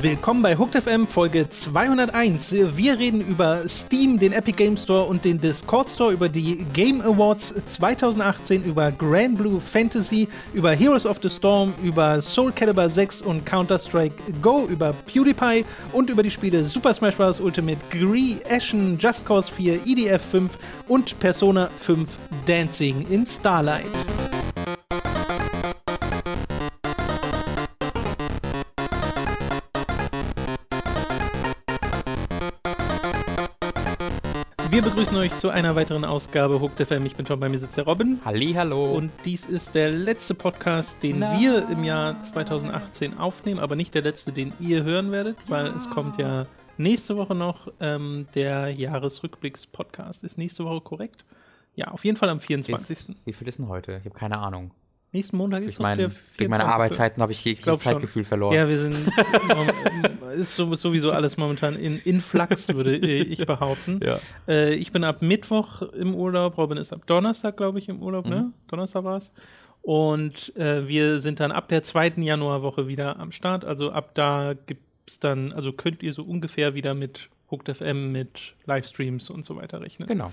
Willkommen bei Hooked FM Folge 201. Wir reden über Steam, den Epic Game Store und den Discord Store, über die Game Awards 2018, über Grand Blue Fantasy, über Heroes of the Storm, über Soul Calibur 6 und Counter-Strike Go, über PewDiePie und über die Spiele Super Smash Bros. Ultimate, Gree, Ashen, Just Cause 4, EDF 5 und Persona 5 Dancing in Starlight. Wir begrüßen euch zu einer weiteren Ausgabe Hooked FM. Ich bin Tom, bei mir sitzt der Robin. Halli, hallo. Und dies ist der letzte Podcast, den Nein. wir im Jahr 2018 aufnehmen, aber nicht der letzte, den ihr hören werdet, weil es kommt ja nächste Woche noch ähm, der Jahresrückblicks-Podcast. Ist nächste Woche korrekt? Ja, auf jeden Fall am 24. Ist, wie viel ist denn heute? Ich habe keine Ahnung. Nächsten Montag ist mein, der durch 24. meine Arbeitszeiten habe ich jegliches. Zeitgefühl verloren. Ja, wir sind ist so- sowieso alles momentan in, Flux, würde ich behaupten. Ja. Äh, ich bin ab Mittwoch im Urlaub, Robin ist ab Donnerstag, glaube ich, im Urlaub, Mhm. ne? Donnerstag war es. Und äh, wir sind dann ab der zweiten Januarwoche wieder am Start. Also ab da gibt es dann, also könnt ihr so ungefähr wieder mit Hooked FM, mit Livestreams und so weiter rechnen. Genau.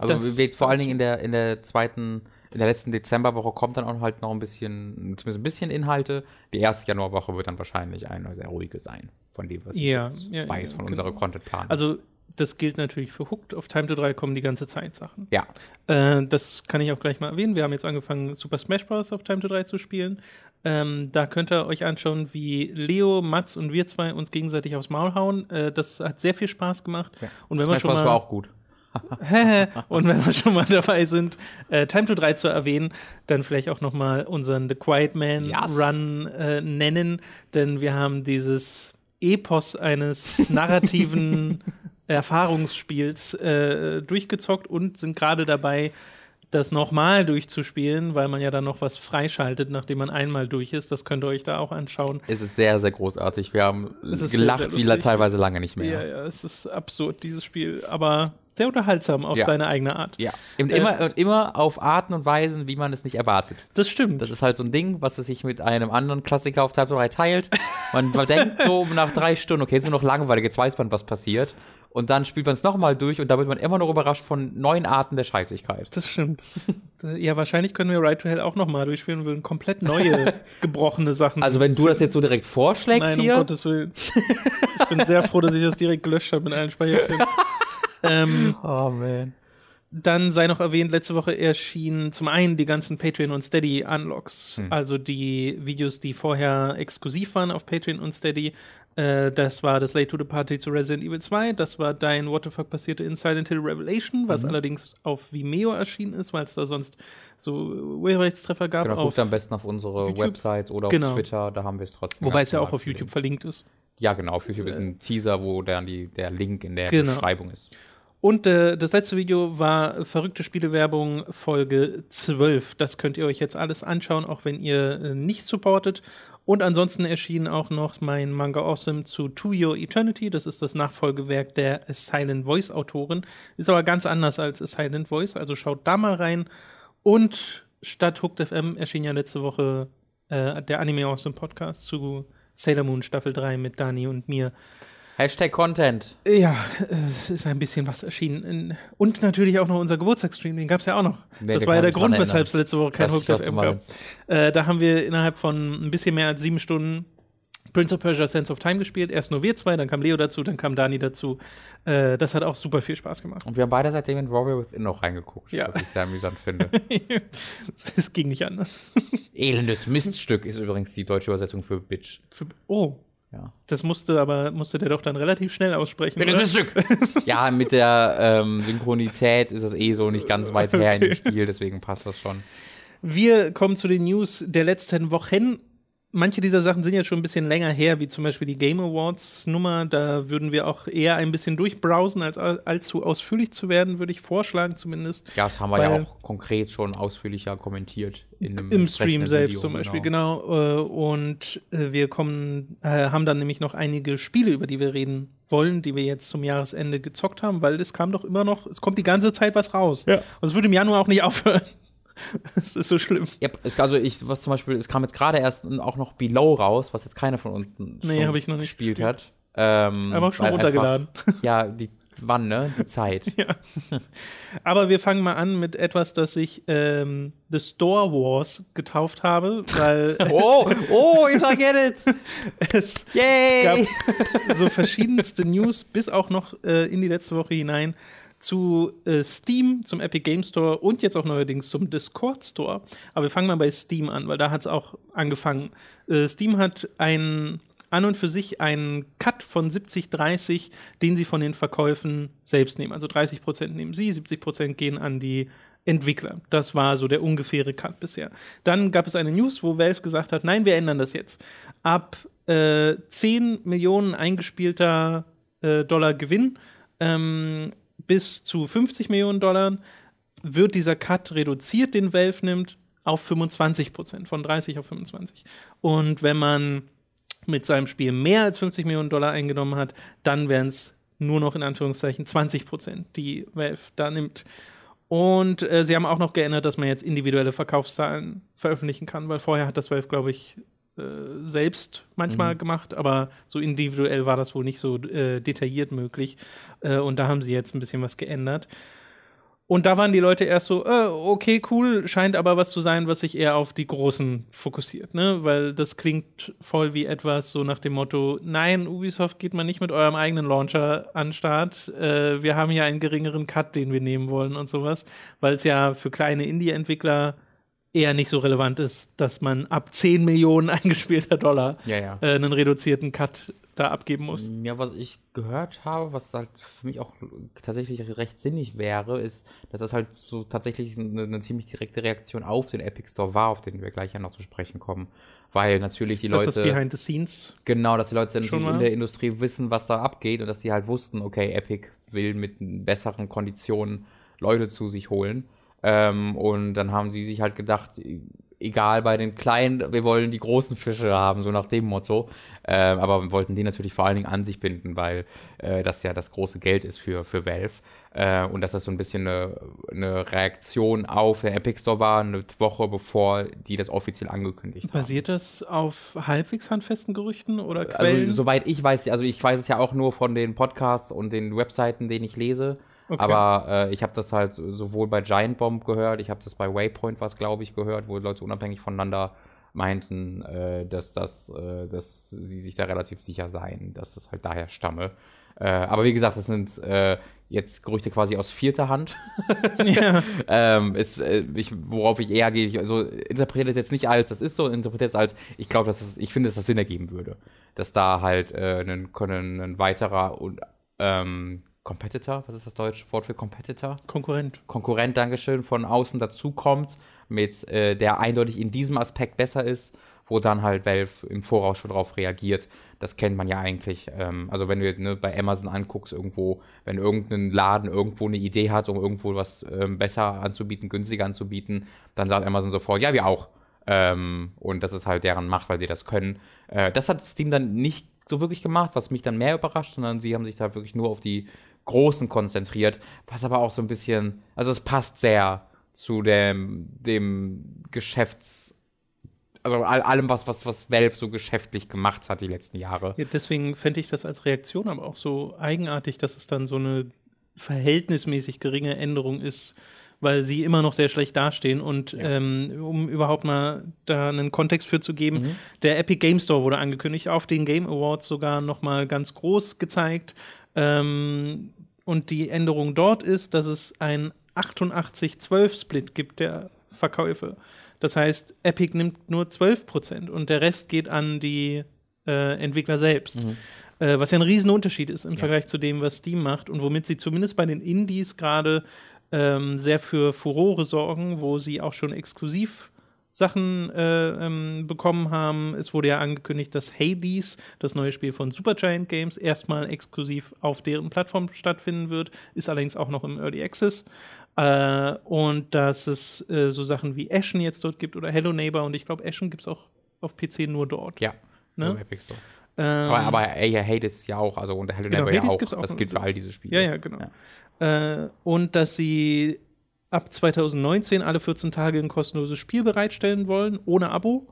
Also Das vor allen. Dingen in der, in der zweiten, in der letzten Dezemberwoche kommt dann auch halt noch ein bisschen, zumindest ein bisschen Inhalte. Die erste Januarwoche wird dann wahrscheinlich eine sehr ruhige sein, von dem, was Ja, ich jetzt ja, weiß, ja, von genau. unserer Content-Plan. Also das gilt natürlich für Hooked. Auf Time to 3 kommen die ganze Zeit Sachen. ja, Äh, das kann ich auch gleich mal erwähnen. Wir haben jetzt angefangen, Super Smash Bros. auf Time to 3 zu spielen. Ähm, da könnt ihr euch anschauen, wie Leo, Mats und wir zwei uns gegenseitig aufs Maul hauen. Äh, das hat sehr viel Spaß gemacht. Und wenn Smash schon Bros. war auch gut. und wenn wir schon mal dabei sind, äh, Time to 3 zu erwähnen, dann vielleicht auch noch mal unseren The Quiet Man Yes. Run äh, nennen, denn wir haben dieses Epos eines narrativen Erfahrungsspiels äh, durchgezockt und sind gerade dabei, das nochmal durchzuspielen, weil man ja dann noch was freischaltet, nachdem man einmal durch ist. Das könnt ihr euch da auch anschauen. Es ist sehr, sehr großartig. Wir haben ist sehr, gelacht sehr wie teilweise lange nicht Ja, mehr. ja, es ist absurd, dieses Spiel, aber sehr unterhaltsam auf Ja. seine eigene Art. Ja. Und Äh, immer, und immer auf Arten und Weisen, wie man es nicht erwartet. Das stimmt. Das ist halt so ein Ding, was es sich mit einem anderen Klassiker auf Type 3 teilt. Man, man denkt so nach drei Stunden, okay, jetzt ist nur noch langweilig, jetzt weiß man, was passiert. Und dann spielt man es nochmal durch und da wird man immer noch überrascht von neuen Arten der Scheißigkeit. Das stimmt. Ja, wahrscheinlich können wir Right to Hell auch nochmal durchspielen und würden komplett neue, gebrochene Sachen. Also wenn du das jetzt so direkt vorschlägst Nein, um hier, Gottes Willen. ich bin sehr froh, dass ich das direkt gelöscht habe in allen Speicherstellen. ähm, oh man. dann sei noch erwähnt, letzte Woche erschienen zum einen die ganzen Patreon und Steady Unlocks, Hm. also die Videos, die vorher exklusiv waren auf Patreon und Steady. Äh, das war das Late to the Party zu Resident Evil 2, das war dein What the fuck passierte in Silent Hill Revelation, Mhm. was allerdings auf Vimeo erschienen ist, weil es da sonst so Urheberrechtstreffer gab. Genau, auf, guckt am besten auf unsere YouTube. Website oder auf Genau. Twitter, da haben wir es trotzdem. wobei es ja auch auf YouTube verlinkt. verlinkt ist. Ja, genau, auf YouTube ist ein Teaser, wo dann die, der Link in der Genau. Beschreibung ist. Und äh, das letzte Video war verrückte Spielewerbung Folge 12. Das könnt ihr euch jetzt alles anschauen, auch wenn ihr äh, nicht supportet. Und ansonsten erschien auch noch mein Manga Awesome zu To Your Eternity. Das ist das Nachfolgewerk der Silent Voice Autorin. Ist aber ganz anders als Silent Voice. Also schaut da mal rein. Und statt Hooked FM erschien ja letzte Woche äh, der Anime Awesome Podcast zu Sailor Moon Staffel 3 mit Dani und mir. Hashtag Content. Ja, es ist ein bisschen was erschienen. Und natürlich auch noch unser Geburtstagsstream, den gab es ja auch noch. Nee, das war ja der Grund, weshalb es letzte Woche kein Hooked FM gab. Äh, da haben wir innerhalb von ein bisschen mehr als sieben Stunden Prince of Persia Sense of Time gespielt. Erst nur wir zwei, dann kam Leo dazu, dann kam Dani dazu. Äh, das hat auch super viel Spaß gemacht. Und wir haben beide seitdem in Warrior Within noch reingeguckt, Ja. was ich sehr amüsant finde. Es ging nicht anders. Elendes Miststück ist übrigens die deutsche Übersetzung für Bitch. Für, oh, Ja. das musste aber musste der doch dann relativ schnell aussprechen. oder? Miststück! ja, mit der ähm, Synchronität ist das eh so nicht ganz weit her in dem Spiel, deswegen passt das schon. Wir kommen zu den News der letzten Wochen. Manche dieser Sachen sind jetzt schon ein bisschen länger her, wie zum Beispiel die Game Awards Nummer. Da würden wir auch eher ein bisschen durchbrowsen, als allzu ausführlich zu werden, würde ich vorschlagen zumindest. Ja, das haben wir Weil- ja auch konkret schon ausführlicher kommentiert. In einem Im Stream selbst Video, zum Beispiel, genau. Äh, Und äh, wir kommen, äh, haben dann nämlich noch einige Spiele, über die wir reden wollen, die wir jetzt zum Jahresende gezockt haben, weil es kam doch immer noch, es kommt die ganze Zeit was raus. Ja. Und es würde im Januar auch nicht aufhören. Es ist so schlimm. Ja, es, also ich, was zum Beispiel, es kam jetzt gerade erst auch noch Below raus, was jetzt keiner von uns Nee, ich noch nicht gespielt hat. Ähm, Aber auch schon runtergeladen. Einfach, ja, die wann, ne? Die Zeit. Ja. Aber wir fangen mal an mit etwas, das ich ähm, The Store Wars getauft habe, weil Oh, oh, ich get it. es Yay! gab so verschiedenste News bis auch noch äh, in die letzte Woche hinein zu äh, Steam, zum Epic Game Store und jetzt auch neuerdings zum Discord Store. Aber wir fangen mal bei Steam an, weil da hat es auch angefangen. Äh, Steam hat ein an und für sich einen Cut von 70-30, den sie von den Verkäufen selbst nehmen. Also 30 Prozent nehmen sie, 70 Prozent gehen an die Entwickler. Das war so der ungefähre Cut bisher. Dann gab es eine News, wo Valve gesagt hat, nein, wir ändern das jetzt. Ab äh, 10 Millionen eingespielter äh, Dollar Gewinn ähm, bis zu 50 Millionen Dollar wird dieser Cut reduziert, den Valve nimmt, auf 25 Prozent, von 30 auf 25. Und wenn man mit seinem Spiel mehr als 50 Millionen Dollar eingenommen hat, dann wären es nur noch in Anführungszeichen 20 Prozent, die Valve da nimmt. Und äh, sie haben auch noch geändert, dass man jetzt individuelle Verkaufszahlen veröffentlichen kann, weil vorher hat das Valve, glaube ich, äh, selbst manchmal mhm. gemacht, aber so individuell war das wohl nicht so äh, detailliert möglich. Äh, und da haben sie jetzt ein bisschen was geändert. Und da waren die Leute erst so, äh, okay, cool, scheint aber was zu sein, was sich eher auf die Großen fokussiert, ne? Weil das klingt voll wie etwas so nach dem Motto, nein, Ubisoft geht mal nicht mit eurem eigenen Launcher an Start. Äh, wir haben hier einen geringeren Cut, den wir nehmen wollen und sowas, weil es ja für kleine Indie-Entwickler eher nicht so relevant ist, dass man ab 10 Millionen eingespielter Dollar ja, ja. Äh, einen reduzierten Cut da abgeben muss. Ja, was ich gehört habe, was halt für mich auch tatsächlich recht sinnig wäre, ist, dass das halt so tatsächlich eine, eine ziemlich direkte Reaktion auf den Epic Store war, auf den wir gleich ja noch zu sprechen kommen. Weil natürlich die Leute. Das ist Behind the Scenes. Genau, dass die Leute in der Industrie wissen, was da abgeht und dass die halt wussten, okay, Epic will mit besseren Konditionen Leute zu sich holen. Ähm, und dann haben sie sich halt gedacht, egal bei den kleinen, wir wollen die großen Fische haben, so nach dem Motto. Ähm, aber wir wollten die natürlich vor allen Dingen an sich binden, weil äh, das ja das große Geld ist für, für Valve. Äh, und dass das so ein bisschen eine, eine Reaktion auf den Epic Store war, eine Woche bevor die das offiziell angekündigt haben. Basiert das auf halbwegs handfesten Gerüchten oder also, Quellen? Also, soweit ich weiß, also ich weiß es ja auch nur von den Podcasts und den Webseiten, denen ich lese. Okay. Aber äh, ich habe das halt sowohl bei Giant Bomb gehört, ich habe das bei Waypoint was, glaube ich, gehört, wo Leute unabhängig voneinander meinten, äh, dass, das, äh, dass sie sich da relativ sicher seien, dass es halt daher stamme. Äh, aber wie gesagt, das sind äh, jetzt Gerüchte quasi aus vierter Hand. ja. ähm, ist, äh, ich, worauf ich eher gehe, ich, also interpretiere das jetzt nicht als, das ist so, interpretiere es als, ich glaube, dass es, ich finde, dass das Sinn ergeben würde. Dass da halt äh, ein, ein, ein weiterer und ähm, Competitor, was ist das deutsche Wort für Competitor? Konkurrent. Konkurrent, Dankeschön, von außen dazukommt, mit äh, der eindeutig in diesem Aspekt besser ist, wo dann halt Valve im Voraus schon drauf reagiert. Das kennt man ja eigentlich. Ähm, also wenn du ne, bei Amazon anguckst, irgendwo, wenn irgendein Laden irgendwo eine Idee hat, um irgendwo was ähm, besser anzubieten, günstiger anzubieten, dann sagt Amazon sofort, ja, wir auch. Ähm, und das ist halt deren Macht, weil sie das können. Äh, das hat Steam dann nicht so wirklich gemacht, was mich dann mehr überrascht, sondern sie haben sich da wirklich nur auf die Großen konzentriert, was aber auch so ein bisschen, also es passt sehr zu dem, dem Geschäfts, also all, allem, was, was, was Valve so geschäftlich gemacht hat die letzten Jahre. Ja, deswegen fände ich das als Reaktion aber auch so eigenartig, dass es dann so eine verhältnismäßig geringe Änderung ist, weil sie immer noch sehr schlecht dastehen. Und ja. ähm, um überhaupt mal da einen Kontext für zu geben, mhm. der Epic Game Store wurde angekündigt, auf den Game Awards sogar noch mal ganz groß gezeigt. Ähm, und die Änderung dort ist, dass es ein 88-12-Split gibt der Verkäufe. Das heißt, Epic nimmt nur 12% und der Rest geht an die äh, Entwickler selbst. Mhm. Äh, was ja ein Riesenunterschied ist im ja. Vergleich zu dem, was Steam macht und womit sie zumindest bei den Indies gerade ähm, sehr für Furore sorgen, wo sie auch schon exklusiv Sachen äh, ähm, bekommen haben. Es wurde ja angekündigt, dass Hades, das neue Spiel von Supergiant Games, erstmal exklusiv auf deren Plattform stattfinden wird, ist allerdings auch noch im Early Access. Äh, und dass es äh, so Sachen wie Ashen jetzt dort gibt oder Hello Neighbor und ich glaube, Ashen gibt es auch auf PC nur dort. Ja, ne? nur Epic Store. Ähm, aber, aber ey, Hades ja auch, also und Hello genau, Neighbor ja auch. auch. Das gilt für all diese Spiele. Ja, ja, genau. Ja. Äh, und dass sie ab 2019 alle 14 Tage ein kostenloses Spiel bereitstellen wollen, ohne Abo.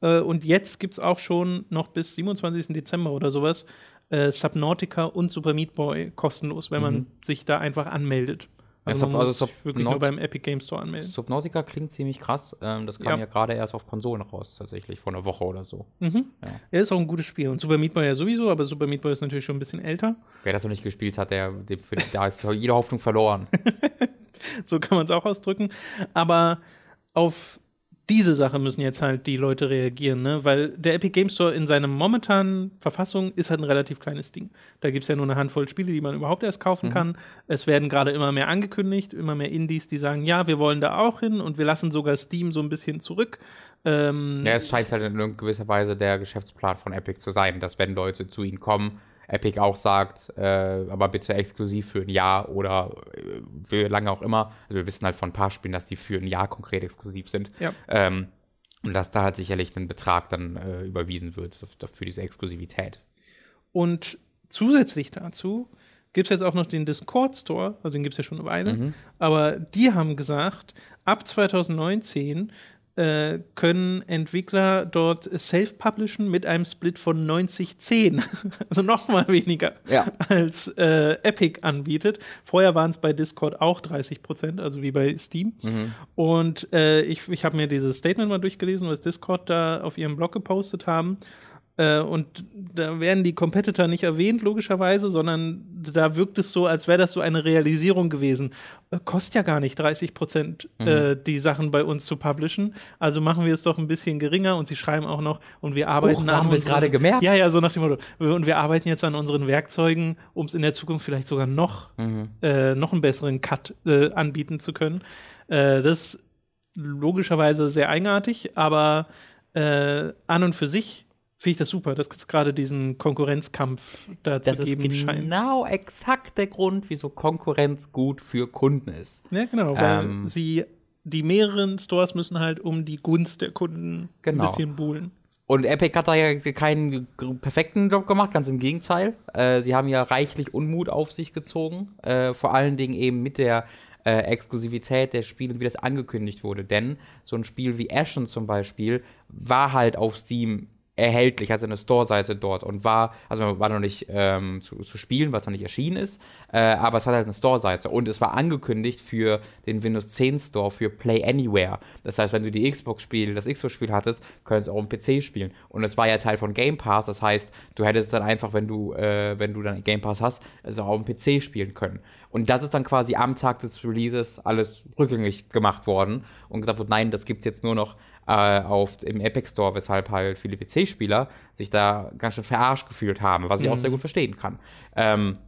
Äh, und jetzt gibt es auch schon noch bis 27. Dezember oder sowas äh, Subnautica und Super Meat Boy kostenlos, wenn man sich da einfach anmeldet. Also, Ja, Sub- also sich wirklich nur Subnaut- beim Epic Game Store anmelden. Subnautica klingt ziemlich krass. Ähm, das kam Ja. ja, gerade erst auf Konsolen raus, tatsächlich, vor einer Woche oder so. Er ist auch ein gutes Spiel. Und Super Meat Boy ja sowieso, aber Super Meat Boy ist natürlich schon ein bisschen älter. Wer das noch nicht gespielt hat, der, dem, für, da ist jede Hoffnung verloren. so kann man es auch ausdrücken. Aber auf diese Sache müssen jetzt halt die Leute reagieren, ne? Weil der Epic Game Store in seiner momentanen Verfassung ist halt ein relativ kleines Ding. Da gibt es ja nur eine Handvoll Spiele, die man überhaupt erst kaufen kann. Es werden gerade immer mehr angekündigt, immer mehr Indies, die sagen, ja, wir wollen da auch hin und wir lassen sogar Steam so ein bisschen zurück. Ähm, Ja, es scheint halt in gewisser Weise der Geschäftsplan von Epic zu sein, dass wenn Leute zu ihnen kommen, Epic auch sagt, äh, aber bitte exklusiv für ein Jahr oder äh, für lange auch immer. Also wir wissen halt von ein paar Spielen, dass die für ein Jahr konkret exklusiv sind. Ja. Ähm, und dass da halt sicherlich ein Betrag dann äh, überwiesen wird für diese Exklusivität. Und zusätzlich dazu gibt es jetzt auch noch den Discord Store, also den gibt es ja schon eine Weile, aber die haben gesagt, ab 2019 äh, können Entwickler dort self-publishen mit einem Split von 90-10, also noch mal weniger, Ja. als äh, Epic anbietet. Vorher waren es bei Discord auch 30 Prozent, also wie bei Steam. Und äh, ich, ich habe mir dieses Statement mal durchgelesen, was Discord da auf ihrem Blog gepostet haben. Äh, und da werden die Competitor nicht erwähnt, logischerweise, sondern da wirkt es so, als wäre das so eine Realisierung gewesen. Äh, kostet ja gar nicht 30 Prozent, äh, die Sachen bei uns zu publishen. Also machen wir es doch ein bisschen geringer. Und sie schreiben auch noch, und wir arbeiten haben wir es unseren- gerade gemerkt? Ja, ja, so nach dem Motto. Und wir arbeiten jetzt an unseren Werkzeugen, um es in der Zukunft vielleicht sogar noch, äh, noch einen besseren Cut äh, anbieten zu können. Äh, das ist logischerweise sehr eigenartig, aber äh, an und für sich finde ich das super, dass es gerade diesen Konkurrenzkampf da zu Das ist geben scheint. genau exakt der Grund, wieso Konkurrenz gut für Kunden ist. Ja, genau, weil Ähm. sie, die mehreren Stores müssen halt um die Gunst der Kunden Genau. ein bisschen buhlen. Und Epic hat da ja keinen perfekten Job gemacht, ganz im Gegenteil. Äh, sie haben ja reichlich Unmut auf sich gezogen, äh, vor allen Dingen eben mit der äh, Exklusivität der Spiele, wie das angekündigt wurde. Denn so ein Spiel wie Ashen zum Beispiel war halt auf Steam erhältlich, also eine Store-Seite dort und war, also war noch nicht ähm, zu, zu spielen, weil es noch nicht erschienen ist, äh, aber es hat halt eine Store-Seite und es war angekündigt für den Windows 10 Store für Play Anywhere. Das heißt, wenn du die Xbox-Spiel, das Xbox-Spiel hattest, könntest du auch am PC spielen. Und es war ja Teil von Game Pass, das heißt, du hättest dann einfach, wenn du, äh, wenn du dann Game Pass hast, es auch am PC spielen können. Und das ist dann quasi am Tag des Releases alles rückgängig gemacht worden und gesagt wird, nein, das gibt jetzt nur noch äh, auf, im Epic Store, weshalb halt viele PC-Spieler sich da ganz schön verarscht gefühlt haben, was ich auch sehr gut verstehen kann. Ähm,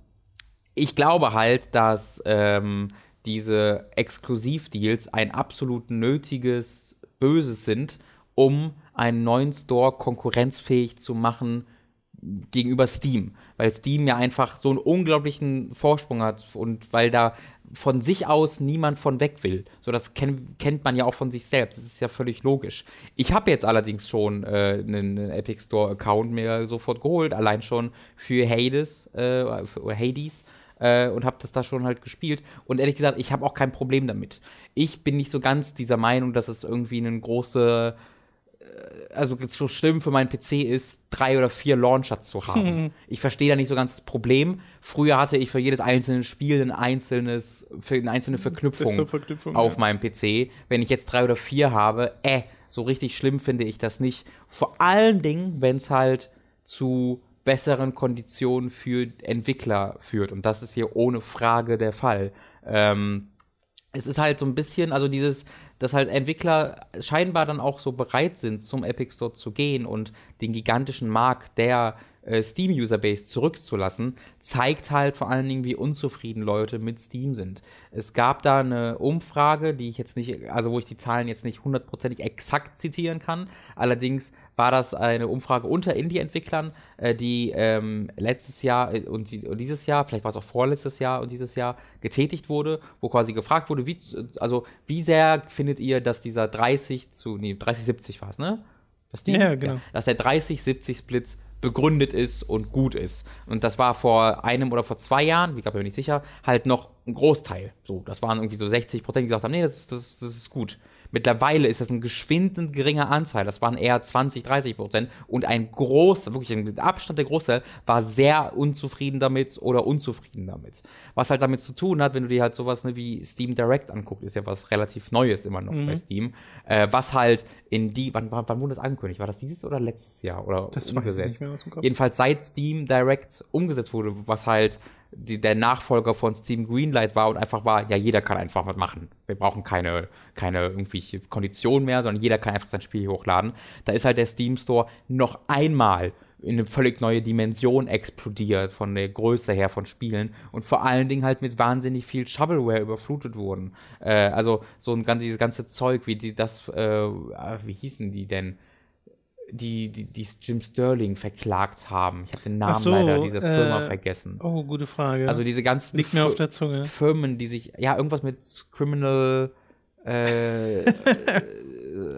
ich glaube halt, dass ähm, diese Exklusivdeals ein absolut nötiges Böses sind, um einen neuen Store konkurrenzfähig zu machen gegenüber Steam, weil Steam ja einfach so einen unglaublichen Vorsprung hat und weil da von sich aus niemand von weg will. So, das kenn, kennt man ja auch von sich selbst. Das ist ja völlig logisch. Ich habe jetzt allerdings schon äh, einen, einen Epic Store Account mir sofort geholt, allein schon für Hades äh, für, Hades äh, und habe das da schon halt gespielt. Und ehrlich gesagt, ich habe auch kein Problem damit. Ich bin nicht so ganz dieser Meinung, dass es irgendwie eine große also so schlimm für meinen PC ist, drei oder vier Launcher zu haben. Ich verstehe da nicht so ganz das Problem. Früher hatte ich für jedes einzelne Spiel ein einzelnes, für eine einzelne Verknüpfung Desktop-Verknüpfung, auf ja. meinem PC. Wenn ich jetzt drei oder vier habe, äh, so richtig schlimm finde ich das nicht. Vor allen Dingen, wenn es halt zu besseren Konditionen für Entwickler führt. Und das ist hier ohne Frage der Fall. Ähm, es ist halt so ein bisschen, also dieses, dass halt Entwickler scheinbar dann auch so bereit sind, zum Epic Store zu gehen und den gigantischen Markt der äh, Steam-Userbase zurückzulassen, zeigt halt vor allen Dingen, wie unzufrieden Leute mit Steam sind. Es gab da eine Umfrage, die ich jetzt nicht, also wo ich die Zahlen jetzt nicht hundertprozentig exakt zitieren kann. Allerdings war das eine Umfrage unter Indie-Entwicklern, äh, die ähm, letztes Jahr äh, und, die, und dieses Jahr, vielleicht war es auch vorletztes Jahr und dieses Jahr getätigt wurde, wo quasi gefragt wurde, wie, also wie sehr findet ihr, dass dieser 30 zu, nee, 30-70 war es, ne? Was die? Ja, genau. Dass der 30-70-Split begründet ist und gut ist. Und das war vor einem oder vor zwei Jahren, ich glaube, bin ich nicht sicher, halt noch ein Großteil. So, das waren irgendwie so 60 Prozent, die gesagt haben, nee, das, das, das ist gut. Mittlerweile ist das ein geschwindend geringer Anteil. Das waren eher 20, 30 Prozent. Und ein großer, wirklich ein Abstand der Großteil, war sehr unzufrieden damit oder unzufrieden damit. Was halt damit zu tun hat, wenn du dir halt sowas ne, wie Steam Direct anguckst, ist ja was relativ Neues immer noch mhm. bei Steam. Äh, was halt in die, wann, wann, wann wurde das angekündigt? War das dieses oder letztes Jahr? Oder das umgesetzt? Jedenfalls seit Steam Direct umgesetzt wurde, was halt die, der Nachfolger von Steam Greenlight war und einfach war, ja, jeder kann einfach was machen. Wir brauchen keine, keine irgendwie Konditionen mehr, sondern jeder kann einfach sein Spiel hochladen. Da ist halt der Steam Store noch einmal in eine völlig neue Dimension explodiert von der Größe her von Spielen und vor allen Dingen halt mit wahnsinnig viel Shovelware überflutet wurden. Äh, also so ein ganz, dieses ganze Zeug, wie die das, äh, wie hießen die denn? Die, die, die Jim Sterling verklagt haben. Ich habe den Namen so, leider dieser Firma äh, vergessen. Oh, gute Frage. Also diese ganzen Liegt mir auf der Zunge. Firmen, die sich, ja, irgendwas mit Criminal, äh, äh,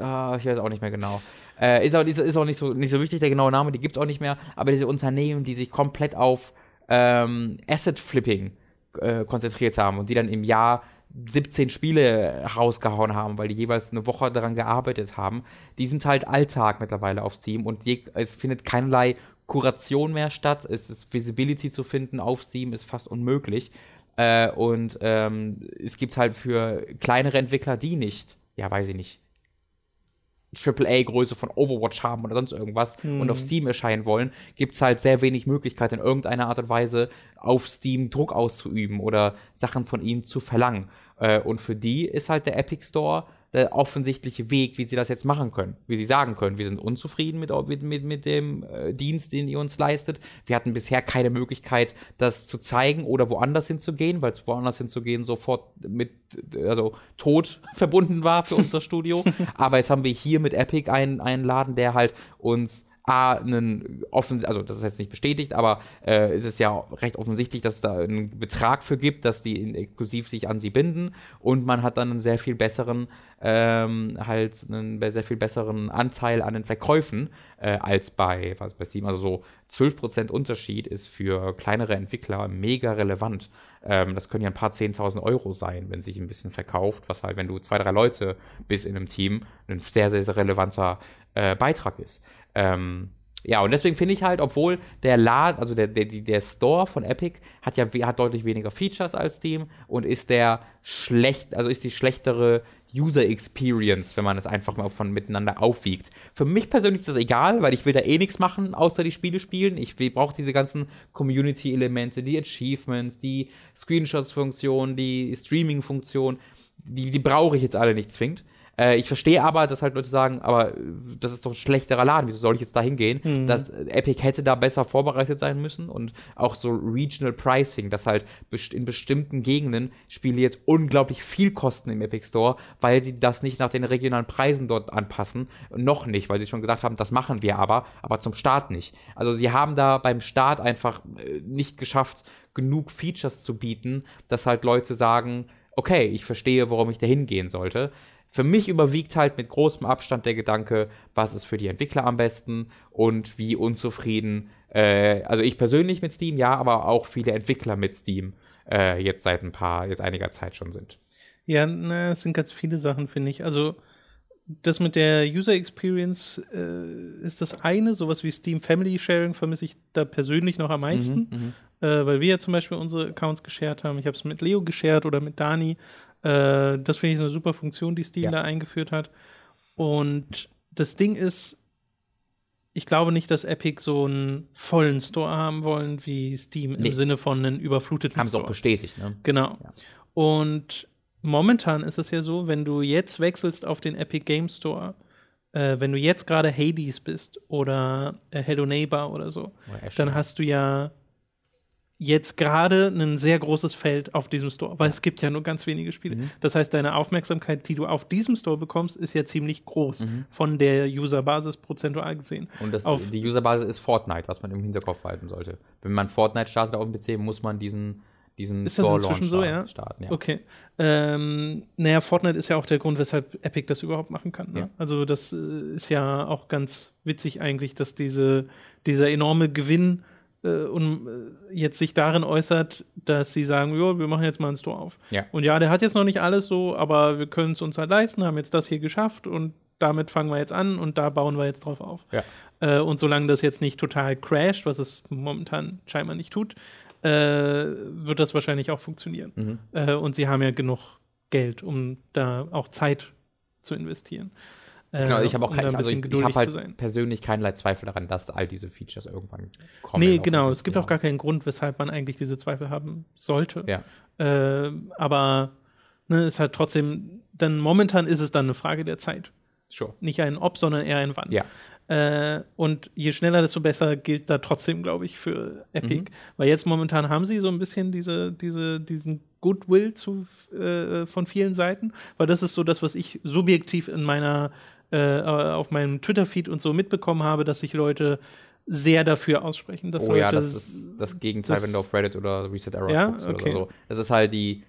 ah, ich weiß auch nicht mehr genau. Äh, ist, auch, ist, ist auch nicht so, nicht so wichtig, der genaue Name, die gibt es auch nicht mehr, aber diese Unternehmen, die sich komplett auf ähm, Asset Flipping äh, konzentriert haben und die dann im Jahr 17 Spiele rausgehauen haben, weil die jeweils eine Woche daran gearbeitet haben, die sind halt Alltag mittlerweile auf Steam und je, es findet keinerlei Kuration mehr statt. Es ist Visibility zu finden auf Steam ist fast unmöglich. Äh, und ähm, es gibt halt für kleinere Entwickler, die nicht, ja, weiß ich nicht, AAA-Größe von Overwatch haben oder sonst irgendwas mhm. und auf Steam erscheinen wollen, gibt es halt sehr wenig Möglichkeit, in irgendeiner Art und Weise auf Steam Druck auszuüben oder Sachen von ihnen zu verlangen. Äh, und für die ist halt der Epic Store der offensichtliche Weg, wie sie das jetzt machen können. Wie sie sagen können, wir sind unzufrieden mit, mit, mit, dem äh, Dienst, den ihr uns leistet. Wir hatten bisher keine Möglichkeit, das zu zeigen oder woanders hinzugehen, weil es woanders hinzugehen sofort mit, also Tod verbunden war für unser Studio. Aber jetzt haben wir hier mit Epic einen, einen Laden, der halt uns A, einen offen, also das ist jetzt nicht bestätigt, aber äh, es ist ja recht offensichtlich, dass es da einen Betrag für gibt, dass die exklusiv sich an sie binden und man hat dann einen sehr viel besseren, ähm, halt einen sehr viel besseren Anteil an den Verkäufen äh, als bei, was bei Steam. Also so 12% Unterschied ist für kleinere Entwickler mega relevant. Ähm, das können ja ein paar 10.000 Euro sein, wenn sich ein bisschen verkauft, was halt, wenn du zwei, drei Leute bist in einem Team, ein sehr, sehr, sehr relevanter äh, Beitrag ist. Ähm, ja, und deswegen finde ich halt, obwohl der Laden, also der, der, der Store von Epic hat ja hat deutlich weniger Features als Steam und ist der schlecht, also ist die schlechtere User Experience, wenn man es einfach mal von miteinander aufwiegt. Für mich persönlich ist das egal, weil ich will da eh nichts machen, außer die Spiele spielen. Ich brauche diese ganzen Community-Elemente, die Achievements, die Screenshots-Funktion, die Streaming-Funktion, die, die brauche ich jetzt alle nicht zwingend. Äh, ich verstehe aber, dass halt Leute sagen, aber das ist doch ein schlechterer Laden, wieso soll ich jetzt da hingehen? Mhm. Das, Epic hätte da besser vorbereitet sein müssen und auch so Regional Pricing, dass halt in bestimmten Gegenden Spiele jetzt unglaublich viel kosten im Epic Store, weil sie das nicht nach den regionalen Preisen dort anpassen. Noch nicht, weil sie schon gesagt haben, das machen wir aber, aber zum Start nicht. Also sie haben da beim Start einfach äh, nicht geschafft, genug Features zu bieten, dass halt Leute sagen, okay, ich verstehe, warum ich da hingehen sollte. Für mich überwiegt halt mit großem Abstand der Gedanke, was ist für die Entwickler am besten und wie unzufrieden, äh, also ich persönlich mit Steam, ja, aber auch viele Entwickler mit Steam äh, jetzt seit ein paar, jetzt einiger Zeit schon sind. Ja, na, es sind ganz viele Sachen, finde ich. Also das mit der User Experience äh, ist das eine, sowas wie Steam Family Sharing vermisse ich da persönlich noch am meisten, mhm, mhm. äh, weil wir ja zum Beispiel unsere Accounts geshared haben. Ich habe es mit Leo geshared oder mit Dani äh, das finde ich eine super Funktion, die Steam ja. da eingeführt hat. Und das Ding ist, ich glaube nicht, dass Epic so einen vollen Store haben wollen wie Steam nee. im Sinne von einem überfluteten haben Store. Haben sie auch bestätigt, ne? Genau. Ja. Und momentan ist es ja so, wenn du jetzt wechselst auf den Epic Game Store, äh, wenn du jetzt gerade Hades bist oder äh, Hello Neighbor oder so, oder dann hast du ja jetzt gerade ein sehr großes Feld auf diesem Store, weil es gibt ja nur ganz wenige Spiele. Mhm. Das heißt, deine Aufmerksamkeit, die du auf diesem Store bekommst, ist ja ziemlich groß mhm. von der Userbasis prozentual gesehen. Und das, auf, die Userbasis ist Fortnite, was man im Hinterkopf halten sollte. Wenn man Fortnite startet auf dem PC, muss man diesen diesen ist das inzwischen so, ja? starten. Ja. Okay. Ähm, naja, Fortnite ist ja auch der Grund, weshalb Epic das überhaupt machen kann. Ne? Ja. Also das äh, ist ja auch ganz witzig eigentlich, dass diese, dieser enorme Gewinn äh, und äh, jetzt sich darin äußert, dass sie sagen, ja, wir machen jetzt mal einen Store auf. Ja. Und ja, der hat jetzt noch nicht alles so, aber wir können es uns halt leisten, haben jetzt das hier geschafft und damit fangen wir jetzt an und da bauen wir jetzt drauf auf. Ja. Äh, und solange das jetzt nicht total crasht, was es momentan scheinbar nicht tut, äh, wird das wahrscheinlich auch funktionieren. Mhm. Äh, und sie haben ja genug Geld, um da auch Zeit zu investieren. Äh, Genau, ich habe auch um kein, also ich, ich habe halt persönlich keinerlei Zweifel daran, dass all diese Features irgendwann kommen. Nee, genau. Es gibt auch gar keinen Grund, weshalb man eigentlich diese Zweifel haben sollte. Ja. Äh, aber ne, ist halt trotzdem, dann momentan ist es dann eine Frage der Zeit. Sure. Nicht ein Ob, sondern eher ein Wann. Ja. Äh, und je schneller, desto besser gilt da trotzdem, glaube ich, für Epic. Mhm. Weil jetzt momentan haben sie so ein bisschen diese, diese, diesen Goodwill zu, äh, von vielen Seiten. Weil das ist so das, was ich subjektiv in meiner, äh, auf meinem Twitter-Feed und so mitbekommen habe, dass sich Leute sehr dafür aussprechen. Dass Oh ja, Leute das ist das Gegenteil, das- wenn du auf Reddit oder Reset Error Ja? guckst oder Okay. so. Das ist halt die,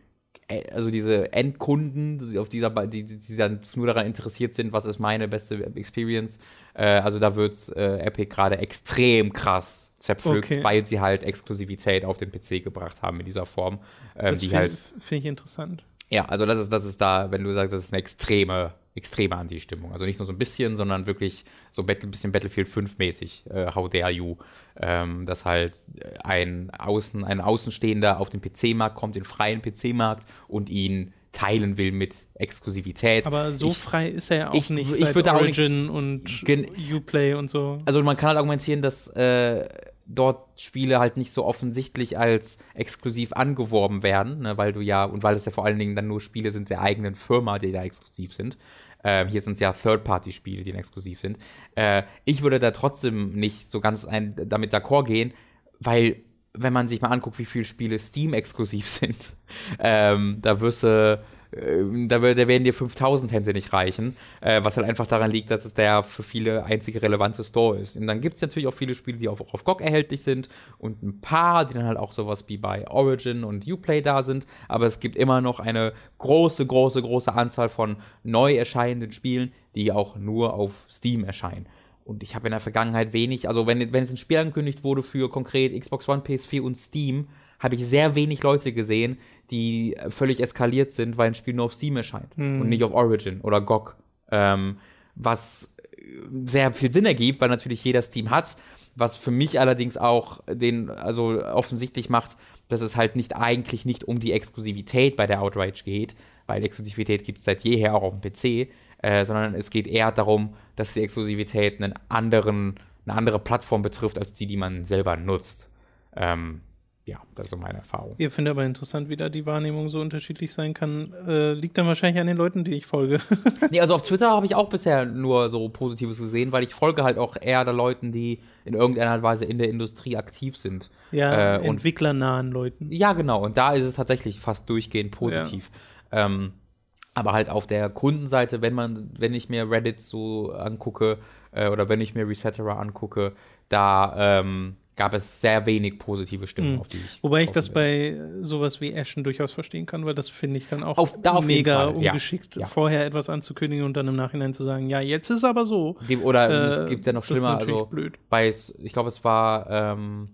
äh, also diese Endkunden, die auf dieser, die, die die dann nur daran interessiert sind, was ist meine beste Experience. Äh, also da wird äh, Epic gerade extrem krass zerpflückt, Okay. weil sie halt Exklusivität auf den PC gebracht haben in dieser Form. Ähm, das die finde halt, find ich interessant. ja, also das ist, das ist da, wenn du sagst, das ist eine extreme, extreme Anti-Stimmung. Also nicht nur so ein bisschen, sondern wirklich so ein bisschen Battlefield 5 mäßig, äh, How dare you, ähm, dass halt äh, ein Außen, ein Außenstehender auf den PC-Markt kommt, den freien PC-Markt und ihn teilen will mit Exklusivität. Aber so Ich- frei ist er ja auch ich- nicht ich seit würde auch nicht- Origin und Uplay und so. also man kann halt argumentieren, dass äh, dort Spiele halt nicht so offensichtlich als exklusiv angeworben werden, ne, weil du ja, und weil es ja vor allen Dingen dann nur Spiele sind der eigenen Firma, die da exklusiv sind. Ähm, hier sind es ja Third-Party-Spiele, die exklusiv sind. Äh, ich würde da trotzdem nicht so ganz ein, damit d'accord gehen, weil wenn man sich mal anguckt, wie viele Spiele Steam-exklusiv sind, ähm, da wirst du äh, da, wär- da werden dir 5000 Hände nicht reichen, äh, was halt einfach daran liegt, dass es der für viele einzige relevante Store ist. Und dann gibt es natürlich auch viele Spiele, die auch auf GOG erhältlich sind und ein paar, die dann halt auch sowas wie bei Origin und Uplay da sind, aber es gibt immer noch eine große, große, große Anzahl von neu erscheinenden Spielen, die auch nur auf Steam erscheinen. Und ich habe in der Vergangenheit wenig, also wenn, wenn es ein Spiel angekündigt wurde für konkret Xbox One, PS4 und Steam, habe ich sehr wenig Leute gesehen, die äh, völlig eskaliert sind, weil ein Spiel nur auf Steam erscheint und nicht auf Origin oder GOG. Ähm, was äh, sehr viel Sinn ergibt, weil natürlich jeder Steam hat, was für mich allerdings auch den, also offensichtlich macht, dass es halt nicht eigentlich nicht um die Exklusivität bei der Outrage geht, weil Exklusivität gibt es seit jeher auch auf dem PC, äh, sondern es geht eher darum, dass die Exklusivität einen anderen, eine andere Plattform betrifft, als die, die man selber nutzt. Ähm, ja, das ist so meine Erfahrung. Ihr findet aber interessant, wie da die Wahrnehmung so unterschiedlich sein kann. Äh, liegt dann wahrscheinlich an den Leuten, die ich folge. Nee, also auf Twitter habe ich auch bisher nur so Positives gesehen, weil ich folge halt auch eher der Leuten, die in irgendeiner Weise in der Industrie aktiv sind. ja, Äh, und- entwicklernahen Leuten. Ja, genau. Und da ist es tatsächlich fast durchgehend positiv. Ähm, aber halt auf der Kundenseite, wenn man, wenn ich mir Reddit so angucke äh, oder wenn ich mir Resetterer angucke, da ähm, gab es sehr wenig positive Stimmen, Mhm. auf die ich. Wobei ich das bei sowas wie Ashen durchaus verstehen kann, weil das finde ich dann auch Auf- da auf mega ja. ungeschickt, Ja. vorher etwas anzukündigen und dann im Nachhinein zu sagen, ja, jetzt ist aber so. Die, oder Äh, es gibt ja noch das ist schlimmer, natürlich also blöd. bei, ich glaube, es war ähm,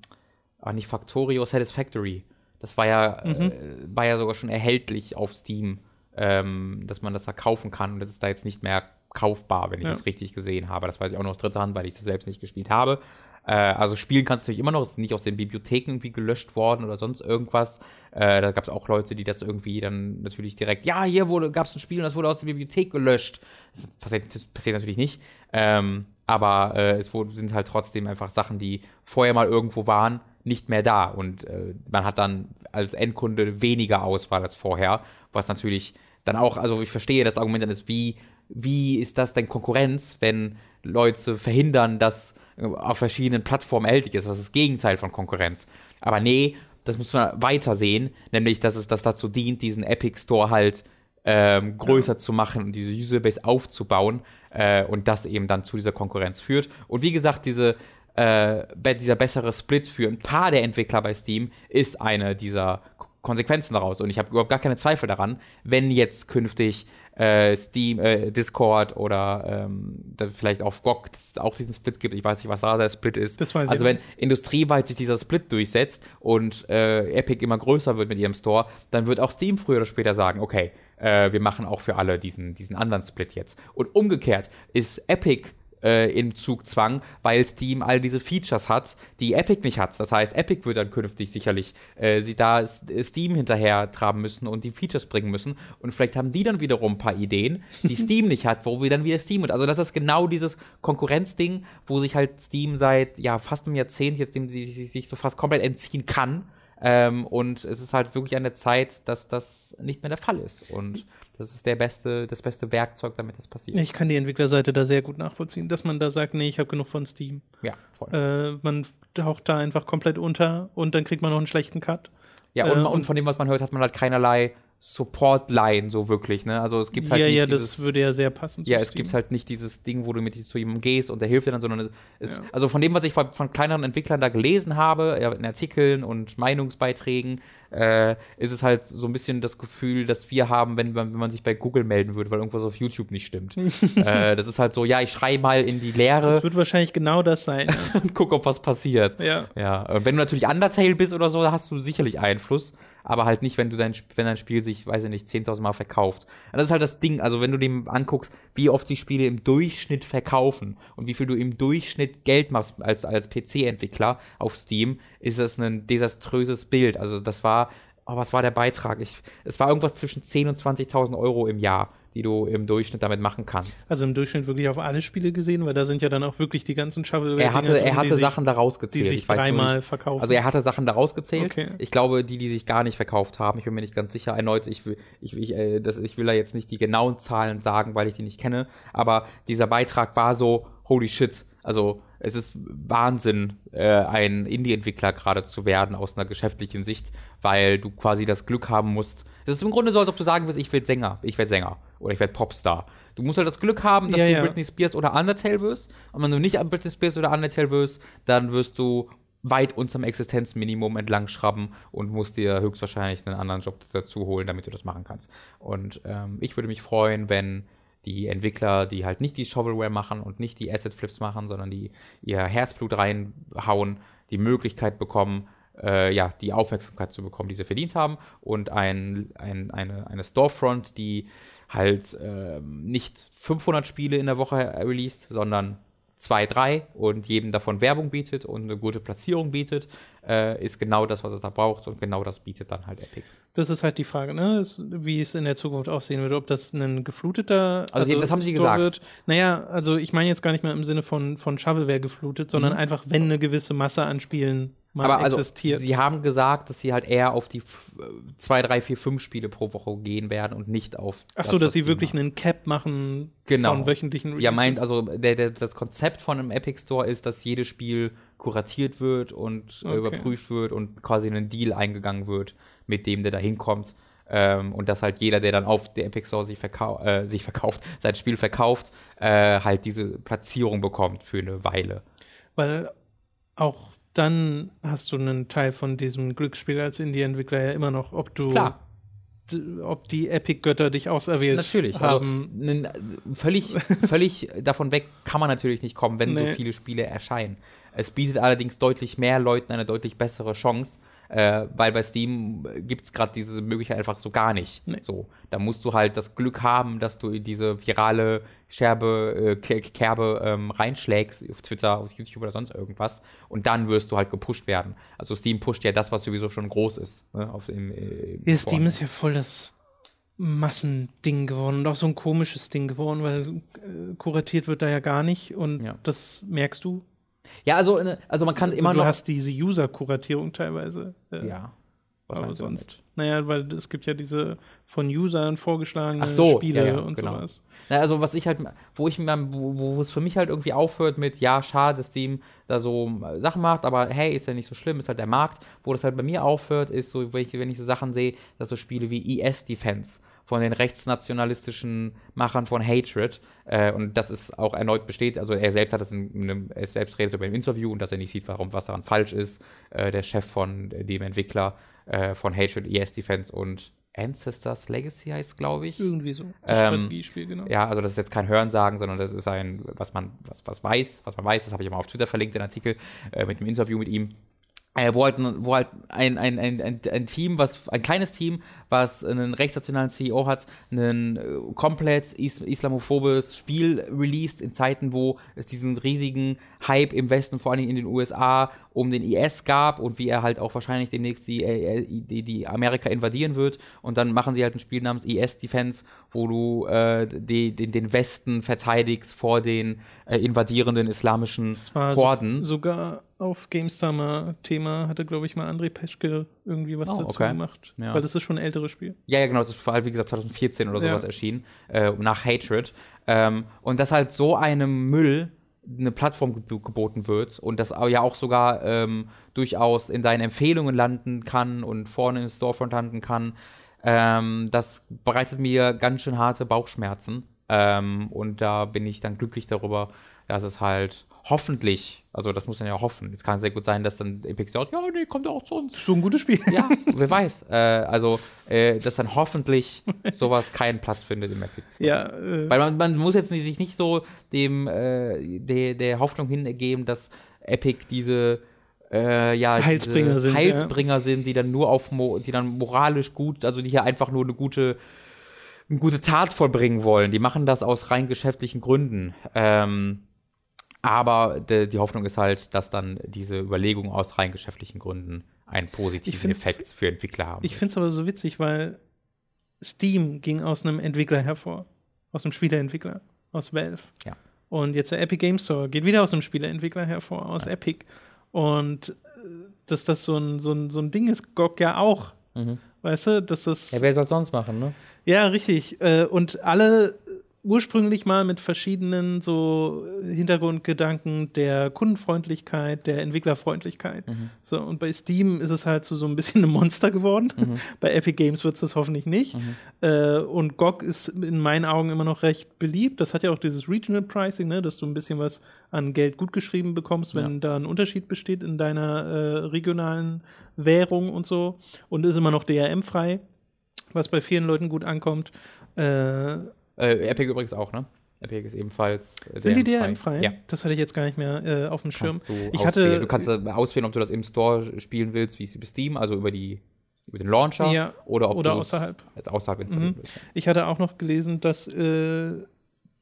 ah, nicht Factorio, Satisfactory. Das war ja, Mhm. äh, war ja sogar schon erhältlich auf Steam, ähm, dass man das da kaufen kann. Und das ist da jetzt nicht mehr kaufbar, wenn ich Ja. das richtig gesehen habe. Das weiß ich auch noch aus dritter Hand, weil ich das selbst nicht gespielt habe. Äh, also spielen kannst du natürlich immer noch, es ist nicht aus den Bibliotheken irgendwie gelöscht worden oder sonst irgendwas. Äh, da gab es auch Leute, die das irgendwie dann natürlich direkt, ja, hier wurde, gab es ein Spiel und das wurde aus der Bibliothek gelöscht. Das passiert, das passiert natürlich nicht. Ähm, aber äh, es sind halt trotzdem einfach Sachen, die vorher mal irgendwo waren, nicht mehr da. Und äh, man hat dann als Endkunde weniger Auswahl als vorher, was natürlich dann auch, also ich verstehe das Argument dann ist, wie, wie ist das denn Konkurrenz, wenn Leute verhindern, dass äh, auf verschiedenen Plattformen erhältlich ist? Das ist das Gegenteil von Konkurrenz. Aber nee, das muss man weiter sehen, nämlich, dass es das dazu dient, diesen Epic Store halt ähm, größer zu machen und diese Userbase aufzubauen äh, und das eben dann zu dieser Konkurrenz führt. Und wie gesagt, diese, äh, dieser bessere Split für ein paar der Entwickler bei Steam ist eine dieser Konsequenzen daraus. Und ich habe überhaupt gar keine Zweifel daran, wenn jetzt künftig äh, Steam, äh, Discord oder ähm, vielleicht auch GOG auch diesen Split gibt. Ich weiß nicht, was da der Split ist. Das weiß ich also wenn industrieweit sich dieser Split durchsetzt und äh, Epic immer größer wird mit ihrem Store, dann wird auch Steam früher oder später sagen, okay, äh, wir machen auch für alle diesen, diesen anderen Split jetzt. Und umgekehrt ist Epic äh, in Zugzwang, weil Steam all diese Features hat, die Epic nicht hat. Das heißt, Epic wird dann künftig sicherlich äh, sie da Steam hinterher traben müssen und die Features bringen müssen. Und vielleicht haben die dann wiederum ein paar Ideen, die Steam nicht hat, wo wir dann wieder Steam und also das ist genau dieses Konkurrenzding, wo sich halt Steam seit ja fast einem Jahrzehnt jetzt dem sie sich so fast komplett entziehen kann. Ähm, und es ist halt wirklich an der Zeit, dass das nicht mehr der Fall ist. Und das ist der beste, das beste Werkzeug, damit das passiert. Ich kann die Entwicklerseite da sehr gut nachvollziehen, dass man da sagt, nee, ich habe genug von Steam. Ja, voll. Äh, man taucht da einfach komplett unter und dann kriegt man noch einen schlechten Cut. Ja, und, äh, und von dem, was man hört, hat man halt keinerlei Support-Line so wirklich, ne? Also es gibt halt ja, nicht ja, dieses, das würde ja sehr passen. Ja, es gibt halt nicht dieses Ding, wo du mit zu jemandem gehst und der hilft dir dann, sondern es, Ja. also von dem, was ich von, von kleineren Entwicklern da gelesen habe, in Artikeln und Meinungsbeiträgen, äh, ist es halt so ein bisschen das Gefühl, dass wir haben, wenn man, wenn man sich bei Google melden würde, weil irgendwas auf YouTube nicht stimmt. äh, das ist halt so, ja, ich schreie mal in die Leere Das wird wahrscheinlich genau das sein. und guck, ob was passiert. ja. Ja, äh, wenn du natürlich Undertale bist oder so, hast du sicherlich Einfluss, aber halt nicht, wenn du dein, wenn dein Spiel sich, weiß ich nicht, 10.000 Mal verkauft. Und das ist halt das Ding, also wenn du dem anguckst, wie oft sich Spiele im Durchschnitt verkaufen und wie viel du im Durchschnitt Geld machst als, als PC-Entwickler auf Steam, ist das ein desaströses Bild. Also das war, oh, was war der Beitrag? Ich, es war irgendwas zwischen 10.000 und 20.000 Euro im Jahr, die du im Durchschnitt damit machen kannst. Also im Durchschnitt wirklich auf alle Spiele gesehen, weil da sind ja dann auch wirklich die ganzen Shovelware. Er hatte, er hatte Sachen daraus die gezählt. sich Ich weiß nur dreimal verkaufen. Also er hatte Sachen daraus gezählt. Okay. Ich glaube, die, die sich gar nicht verkauft haben, ich bin mir nicht ganz sicher. Erneut, ich will, ich, ich, äh, das, ich will da jetzt nicht die genauen Zahlen sagen, weil ich die nicht kenne. Aber dieser Beitrag war so, holy shit. Also es ist Wahnsinn, äh, ein Indie-Entwickler gerade zu werden aus einer geschäftlichen Sicht, weil du quasi das Glück haben musst. Es ist im Grunde so, als ob du sagen willst, ich werde Sänger, ich werde Sänger oder ich werde Popstar. Du musst halt das Glück haben, dass Ja, du ja. Britney Spears oder Undertale wirst. Und wenn du nicht an Britney Spears oder Undertale wirst, dann wirst du weit unterm Existenzminimum entlang schrauben und musst dir höchstwahrscheinlich einen anderen Job dazu holen, damit du das machen kannst. Und ähm, ich würde mich freuen, wenn die Entwickler, die halt nicht die Shovelware machen und nicht die Asset Flips machen, sondern die ihr Herzblut reinhauen, die Möglichkeit bekommen, äh, ja, die Aufmerksamkeit zu bekommen, die sie verdient haben und ein, ein, eine, eine Storefront, die halt ähm, nicht 500 Spiele in der Woche released, sondern zwei, drei und jedem davon Werbung bietet und eine gute Platzierung bietet, äh, ist genau das, was es da braucht und genau das bietet dann halt Epic. Das ist halt die Frage, ne? Wie es in der Zukunft aussehen wird, ob das ein gefluteter Also, das haben sie Store gesagt. Wird. Naja, also ich meine jetzt gar nicht mehr im Sinne von, von Shovelware geflutet, sondern einfach, wenn eine gewisse Masse an Spielen Mhm. Aber also, existiert. sie haben gesagt, dass sie halt eher auf die zwei, drei, vier, fünf Spiele pro Woche gehen werden und nicht auf. Ach so, dass was sie wirklich machen. einen Cap machen Genau. von wöchentlichen Ja, meint, Releases. also der, der, das Konzept von einem Epic Store ist, dass jedes Spiel kuratiert wird und äh, Okay. überprüft wird und quasi einen Deal eingegangen wird mit dem, der da hinkommt. Ähm, und dass halt jeder, der dann auf der Epic Store sich, verkau äh, sich verkauft, sein Spiel verkauft, äh, halt diese Platzierung bekommt für eine Weile. Weil auch dann hast du einen Teil von diesem Glücksspiel als Indie-Entwickler ja immer noch, ob du, Klar. ob die Epic-Götter dich auserwählt Natürlich. haben. Also, nen- völlig, völlig davon weg kann man natürlich nicht kommen, wenn so Nee. viele Spiele erscheinen. Es bietet allerdings deutlich mehr Leuten eine deutlich bessere Chance, äh, weil bei Steam gibt es gerade diese Möglichkeit einfach so gar nicht. Nee. So, da musst du halt das Glück haben, dass du in diese virale Scherbe, äh, Ke- Kerbe ähm, reinschlägst auf Twitter, auf YouTube oder sonst irgendwas und dann wirst du halt gepusht werden. Also Steam pusht ja das, was sowieso schon groß ist. Ne, auf, im, äh, im Ja, Steam ist ja voll das Massending geworden und auch so ein komisches Ding geworden, weil äh, kuratiert wird da ja gar nicht und Ja. das merkst du. Ja, also, äh, also man kann Also immer du noch. hast diese User-Kuratierung teilweise. Äh, ja. Was aber du sonst. Naja, weil es gibt ja diese von Usern vorgeschlagene Ach so, Spiele ja, ja, und genau. sowas. Na, also was ich halt, wo ich mir, wo, wo es für mich halt irgendwie aufhört mit, ja, schade, dass Steam da so äh, Sachen macht, aber hey, ist ja nicht so schlimm, ist halt der Markt. Wo das halt bei mir aufhört, ist so, wenn ich, wenn ich so Sachen sehe, dass so Spiele wie ES Defense, von den rechtsnationalistischen Machern von Hatred. Äh, und das ist auch erneut besteht. Also er selbst hat es in, in einem, er selbst redet über ein Interview und dass er nicht sieht, warum was daran falsch ist. Äh, der Chef von dem Entwickler äh, von Hatred, ES Defense und Ancestors Legacy heißt, glaube ich. Irgendwie so. Das Ähm, Strategiespiel, genau. Ja, also das ist jetzt kein Hörensagen, sondern das ist ein, was man, was, was weiß, was man weiß, das habe ich immer auf Twitter verlinkt, den Artikel äh, mit dem Interview mit ihm. Äh, wo halt, wo halt ein, ein, ein, ein, ein Team, was, ein kleines Team, was einen rechtsnationalen CEO hat, ein äh, komplett is islamophobes Spiel released in Zeiten, wo es diesen riesigen Hype im Westen, vor allen Dingen in den USA, um den IS gab und wie er halt auch wahrscheinlich demnächst die, äh, die, die Amerika invadieren wird. Und dann machen sie halt ein Spiel namens IS Defense, wo du äh, die, den, den Westen verteidigst vor den äh, invadierenden islamischen war so, Horden. sogar auf GameStar-Thema hatte, glaube ich, mal André Peschke irgendwie was Oh, dazu okay. gemacht. Ja. Weil das ist schon ein älteres Spiel. Ja, ja, genau, das ist vor allem, wie gesagt, 2014 oder Ja. sowas erschienen, äh, nach Hatred. Ähm, und dass halt so einem Müll eine Plattform geb geboten wird und das ja auch sogar ähm, durchaus in deinen Empfehlungen landen kann und vorne im Storefront landen kann, ähm, das bereitet mir ganz schön harte Bauchschmerzen. Ähm, und da bin ich dann glücklich darüber, dass es halt hoffentlich, also das muss man ja hoffen, es kann sehr gut sein, dass dann Epic sagt, ja, nee, kommt doch auch zu uns. Schon ein gutes Spiel. Ja, wer weiß. Äh, also, äh, dass dann hoffentlich sowas keinen Platz findet im Epic. Store. Ja, äh, Weil man, man muss jetzt nicht, sich nicht so dem äh, der, der Hoffnung hingeben, dass Epic diese äh, ja, Heilsbringer sind, Heilsbringer sind, die dann nur auf mo die dann moralisch gut, also die hier einfach nur eine gute eine gute Tat vollbringen wollen. Die machen das aus rein geschäftlichen Gründen. Ähm, aber de, die Hoffnung ist halt, dass dann diese Überlegung aus rein geschäftlichen Gründen einen positiven Effekt für Entwickler haben. ich finde es aber so witzig, weil Steam ging aus einem Entwickler hervor. Aus einem Spieleentwickler. Aus Valve. Ja. Und jetzt der Epic Game Store geht wieder aus einem Spieleentwickler hervor, aus Epic. Und äh, dass das so ein, so ein, so ein Ding ist, GOG ja auch. Mhm. Weißt du, dass das. ja, wer soll sonst machen, ne? Ja, richtig. Äh, Und alle äh, ursprünglich mal mit verschiedenen so Hintergrundgedanken der Kundenfreundlichkeit, der Entwicklerfreundlichkeit. So, und bei Steam ist es halt so, so ein bisschen ein Monster geworden. bei Epic Games wird es das hoffentlich nicht. Äh, und GOG ist in meinen Augen immer noch recht beliebt. Das hat ja auch dieses Regional Pricing, ne, dass du ein bisschen was an Geld gutgeschrieben bekommst, wenn da ein Unterschied besteht in deiner äh, regionalen Währung und so. Und ist immer noch DRM-frei was bei vielen Leuten gut ankommt. Äh, Äh, Epic übrigens auch, ne? Epic ist ebenfalls äh, sind die DRM-frei. Ja. Das hatte ich jetzt gar nicht mehr äh, auf dem Schirm. Du Ich auswählen. hatte, du kannst äh, auswählen, ob du das im Store spielen willst, wie es über Steam, also über die über den Launcher Ja, oder ob oder du es außerhalb. als außerhalb installieren Mhm. willst. ich hatte auch noch gelesen, dass äh,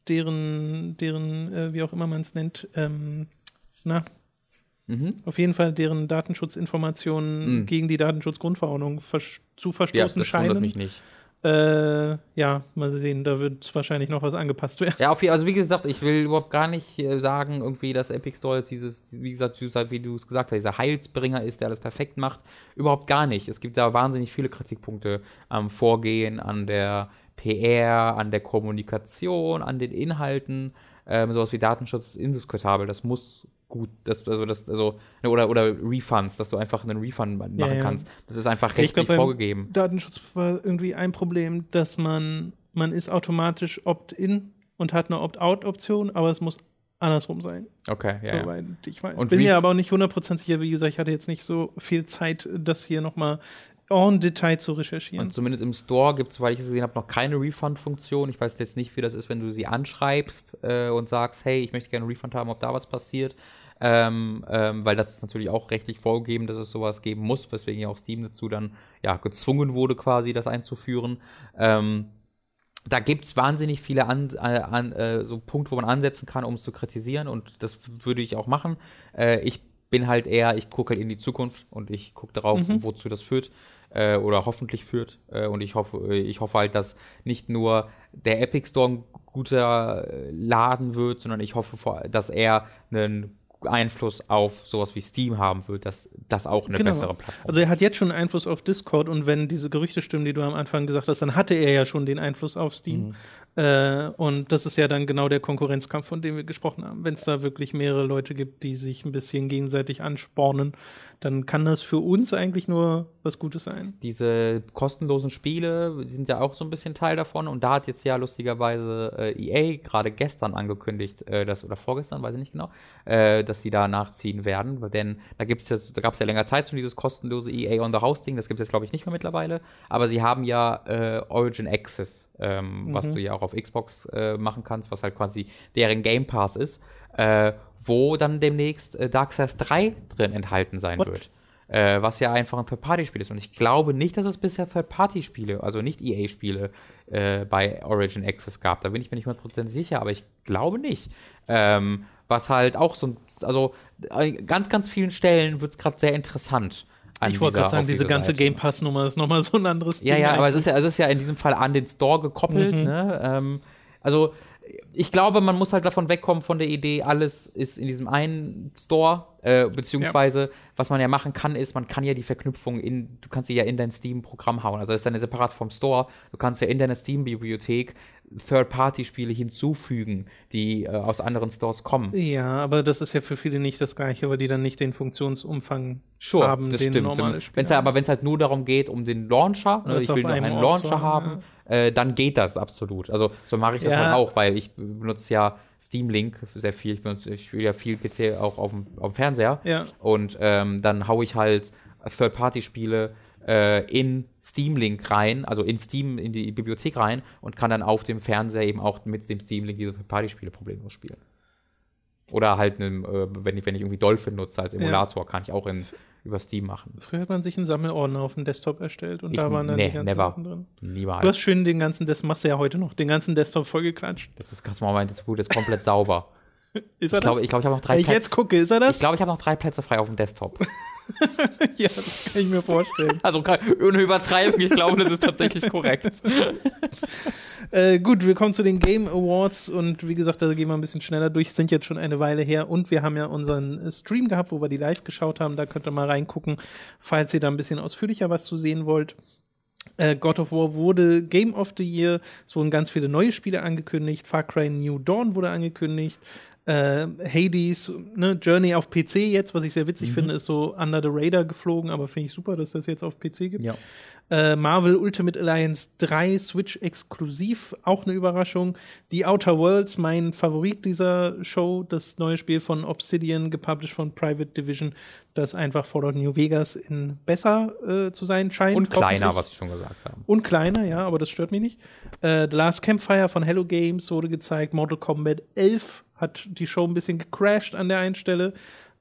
deren, deren äh, wie auch immer man es nennt, ähm, na, Mhm. auf jeden Fall deren Datensschutzinformationen Mhm. gegen die Datenschutzgrundverordnung vers zu Ja, verstoßen das wundert scheinen. mich nicht. Äh, ja, mal sehen, da wird wahrscheinlich noch was angepasst werden. Ja, auf, also wie gesagt, ich will überhaupt gar nicht äh, sagen, irgendwie, dass Epic Store jetzt dieses, wie gesagt, wie du es gesagt hast, dieser Heilsbringer ist, der alles perfekt macht. Überhaupt gar nicht. Es gibt da wahnsinnig viele Kritikpunkte am Vorgehen, an der PR, an der Kommunikation, an den Inhalten. Ähm, sowas wie Datenschutz ist indiskutabel. Das muss gut, das, also das, also, oder, oder Refunds, dass du einfach einen Refund machen Ja, ja. kannst. Das ist einfach Ich rechtlich glaub, vorgegeben. Datenschutz war irgendwie ein Problem, dass man, man ist automatisch Opt-in und hat eine Opt-out-Option, aber es muss andersrum sein, Okay, ja. soweit ich weiß. Und Bin mir aber auch nicht 100% sicher, wie gesagt, ich hatte jetzt nicht so viel Zeit, das hier nochmal en Detail zu recherchieren. Und zumindest im Store gibt es, weil ich es gesehen habe, noch keine Refund-Funktion. Ich weiß jetzt nicht, wie das ist, wenn du sie anschreibst äh, und sagst, hey, ich möchte gerne einen Refund haben, ob da was passiert. Ähm, ähm, weil das ist natürlich auch rechtlich vorgegeben, dass es sowas geben muss, weswegen ja auch Steam dazu dann ja gezwungen wurde, quasi das einzuführen. Ähm, da gibt es wahnsinnig viele an, äh, an, äh, so Punkte, wo man ansetzen kann, um es zu kritisieren und das würde ich auch machen. Äh, ich bin halt eher, ich gucke halt in die Zukunft und ich gucke darauf, wozu das führt äh, oder hoffentlich führt. Äh, und ich hoffe, ich hoffe halt, dass nicht nur der Epic Store ein guter äh, Laden wird, sondern ich hoffe, dass er ein Einfluss auf sowas wie Steam haben wird, dass das auch eine Genau. bessere Plattform Also er hat jetzt schon Einfluss auf Discord und wenn diese Gerüchte stimmen, die du am Anfang gesagt hast, dann hatte er ja schon den Einfluss auf Steam. Mhm. Äh, und das ist ja dann genau der Konkurrenzkampf, von dem wir gesprochen haben. Wenn es da wirklich mehrere Leute gibt, die sich ein bisschen gegenseitig anspornen, dann kann das für uns eigentlich nur was Gutes sein. diese kostenlosen Spiele sind ja auch so ein bisschen Teil davon. Und da hat jetzt ja lustigerweise äh, EA gerade gestern angekündigt, äh, das, oder vorgestern, weiß ich nicht genau, äh, dass sie da nachziehen werden, weil denn da gibt's ja, da gab es ja länger Zeit schon dieses kostenlose EA on the House Ding, das gibt es jetzt glaube ich nicht mehr mittlerweile, aber sie haben ja äh, Origin Access, ähm, was du ja auch auf Xbox äh, machen kannst, was halt quasi deren Game Pass ist, äh, wo dann demnächst äh, Dark Souls 3 drin enthalten sein What? wird äh, was ja einfach ein Third-Party-Spiel ist. Und ich glaube nicht, dass es bisher Third-Party-Spiele, also nicht EA-Spiele äh, bei Origin Access gab. Da bin ich mir nicht 100% sicher, aber ich glaube nicht. Ähm, was halt auch so, ein- also an ganz, ganz vielen Stellen wird es gerade sehr interessant. an Ich wollte gerade sagen, diese dieser ganze Seite. Game Pass-Nummer ist nochmal so ein anderes Ja, Ding ja, aber es ist ja, es ist ja in diesem Fall an den Store gekoppelt. Mhm. Ne? Ähm, also ich glaube, man muss halt davon wegkommen von der Idee, alles ist in diesem einen Store, äh, beziehungsweise was man ja machen kann, ist, man kann ja die Verknüpfung in, du kannst sie ja in dein Steam-Programm hauen. Also das ist dann separat vom Store. Du kannst ja in deiner Steam-Bibliothek Third-Party-Spiele hinzufügen, die äh, aus anderen Stores kommen. Ja, aber das ist ja für viele nicht das Gleiche, weil die dann nicht den Funktionsumfang Sure, haben, das den stimmt. normale Spiele wenn's, aber wenn es halt nur darum geht, um den Launcher, Das ich will nur einen Ort Launcher haben, haben, äh, dann geht das absolut. Also so mache ich das Ja. halt auch, weil ich benutze ja Steam Link sehr viel. Ich, benutze, ich spiele ja viel PC auch auf dem, auf dem Fernseher. Ja. Und ähm, dann haue ich halt Third-Party-Spiele äh, in Steam Link rein, also in Steam, in die Bibliothek rein und kann dann auf dem Fernseher eben auch mit dem Steam Link diese Third-Party-Spiele problemlos spielen. Oder halt, einem, äh, wenn, ich, wenn ich irgendwie Dolphin nutze als Emulator, kann ich auch in, über Steam machen. Früher hat man sich einen Sammelordner auf dem Desktop erstellt und Ich- da waren dann nee, die ganzen never. Sachen drin. Niemals. Du hast schön den ganzen, das machst du ja heute noch, den ganzen Desktop vollgeklatscht. Das ist ganz Moment, das Boot ist komplett sauber. Ist er Ich glaube, das? ich, glaub, ich habe noch drei Wenn ich Plätze. jetzt gucke, ist er das? Ich glaube, ich habe noch drei Plätze frei auf dem Desktop. ja, das kann ich mir vorstellen. Also ohne Übertreibung, ich glaube, das ist tatsächlich korrekt. äh, gut, wir kommen zu den Game Awards und wie gesagt, da gehen wir ein bisschen schneller durch, sind jetzt schon eine Weile her und wir haben ja unseren äh, Stream gehabt, wo wir die live geschaut haben, da könnt ihr mal reingucken, falls ihr da ein bisschen ausführlicher was zu sehen wollt. Äh, God of War wurde Game of the Year. Es wurden ganz viele neue Spiele angekündigt. Far Cry New Dawn wurde angekündigt. Äh, Hades, ne, Journey auf PC jetzt, was ich sehr witzig finde, ist so Under the Radar geflogen, aber finde ich super, dass das jetzt auf PC gibt. Ja. Äh, Marvel Ultimate Alliance 3 Switch exklusiv, auch eine Überraschung. The Outer Worlds, mein Favorit dieser Show, das neue Spiel von Obsidian, gepublished von Private Division, das einfach Fallout New Vegas in besser äh, zu sein scheint. Und kleiner, was ich schon gesagt habe. Und kleiner, ja, aber das stört mich nicht. Äh, The Last Campfire von Hello Games wurde gezeigt. Mortal Kombat 11 hat die Show ein bisschen gecrashed an der einen Stelle.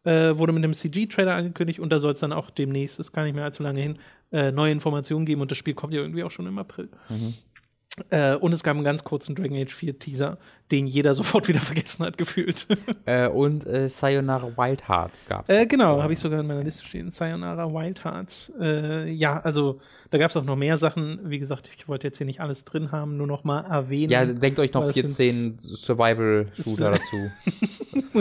Äh, wurde mit einem CG-Trailer angekündigt und da soll es dann auch demnächst, ist gar nicht mehr allzu lange hin, äh, neue Informationen geben und das Spiel kommt ja irgendwie auch schon im April. Äh, und es gab einen ganz kurzen Dragon Age 4 Teaser, den jeder sofort wieder vergessen hat, gefühlt. Äh, und äh, Sayonara Wild Hearts gab es. Äh, genau, habe ich sogar in meiner Liste stehen. Sayonara Wild Hearts. Äh, ja, also da gab es auch noch mehr Sachen. Wie gesagt, ich wollte jetzt hier nicht alles drin haben, nur noch mal erwähnen. ja, denkt euch noch weil es 14 Survival-Shooter dazu.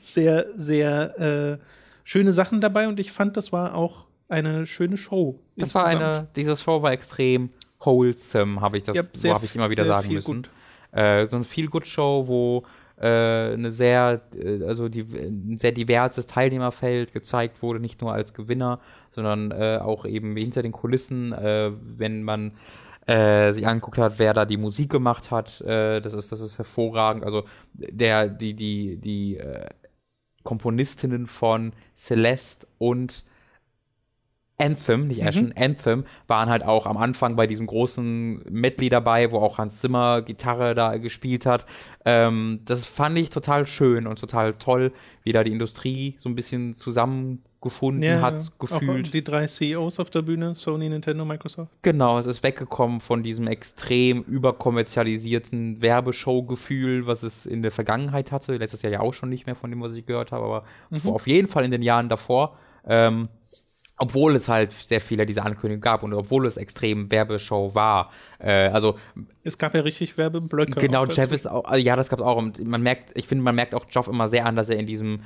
sehr, sehr äh, schöne Sachen dabei und ich fand, das war auch eine schöne Show. Das war insgesamt. eine, diese Show war extrem wholesome, habe ich das, sehr so habe ich immer wieder sagen müssen. Äh, so eine feel good Show, wo äh, eine sehr, äh, also die, ein sehr diverses Teilnehmerfeld gezeigt wurde, nicht nur als Gewinner, sondern äh, auch eben hinter den Kulissen, wenn man sich angeguckt hat, wer da die Musik gemacht hat, das ist, das ist hervorragend. Also der, die, die, die Komponistinnen von Celeste und Anthem, nicht Ashen, Anthem, waren halt auch am Anfang bei diesem großen Medley dabei, wo auch Hans Zimmer Gitarre da gespielt hat. Ähm, das fand ich total schön und total toll, wie da die Industrie so ein bisschen zusammengefunden ja, hat, Auch gefühlt. die drei CEOs auf der Bühne, Sony, Nintendo, Microsoft. Genau, es ist weggekommen von diesem extrem überkommerzialisierten Werbeshow-Gefühl, was es in der Vergangenheit hatte. Letztes Jahr ja auch schon nicht mehr von dem, was ich gehört habe, aber vor- auf jeden Fall in den Jahren davor. Ähm, obwohl es halt sehr viele dieser Ankündigungen gab und obwohl es extrem Werbeshow war. Äh, also Es gab ja richtig Werbeblöcke. Genau, auch Jeff ist auch, also ja, das gab's auch. Und man merkt, ich finde, man merkt auch Joff immer sehr an, dass er in diesem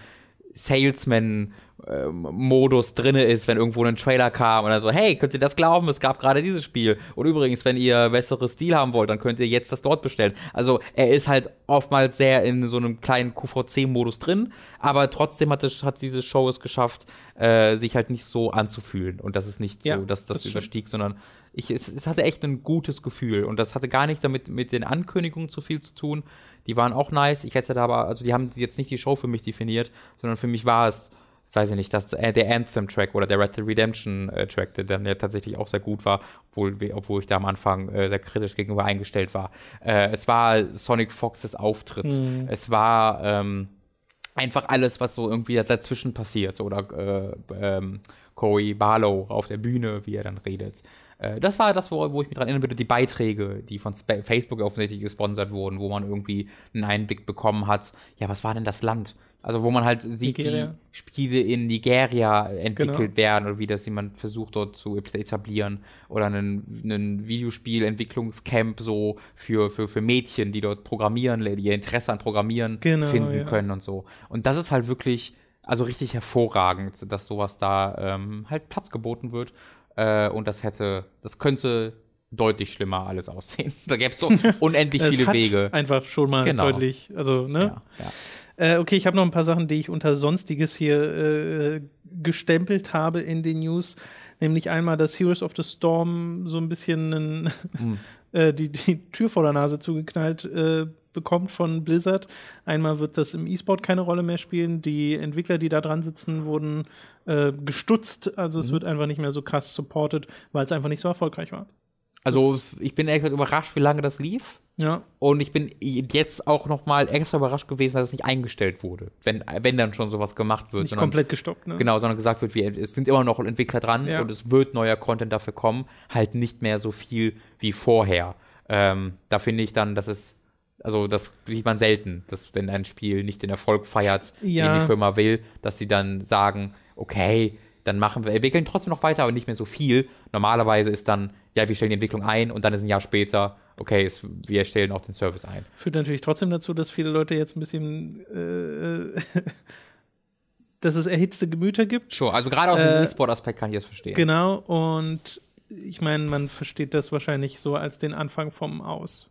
Salesman-Modus drinne ist, wenn irgendwo ein Trailer kam und dann so, hey, könnt ihr das glauben? Es gab gerade dieses Spiel. Und übrigens, wenn ihr besseres Stil haben wollt, dann könnt ihr jetzt das dort bestellen. Also er ist halt oftmals sehr in so einem kleinen QVC-Modus drin, aber trotzdem hat, es, hat diese Show es geschafft, äh, sich halt nicht so anzufühlen. Und das ist nicht so, Ja, dass das, das überstieg, sondern ich, es, es hatte echt ein gutes Gefühl. Und das hatte gar nicht damit mit den Ankündigungen zu viel zu tun. Die waren auch nice. Ich hätte da aber, also die haben jetzt nicht die Show für mich definiert, sondern für mich war es, weiß ich nicht, das, äh, der Anthem-Track oder der Red Dead Redemption-Track, der dann ja tatsächlich auch sehr gut war, obwohl, obwohl ich da am Anfang äh, sehr kritisch gegenüber eingestellt war. Äh, es war Sonic Foxes Auftritt. Es war ähm, einfach alles, was so irgendwie dazwischen passiert. So, oder äh, ähm, Corey Barlow auf der Bühne, wie er dann redet. Äh, das war das, wo, wo ich mich dran erinnern würde, die Beiträge, die von Sp Facebook offensichtlich gesponsert wurden, wo man irgendwie einen Einblick bekommen hat. Ja, was war denn das Land? Also wo man halt sieht, Nigeria. wie Spiele in Nigeria entwickelt Genau. werden oder wie das jemand versucht dort zu etablieren oder ein, ein Videospiel-Entwicklungscamp so für, für, für Mädchen, die dort programmieren, die ihr Interesse an Programmieren Genau, finden ja. können und so. Und das ist halt wirklich, also richtig hervorragend, dass sowas da ähm, halt Platz geboten wird. Äh, und das hätte, das könnte deutlich schlimmer alles aussehen. Da gäbe es so unendlich viele hat Wege. einfach schon mal Genau. deutlich, also, ne? Ja, ja. Äh, okay, ich habe noch ein paar Sachen, die ich unter Sonstiges hier äh, gestempelt habe in den News. Nämlich einmal, dass Heroes of the Storm so ein bisschen Hm. äh, die, die Tür vor der Nase zugeknallt äh, bekommt von Blizzard. Einmal wird das im E-Sport keine Rolle mehr spielen. Die Entwickler, die da dran sitzen, wurden äh, gestutzt. Also Mhm. es wird einfach nicht mehr so krass supported, weil es einfach nicht so erfolgreich war. Also ich bin echt überrascht, wie lange das lief. Ja, Und ich bin jetzt auch noch mal extra überrascht gewesen, dass es nicht eingestellt wurde. Wenn, wenn dann schon sowas gemacht wird. nicht sondern- komplett gestoppt. Ne? Genau, sondern gesagt wird, wie, es sind immer noch Entwickler dran Ja. und es wird neuer Content dafür kommen, halt nicht mehr so viel wie vorher. Ähm, da finde ich dann, dass es, also das sieht man selten, dass wenn ein Spiel nicht den Erfolg feiert, Ja. den die Firma will, dass sie dann sagen, okay, dann machen wir, entwickeln trotzdem noch weiter, aber nicht mehr so viel. Normalerweise ist dann, ja, wir stellen die Entwicklung ein und dann ist ein Jahr später, okay, es, wir stellen auch den Service ein. Führt natürlich trotzdem dazu, dass viele Leute jetzt ein bisschen, äh, dass es erhitzte Gemüter gibt. Schon, also gerade aus Äh, dem E-Sport-Aspekt kann ich das verstehen. Genau, und ich meine, man versteht das wahrscheinlich so als den Anfang vom Aus.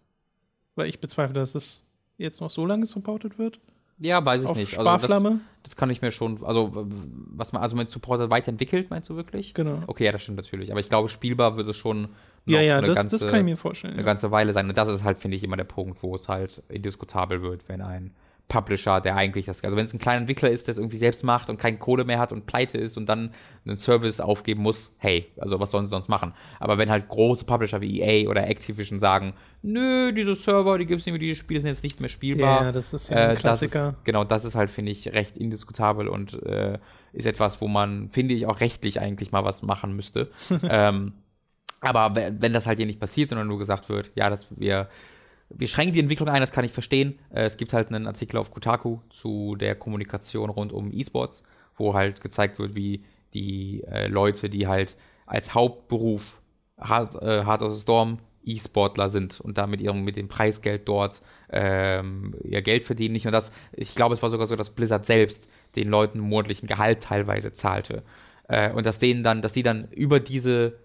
Weil ich bezweifle, dass es jetzt noch so lange supported wird. Ja, weiß ich Auf nicht. Also das, Sparflamme. Das kann ich mir schon, also was man, also mit Supporter weiterentwickelt, meinst du wirklich? Genau. Okay, ja, das stimmt natürlich. Aber ich glaube, spielbar wird es schon ja, ja, das, ganze, das kann ich mir vorstellen. eine Ja. ganze Weile sein. Und das ist halt, finde ich, immer der Punkt, wo es halt indiskutabel wird, wenn ein Publisher, der eigentlich das, also wenn es ein kleiner Entwickler ist, der es irgendwie selbst macht und keine Kohle mehr hat und pleite ist und dann einen Service aufgeben muss, hey, also was sollen sie sonst machen? Aber wenn halt große Publisher wie EA oder Activision sagen, nö, diese Server, die gibt es nicht mehr, diese Spiele sind jetzt nicht mehr spielbar. Ja, das ist ja ein Äh, das ist, Klassiker. genau, das ist halt, finde ich, recht indiskutabel und äh, ist etwas, wo man, finde ich, auch rechtlich eigentlich mal was machen müsste. ähm, aber we- wenn das halt hier nicht passiert, sondern nur gesagt wird, ja, dass wir, wir schränken die Entwicklung ein, das kann ich verstehen. Äh, es gibt halt einen Artikel auf Kotaku zu der Kommunikation rund um E-Sports, wo halt gezeigt wird, wie die äh, Leute, die halt als Hauptberuf Hard, äh, Hard of the Storm E-Sportler sind und da mit ihrem, mit dem Preisgeld dort ähm, ihr Geld verdienen. Nicht nur das, ich glaube, es war sogar so, dass Blizzard selbst den Leuten monatlichen Gehalt teilweise zahlte. Äh, und dass denen dann, dass die dann über diese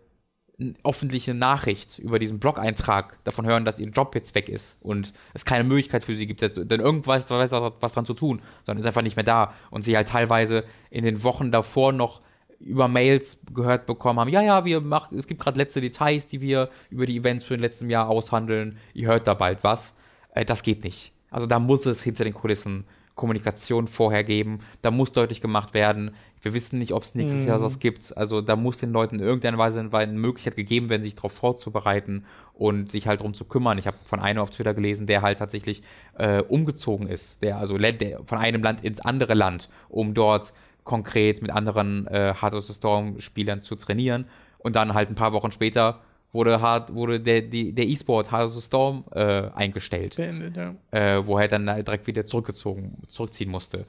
öffentliche Nachricht über diesen Blog-Eintrag davon hören, dass ihr Job jetzt weg ist und es keine Möglichkeit für sie gibt, denn irgendwas was, was dran zu tun, sondern ist einfach nicht mehr da und sie halt teilweise in den Wochen davor noch über Mails gehört bekommen haben, ja, ja, wir machen, es gibt gerade letzte Details, die wir über die Events für den letzten Jahr aushandeln, ihr hört da bald was. Äh, das geht nicht. Also da muss es hinter den Kulissen Kommunikation vorher geben, da muss deutlich gemacht werden, wir wissen nicht, ob es nächstes Jahr sowas gibt, also da muss den Leuten in irgendeiner Weise eine Möglichkeit gegeben werden, sich darauf vorzubereiten und sich halt drum zu kümmern. Ich habe von einem auf Twitter gelesen, der halt tatsächlich äh, umgezogen ist, der also der von einem Land ins andere Land, um dort konkret mit anderen äh, Heart of the Storm Spielern zu trainieren. Und dann halt ein paar Wochen später wurde hart wurde der die, der E-Sport Heart of the Storm äh, eingestellt Beendet, ja. äh, wo er dann direkt wieder zurückgezogen, zurückziehen musste.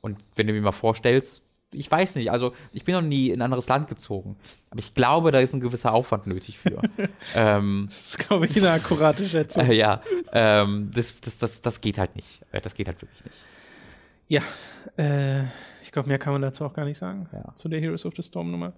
Und wenn du mir mal vorstellst, ich weiß nicht, also ich bin noch nie in ein anderes Land gezogen, aber ich glaube, da ist ein gewisser Aufwand nötig für. ähm, Das ist, glaube ich, eine akkurate Schätzung. äh, ja, ähm, das, das, das, das geht halt nicht. Äh, Das geht halt wirklich nicht. Ja, äh, ich glaube, mehr kann man dazu auch gar nicht sagen. Ja. Zu der Heroes of the Storm Nummer.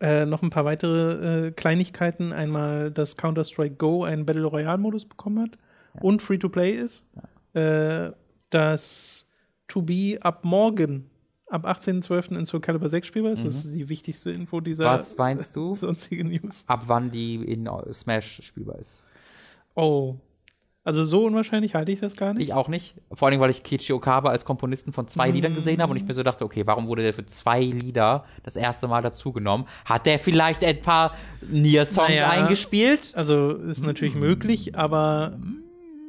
Äh, noch ein paar weitere äh, Kleinigkeiten. Einmal, dass Counter-Strike Go einen Battle Royale-Modus bekommen hat und Free-to-Play ist. Äh, dass To Be ab morgen, ab 18.12. in Soul Calibur 6 spielbar ist. Das ist die wichtigste Info dieser Mhm. Was meinst du? sonstigen News. Ab wann die in Smash spielbar ist? Oh. Also so unwahrscheinlich halte ich das gar nicht. Ich auch nicht. Vor allem, weil ich Kiichi Okaba als Komponisten von zwei Liedern gesehen habe und ich Mm. mir so dachte, okay, warum wurde der für zwei Lieder das erste Mal dazugenommen? Hat der vielleicht ein paar Nier-Songs Naja. eingespielt? Also ist natürlich möglich, aber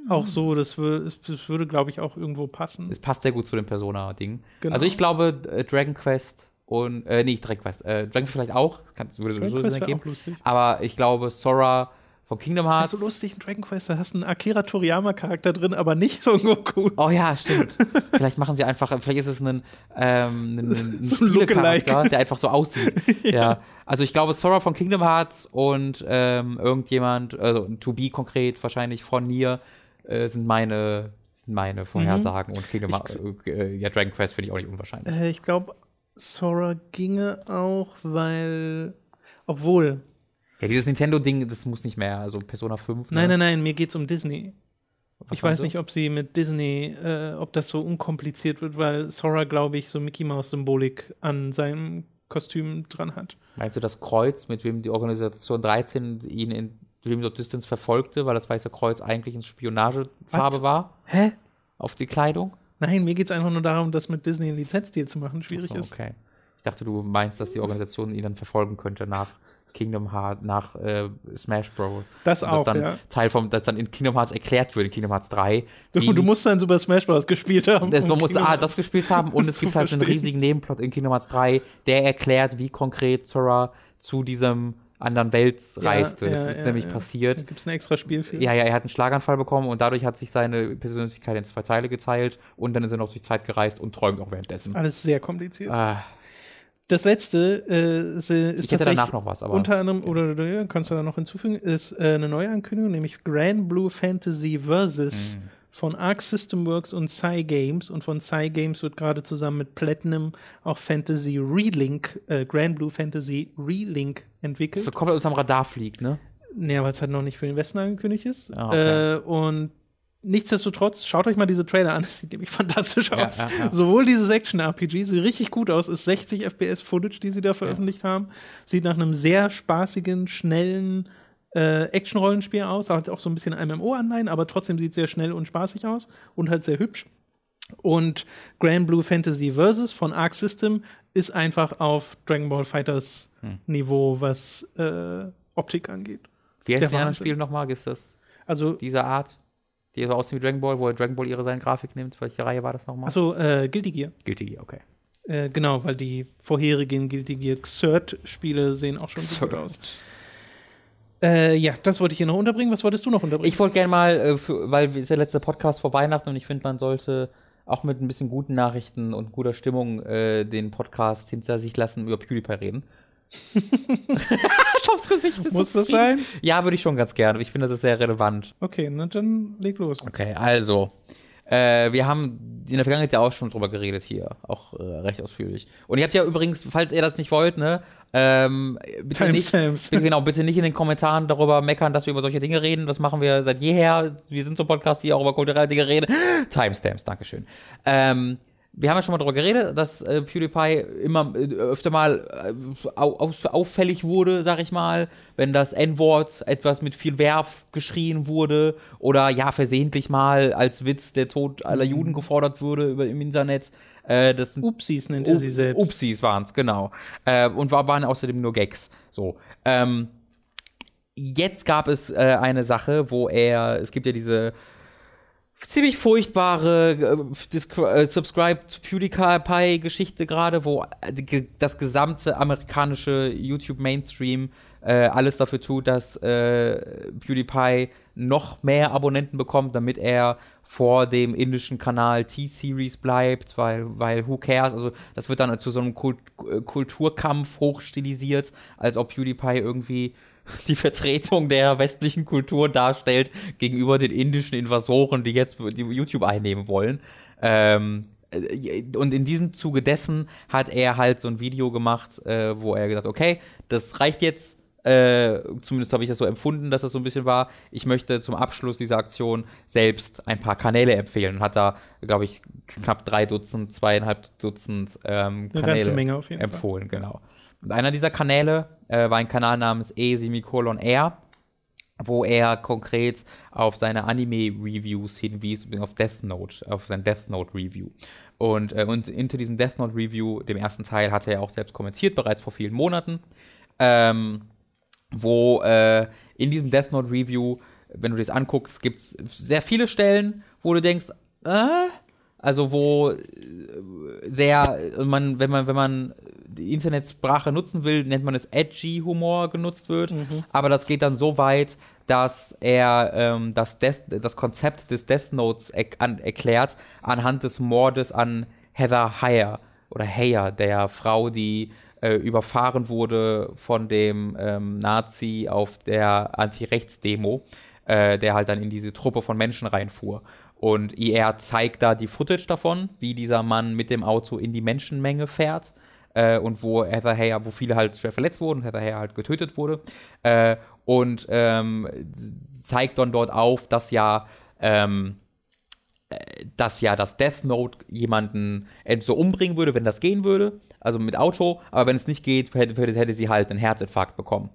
auch so, das, wür das würde, glaube ich, auch irgendwo passen. Es passt sehr gut zu dem Persona-Ding. Genau. Also ich glaube, äh, Dragon Quest und, äh, nee, Dragon Quest, äh, Dragon Quest vielleicht auch, kann, würde Dragon sowieso Quest ergeben. auch lustig. Aber ich glaube, Sora von Kingdom Das wäre Hearts. so lustig in Dragon Quest, da hast du einen Akira Toriyama-Charakter drin, aber nicht so Goku. Oh ja, stimmt. vielleicht machen sie einfach, vielleicht ist es ein, ähm, ein, ein So ein Lookalike. der einfach so aussieht. ja. Also ich glaube, Sora von Kingdom Hearts und ähm, irgendjemand, also To Be konkret wahrscheinlich von Nier, äh, sind meine sind meine Vorhersagen und Kingdom Hearts, äh, ja, Dragon Quest finde ich auch nicht unwahrscheinlich. Äh, ich glaube, Sora ginge auch, weil. Obwohl. Ja, dieses Nintendo-Ding, das muss nicht mehr, also Persona 5. Nein, ne? nein, nein, mir geht's um Disney. Was ich weiß du? nicht, ob sie mit Disney, äh, ob das so unkompliziert wird, weil Sora, glaube ich, so Mickey Mouse-Symbolik an seinem Kostüm dran hat. Meinst du das Kreuz, mit wem die Organisation 13 ihn in Dreams of Distance verfolgte, weil das Weiße Kreuz eigentlich in Spionagefarbe war Hä? auf die Kleidung? Nein, mir geht's einfach nur darum, das mit Disney einen Lizenzdeal zu machen schwierig So, ist. okay. Ich dachte, du meinst, dass die Organisation ihn dann verfolgen könnte nach Kingdom Hearts, nach äh, Smash Bros. Das auch, dann ja. Teil vom, das dann in Kingdom Hearts erklärt wird, in Kingdom Hearts 3. Du, wie- du musst dann Super Smash Bros. gespielt haben. das, um man muss Kingdom A, Hearts das gespielt haben und es gibt halt einen riesigen Nebenplot in Kingdom Hearts 3, der erklärt, wie konkret Sora zu diesem anderen Welt Ja, reiste. das ja, ist ja, nämlich ja. passiert. Da gibt's ein extra Spiel für. Ja, ja, er hat einen Schlaganfall bekommen und dadurch hat sich seine Persönlichkeit in zwei Teile geteilt und dann ist er noch durch Zeit gereist und träumt auch währenddessen. Alles sehr kompliziert. Ah, Das letzte äh, ist, ist tatsächlich was, aber unter anderem, oder, oder ja, kannst du da noch hinzufügen, ist äh, eine neue Ankündigung, nämlich Grand Blue Fantasy Versus Mhm. von Arc System Works und Psy Games. Und von Psy Games wird gerade zusammen mit Platinum auch Fantasy Relink, äh, Grand Blue Fantasy Relink entwickelt. so komplett unterm Radar fliegt, ne? Nee, weil es halt noch nicht für den Westen angekündigt ist. Ah, okay. äh, und nichtsdestotrotz, schaut euch mal diese Trailer an, es sieht nämlich fantastisch Ja, aus. ja, ja. Sowohl dieses Action-RPG sieht richtig gut aus, ist 60 FPS-Footage, die sie da veröffentlicht haben. Sieht nach einem sehr spaßigen, schnellen äh, Action-Rollenspiel aus. Hat auch so ein bisschen MMO-Anleihen, aber trotzdem sieht sehr schnell und spaßig aus und halt sehr hübsch. Und Grand Blue Fantasy Versus von Arc System ist einfach auf Dragon Ball Fighters Hm. Niveau, was äh, Optik angeht. Wie heißt Wahnsinn. Spiele nochmal? Ist das Also, dieser Art? Die so aussehen wie Dragon Ball, wo Dragon Ball ihre seine Grafik nimmt? Welche Reihe war das nochmal? achso, äh, Guilty Gear. Guilty Gear, okay. Äh, genau, weil die vorherigen Guilty Gear Xrd-Spiele sehen auch schon so gut aus. Äh, ja, das wollte ich hier noch unterbringen. Was wolltest du noch unterbringen? Ich wollte gerne mal, äh, für, weil es ist der letzte Podcast vor Weihnachten und ich finde, man sollte auch mit ein bisschen guten Nachrichten und guter Stimmung äh, den Podcast hinter sich lassen, über PewDiePie reden. Aufs Gesicht ist Muss so das sein? Ja, würde ich schon ganz gerne. Ich finde, das ist sehr relevant. Okay, na dann leg los. Okay, also. Äh, wir haben in der Vergangenheit ja auch schon drüber geredet hier, auch äh, recht ausführlich. Und ihr habt ja übrigens, falls ihr das nicht wollt, ne, ähm, bitte nicht, Timestamps. bitte, genau, bitte nicht in den Kommentaren darüber meckern, dass wir über solche Dinge reden. Das machen wir seit jeher. Wir sind so ein Podcast, die auch über kulturelle Dinge reden. Timestamps, Dankeschön. Ähm, wir haben ja schon mal darüber geredet, dass äh, PewDiePie immer äh, öfter mal äh, au au auffällig wurde, sag ich mal, wenn das N-Wort etwas mit viel Werf geschrien wurde oder ja versehentlich mal als Witz der Tod aller Juden gefordert wurde über, im Internet. Äh, das sind Upsis nennt er sie selbst. Upsis waren's, genau. Äh, und war, waren außerdem nur Gags. So. Ähm, jetzt gab es äh, eine Sache, wo er, es gibt ja diese ziemlich furchtbare äh, äh, Subscribe to PewDiePie-Geschichte gerade, wo äh, das gesamte amerikanische YouTube-Mainstream äh, alles dafür tut, dass äh, PewDiePie noch mehr Abonnenten bekommt, damit er vor dem indischen Kanal T-Series bleibt, weil, weil who cares, also das wird dann zu so einem Kult Kulturkampf hochstilisiert, als ob PewDiePie irgendwie die Vertretung der westlichen Kultur darstellt gegenüber den indischen Invasoren, die jetzt die YouTube einnehmen wollen. Ähm, äh, und in diesem Zuge dessen hat er halt so ein Video gemacht, äh, wo er gesagt, okay, das reicht jetzt. Äh, zumindest habe ich das so empfunden, dass das so ein bisschen war. Ich möchte zum Abschluss dieser Aktion selbst ein paar Kanäle empfehlen und hat da, glaube ich, knapp drei Dutzend, zweieinhalb Dutzend ähm, Kanäle empfohlen, Fall. genau. Und einer dieser Kanäle äh, war ein Kanal namens E semikolon R wo er konkret auf seine Anime-Reviews hinwies, auf Death Note, auf sein Death Note-Review. Und, äh, und hinter diesem Death Note-Review, dem ersten Teil, hatte er auch selbst kommentiert, bereits vor vielen Monaten, ähm, wo äh, in diesem Death Note-Review, wenn du das anguckst, gibt es sehr viele Stellen, wo du denkst, äh, also wo äh, sehr, man, wenn man, wenn man die Internetsprache nutzen will, nennt man es edgy Humor genutzt wird. Mhm. Aber das geht dann so weit, dass er ähm, das, Death, das Konzept des Death Notes er an, erklärt anhand des Mordes an Heather Heyer oder Heyer, der Frau, die äh, überfahren wurde von dem ähm, Nazi auf der Anti-Rechts-Demo, äh, der halt dann in diese Truppe von Menschen reinfuhr. Und IR zeigt da die Footage davon, wie dieser Mann mit dem Auto in die Menschenmenge fährt äh, und wo Heather Heyer, wo viele halt schwer verletzt wurden Heather Heyer halt getötet wurde. Äh, und ähm, zeigt dann dort auf, dass ja ähm, äh, dass ja das Death Note jemanden so umbringen würde, wenn das gehen würde, also mit Auto, aber wenn es nicht geht, hätte, hätte sie halt einen Herzinfarkt bekommen.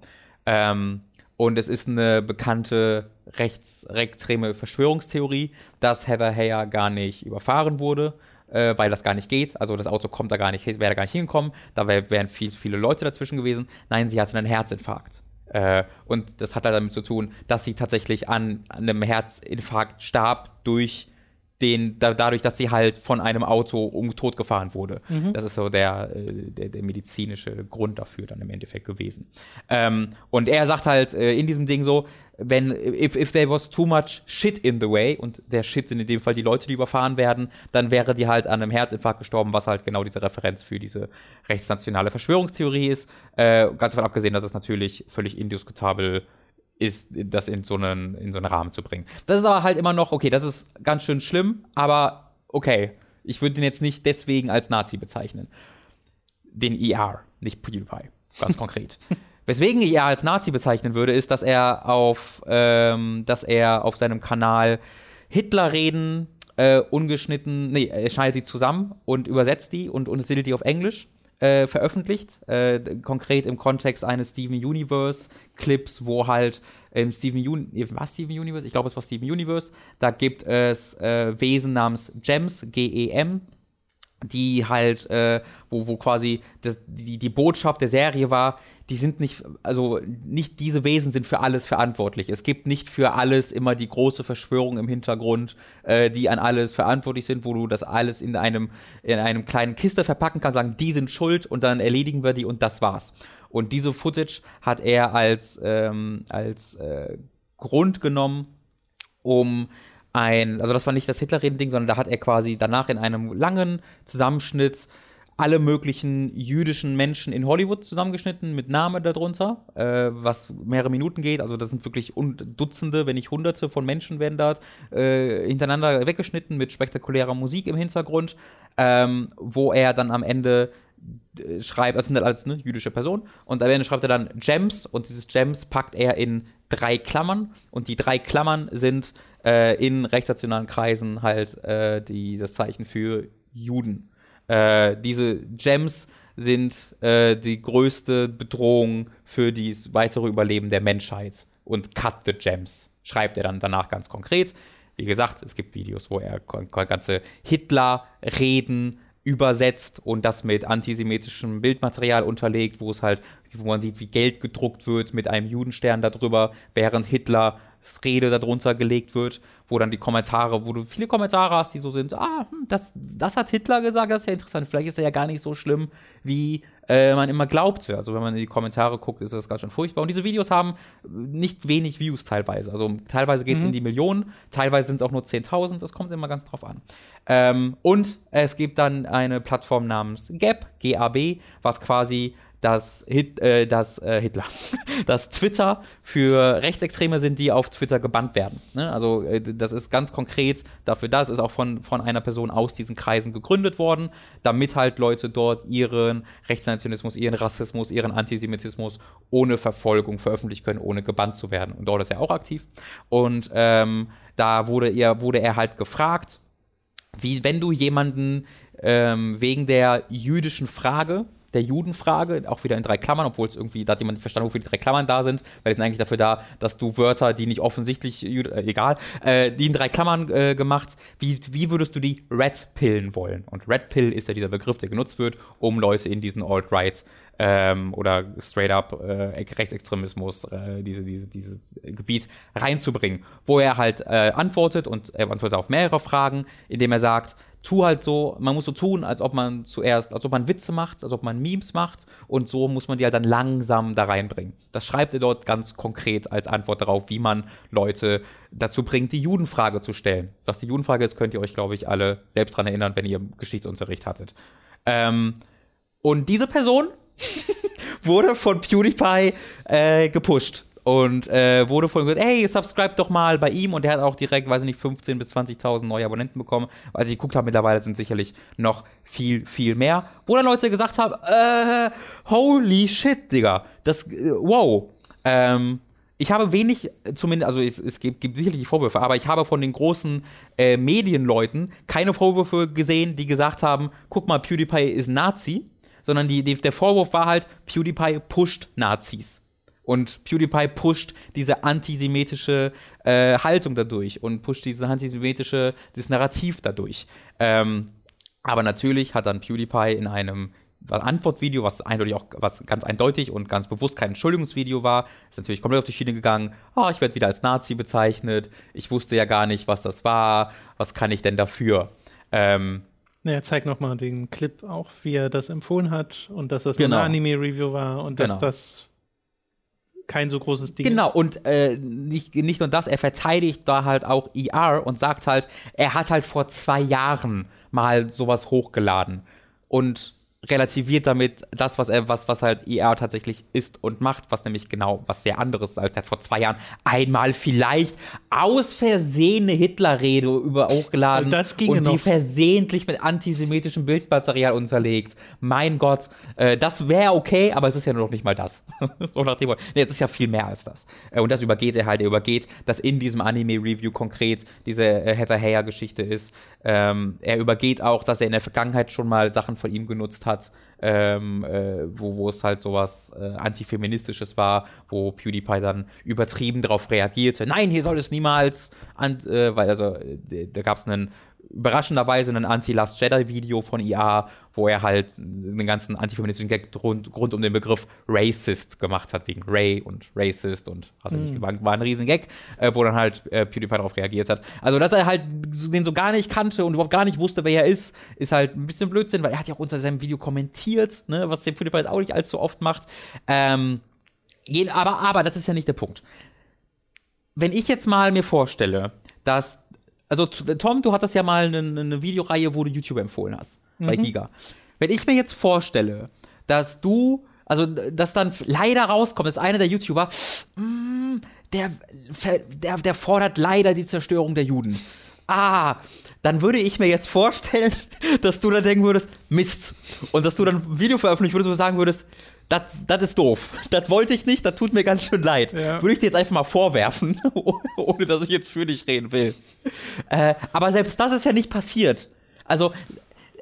Ähm, und es ist eine bekannte rechtsextreme Verschwörungstheorie, dass Heather Heyer gar nicht überfahren wurde, äh, weil das gar nicht geht. Also das Auto kommt da gar nicht, wäre da gar nicht hingekommen. Da wär, wären viel, viele Leute dazwischen gewesen. Nein, sie hatte einen Herzinfarkt. Äh, und das hat halt damit zu tun, dass sie tatsächlich an, an einem Herzinfarkt starb durch den, da, dadurch, dass sie halt von einem Auto um tot gefahren wurde. Mhm. Das ist so der, äh, der, der, medizinische Grund dafür dann im Endeffekt gewesen. Ähm, und er sagt halt äh, in diesem Ding so, wenn, if, if there was too much shit in the way, und der Shit sind in dem Fall die Leute, die überfahren werden, dann wäre die halt an einem Herzinfarkt gestorben, was halt genau diese Referenz für diese rechtsnationale Verschwörungstheorie ist. Äh, ganz davon abgesehen, dass es natürlich völlig indiskutabel ist, das in so, einen, in so einen Rahmen zu bringen. Das ist aber halt immer noch, okay, das ist ganz schön schlimm, aber okay, ich würde den jetzt nicht deswegen als Nazi bezeichnen. Den ER, nicht PewDiePie, ganz konkret. Weswegen ich er als Nazi bezeichnen würde, ist, dass er auf, ähm, dass er auf seinem Kanal Hitlerreden äh, ungeschnitten, nee, er schneidet die zusammen und übersetzt die und untertitelt die auf Englisch. Äh, veröffentlicht, äh, konkret im Kontext eines Steven Universe Clips, wo halt im Steven Universe, was Steven Universe? Ich glaube, es war Steven Universe, da gibt es äh, Wesen namens Gems, G-E-M, die halt, äh, wo, wo quasi das, die, die Botschaft der Serie war, die sind nicht, also nicht diese Wesen sind für alles verantwortlich. Es gibt nicht für alles immer die große Verschwörung im Hintergrund, äh, die an alles verantwortlich sind, wo du das alles in einem, in einem kleinen Kiste verpacken kannst, sagen, die sind schuld und dann erledigen wir die und das war's. Und diese Footage hat er als, ähm, als äh, Grund genommen, um ein, also das war nicht das Hitlerreden-Ding, sondern da hat er quasi danach in einem langen Zusammenschnitt alle möglichen jüdischen Menschen in Hollywood zusammengeschnitten mit Name darunter, äh, was mehrere Minuten geht. Also das sind wirklich Dutzende, wenn nicht Hunderte von Menschen werden da äh, hintereinander weggeschnitten mit spektakulärer Musik im Hintergrund, ähm, wo er dann am Ende äh, schreibt, das sind halt alles ne, jüdische Personen, und am Ende schreibt er dann Gems und dieses Gems packt er in drei Klammern und die drei Klammern sind äh, in rechtsnationalen Kreisen halt äh, die, das Zeichen für Juden. Äh, diese Gems sind äh, die größte Bedrohung für das weitere Überleben der Menschheit. Und cut the Gems, schreibt er dann danach ganz konkret. Wie gesagt, es gibt Videos, wo er ganze Hitler-Reden übersetzt und das mit antisemitischem Bildmaterial unterlegt, wo es halt, wo man sieht, wie Geld gedruckt wird mit einem Judenstern darüber, während Hitlers Rede darunter gelegt wird wo dann die Kommentare, wo du viele Kommentare hast, die so sind, ah, hm, das, das hat Hitler gesagt, das ist ja interessant. Vielleicht ist er ja gar nicht so schlimm, wie äh, man immer glaubt. Also wenn man in die Kommentare guckt, ist das ganz schön furchtbar. Und diese Videos haben nicht wenig Views teilweise. Also teilweise geht es mhm. in die Millionen, teilweise sind es auch nur 10.000, das kommt immer ganz drauf an. Ähm, und es gibt dann eine Plattform namens Gap, GAB, was quasi dass, Hit, äh, dass äh, Hitler, dass Twitter für Rechtsextreme sind, die auf Twitter gebannt werden. Ne? Also äh, das ist ganz konkret dafür das, ist auch von, von einer Person aus diesen Kreisen gegründet worden, damit halt Leute dort ihren Rechtsnationalismus, ihren Rassismus, ihren Antisemitismus ohne Verfolgung veröffentlichen können, ohne gebannt zu werden. Und dort ist er auch aktiv. Und ähm, da wurde er, wurde er halt gefragt, wie wenn du jemanden ähm, wegen der jüdischen Frage der Judenfrage, auch wieder in drei Klammern, obwohl es irgendwie, da hat jemand nicht verstanden, wofür die drei Klammern da sind, weil die sind eigentlich dafür da, dass du Wörter, die nicht offensichtlich, äh, egal, äh, die in drei Klammern äh, gemacht, wie, wie würdest du die Red Pillen wollen? Und Red Pill ist ja dieser Begriff, der genutzt wird, um Leute in diesen Alt-Right ähm, oder straight up äh, Rechtsextremismus, äh, diese, diese, dieses Gebiet reinzubringen, wo er halt äh, antwortet und er antwortet auf mehrere Fragen, indem er sagt, tu halt so, man muss so tun, als ob man zuerst, als ob man Witze macht, als ob man Memes macht und so muss man die halt dann langsam da reinbringen. Das schreibt er dort ganz konkret als Antwort darauf, wie man Leute dazu bringt, die Judenfrage zu stellen. Was die Judenfrage ist, könnt ihr euch, glaube ich, alle selbst dran erinnern, wenn ihr Geschichtsunterricht hattet. Ähm, und diese Person wurde von PewDiePie äh, gepusht und äh, wurde von gesagt, hey, subscribe doch mal bei ihm und der hat auch direkt, weiß ich nicht, 15.000 bis 20.000 neue Abonnenten bekommen. Als ich geguckt habe, mittlerweile sind sicherlich noch viel, viel mehr. Wo dann Leute gesagt haben, äh, holy shit, Digga, das, äh, wow. Ähm, ich habe wenig, zumindest, also es, es gibt, gibt, sicherlich Vorwürfe, aber ich habe von den großen äh, Medienleuten keine Vorwürfe gesehen, die gesagt haben, guck mal, PewDiePie ist Nazi, sondern die, die, der Vorwurf war halt, PewDiePie pusht Nazis. Und PewDiePie pusht diese antisemitische äh, Haltung dadurch und pusht diese antisemitische, dieses Narrativ dadurch. Ähm, aber natürlich hat dann PewDiePie in einem Antwortvideo, was eindeutig auch, was ganz eindeutig und ganz bewusst kein Entschuldigungsvideo war, ist natürlich komplett auf die Schiene gegangen. Oh, ich werde wieder als Nazi bezeichnet. Ich wusste ja gar nicht, was das war. Was kann ich denn dafür? Ähm, er zeigt nochmal den Clip auch, wie er das empfohlen hat und dass das genau. eine Anime-Review war und dass genau. das kein so großes Ding genau, ist. und äh, nicht, nicht nur das, er verteidigt da halt auch ER und sagt halt, er hat halt vor zwei Jahren mal sowas hochgeladen. Und relativiert damit das, was er, was, was halt ER tatsächlich ist und macht, was nämlich genau was sehr anderes als der vor zwei Jahren einmal vielleicht aus Versehen eine Hitlerrede über hochgeladen und, das und die noch. versehentlich mit antisemitischem Bildmaterial unterlegt. Mein Gott, äh, das wäre okay, aber es ist ja noch nicht mal das. so nach dem Nee, es ist ja viel mehr als das. Äh, und das übergeht er halt, er übergeht, dass in diesem Anime-Review konkret diese äh, Heather Heyer-Geschichte ist. Ähm, er übergeht auch, dass er in der Vergangenheit schon mal Sachen von ihm genutzt hat hat, ähm, äh, wo, wo es halt sowas äh, antifeministisches war, wo PewDiePie dann übertrieben darauf reagierte. Nein, hier soll es niemals, an, äh, weil also äh, da gab es einen überraschenderweise ein Anti-Last Jedi-Video von IA, wo er halt einen ganzen antifeministischen Gag rund, rund um den Begriff Racist gemacht hat, wegen Ray und Racist und was mm. nicht, war, war ein riesen Gag, äh, wo dann halt äh, PewDiePie darauf reagiert hat. Also, dass er halt den so gar nicht kannte und überhaupt gar nicht wusste, wer er ist, ist halt ein bisschen Blödsinn, weil er hat ja auch unter seinem Video kommentiert, ne, was der PewDiePie auch nicht allzu oft macht. Ähm, aber, aber, das ist ja nicht der Punkt. Wenn ich jetzt mal mir vorstelle, dass also Tom, du hattest ja mal eine, eine Videoreihe, wo du YouTube empfohlen hast mhm. bei Giga. Wenn ich mir jetzt vorstelle, dass du, also dass dann leider rauskommt, dass einer der YouTuber, mm, der, der, der fordert leider die Zerstörung der Juden. Ah, dann würde ich mir jetzt vorstellen, dass du dann denken würdest, Mist. Und dass du dann ein Video veröffentlichen würdest und sagen würdest, das ist doof. Das wollte ich nicht, das tut mir ganz schön leid. Ja. Würde ich dir jetzt einfach mal vorwerfen, ohne dass ich jetzt für dich reden will. Äh, aber selbst das ist ja nicht passiert. Also,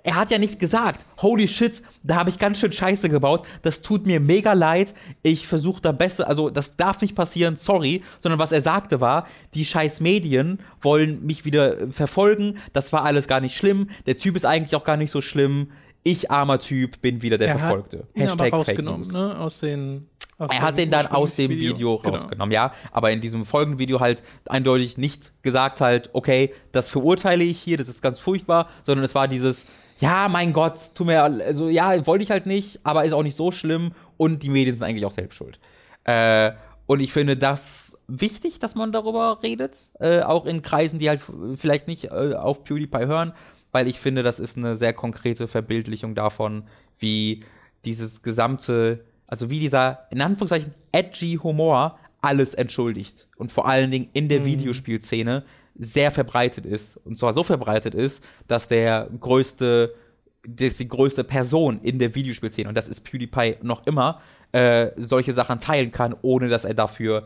er hat ja nicht gesagt, holy shit, da habe ich ganz schön Scheiße gebaut, das tut mir mega leid, ich versuche da besser, also das darf nicht passieren, sorry, sondern was er sagte war, die scheiß Medien wollen mich wieder verfolgen, das war alles gar nicht schlimm, der Typ ist eigentlich auch gar nicht so schlimm, ich armer Typ bin wieder der er Verfolgte. Hat Hashtag rausgenommen, ne? Aus den. Aus er hat den dann aus dem Video, Video genau. rausgenommen, ja. Aber in diesem folgenden Video halt eindeutig nicht gesagt halt, okay, das verurteile ich hier, das ist ganz furchtbar, sondern es war dieses, ja, mein Gott, tu mir, also ja, wollte ich halt nicht, aber ist auch nicht so schlimm und die Medien sind eigentlich auch selbst schuld. Äh, und ich finde das wichtig, dass man darüber redet, äh, auch in Kreisen, die halt vielleicht nicht äh, auf PewDiePie hören, weil ich finde, das ist eine sehr konkrete Verbildlichung davon, wie dieses gesamte also wie dieser, in Anführungszeichen, edgy Humor alles entschuldigt. Und vor allen Dingen in der Videospielszene sehr verbreitet ist. Und zwar so verbreitet ist, dass der größte, das ist die größte Person in der Videospielszene, und das ist PewDiePie noch immer, äh, solche Sachen teilen kann, ohne dass er dafür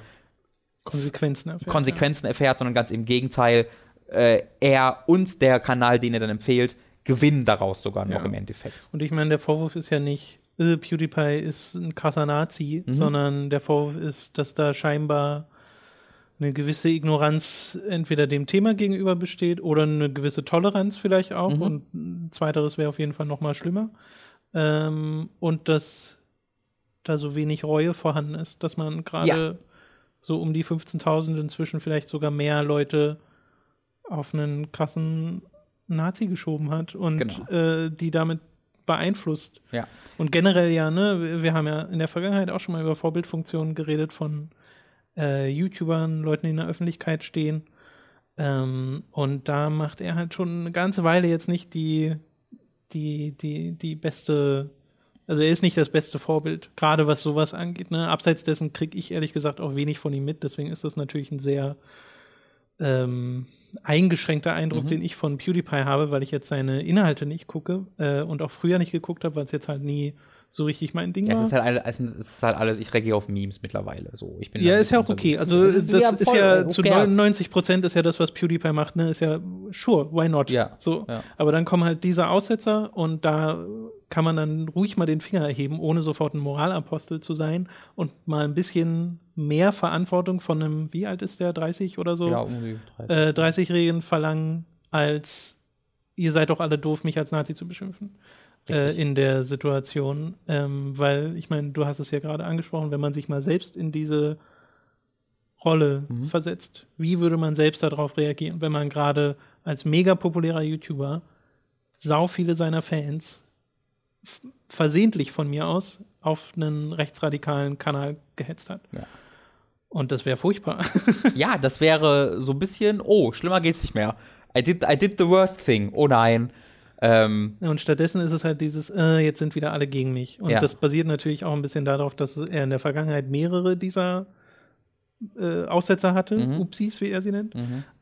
Konsequenzen erfährt. Konsequenzen erfährt, sondern ganz im Gegenteil, äh, er und der Kanal, den er dann empfiehlt, gewinnen daraus sogar noch Ja. im Endeffekt. Und ich meine, der Vorwurf ist ja nicht, äh, PewDiePie ist ein krasser Nazi, Mhm. sondern der Vorwurf ist, dass da scheinbar eine gewisse Ignoranz entweder dem Thema gegenüber besteht oder eine gewisse Toleranz vielleicht auch. Mhm. Und ein zweiteres wäre auf jeden Fall noch mal schlimmer. Ähm, und dass da so wenig Reue vorhanden ist, dass man gerade so um die 15.000 inzwischen vielleicht sogar mehr Leute auf einen krassen Nazi geschoben hat und Genau. äh, die damit beeinflusst. Ja. Und generell ja, ne, wir- haben ja in der Vergangenheit auch schon mal über Vorbildfunktionen geredet von äh, YouTubern, Leuten, die in der Öffentlichkeit stehen. Ähm, und da macht er halt schon eine ganze Weile jetzt nicht die, die, die, die beste, also er ist nicht das beste Vorbild, gerade was sowas angeht. Ne? Abseits dessen kriege ich ehrlich gesagt auch wenig von ihm mit, deswegen ist das natürlich ein sehr ähm, eingeschränkter Eindruck, den ich von PewDiePie habe, weil ich jetzt seine Inhalte nicht gucke äh, und auch früher nicht geguckt habe, weil es jetzt halt nie so richtig mein Ding Ja, es war. ist halt, alle- es ist halt alles, ich reagiere auf Memes mittlerweile. So, ich bin Ja, ist ja auch okay. Also Es das ist, voll, ja who zu cares? 99 Prozent ist ja das, was PewDiePie macht. Ne, ist ja sure, why not? Ja, So, ja. aber dann kommen halt diese Aussetzer und da kann man dann ruhig mal den Finger erheben, ohne sofort ein Moralapostel zu sein und mal ein bisschen mehr Verantwortung von einem, wie alt ist der, 30 oder so, Ja, um die äh, drei- 30-Jährigen verlangen, als ihr seid doch alle doof, mich als Nazi zu beschimpfen. Äh, in der Situation, ähm, weil ich meine, du hast es ja gerade angesprochen, wenn man sich mal selbst in diese Rolle Mhm. versetzt, wie würde man selbst darauf reagieren, wenn man gerade als mega populärer YouTuber sau viele seiner Fans versehentlich von mir aus auf einen rechtsradikalen Kanal gehetzt hat. Ja. Und das wäre furchtbar. ja, das wäre so ein bisschen, oh, schlimmer geht's nicht mehr. I did, I did the worst thing. Oh nein. Ähm, Und stattdessen ist es halt dieses, äh, jetzt sind wieder alle gegen mich. Und Ja. das basiert natürlich auch ein bisschen darauf, dass er in der Vergangenheit mehrere dieser äh, Aussetzer hatte, Mhm. Upsis, wie er sie nennt.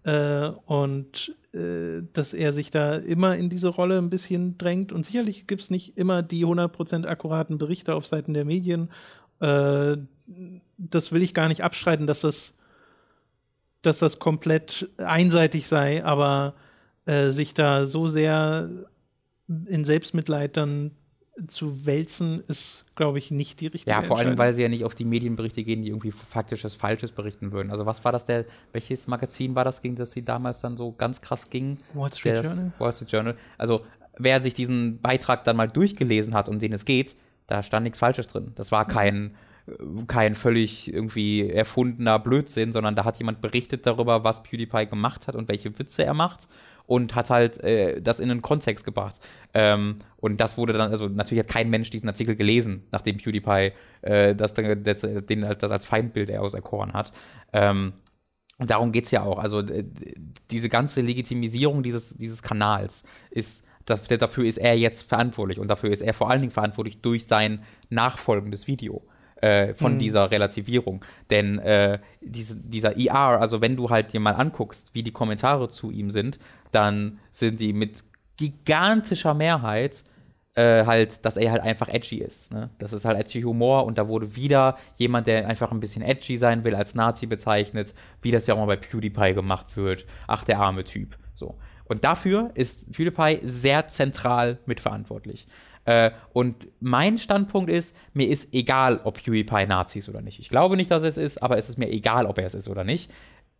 Äh, und äh, dass er sich da immer in diese Rolle ein bisschen drängt. Und sicherlich gibt es nicht immer die 100% akkuraten Berichte auf Seiten der Medien. Das will ich gar nicht abstreiten, dass das, dass das komplett einseitig sei, aber äh, sich da so sehr in Selbstmitleid dann zu wälzen, ist, glaube ich, nicht die richtige ja, vor allem, weil sie ja nicht auf die Medienberichte gehen, die irgendwie faktisches Falsches berichten würden. Also was war das der, welches Magazin war das, gegen das sie damals dann so ganz krass ging? Wall Street Der das- Journal? Wall Street Journal. Also wer sich diesen Beitrag dann mal durchgelesen hat, um den es geht, da stand nichts Falsches drin. Das war kein, kein völlig irgendwie erfundener Blödsinn, sondern da hat jemand berichtet darüber, was PewDiePie gemacht hat und welche Witze er macht und hat halt äh, das in einen Kontext gebracht. Ähm, und das wurde dann, also natürlich hat kein Mensch diesen Artikel gelesen, nachdem PewDiePie äh, das, das, den, das als Feindbild auserkoren hat. Ähm, und darum geht's ja auch. Also diese ganze Legitimisierung dieses, dieses Kanals ist, dafür ist er jetzt verantwortlich und dafür ist er vor allen Dingen verantwortlich durch sein nachfolgendes Video äh, von dieser Relativierung. Denn äh, diese, dieser ER, also wenn du halt dir mal anguckst, wie die Kommentare zu ihm sind, dann sind die mit gigantischer Mehrheit äh, halt, dass er halt einfach edgy ist. Ne? Das ist halt edgy Humor und da wurde wieder jemand, der einfach ein bisschen edgy sein will, als Nazi bezeichnet, wie das ja auch mal bei PewDiePie gemacht wird. Ach, der arme Typ. So. Und dafür ist PewDiePie sehr zentral mitverantwortlich. Äh, und mein Standpunkt ist, mir ist egal, ob PewDiePie Nazi ist oder nicht. Ich glaube nicht, dass es ist, aber es ist mir egal, ob er es ist oder nicht.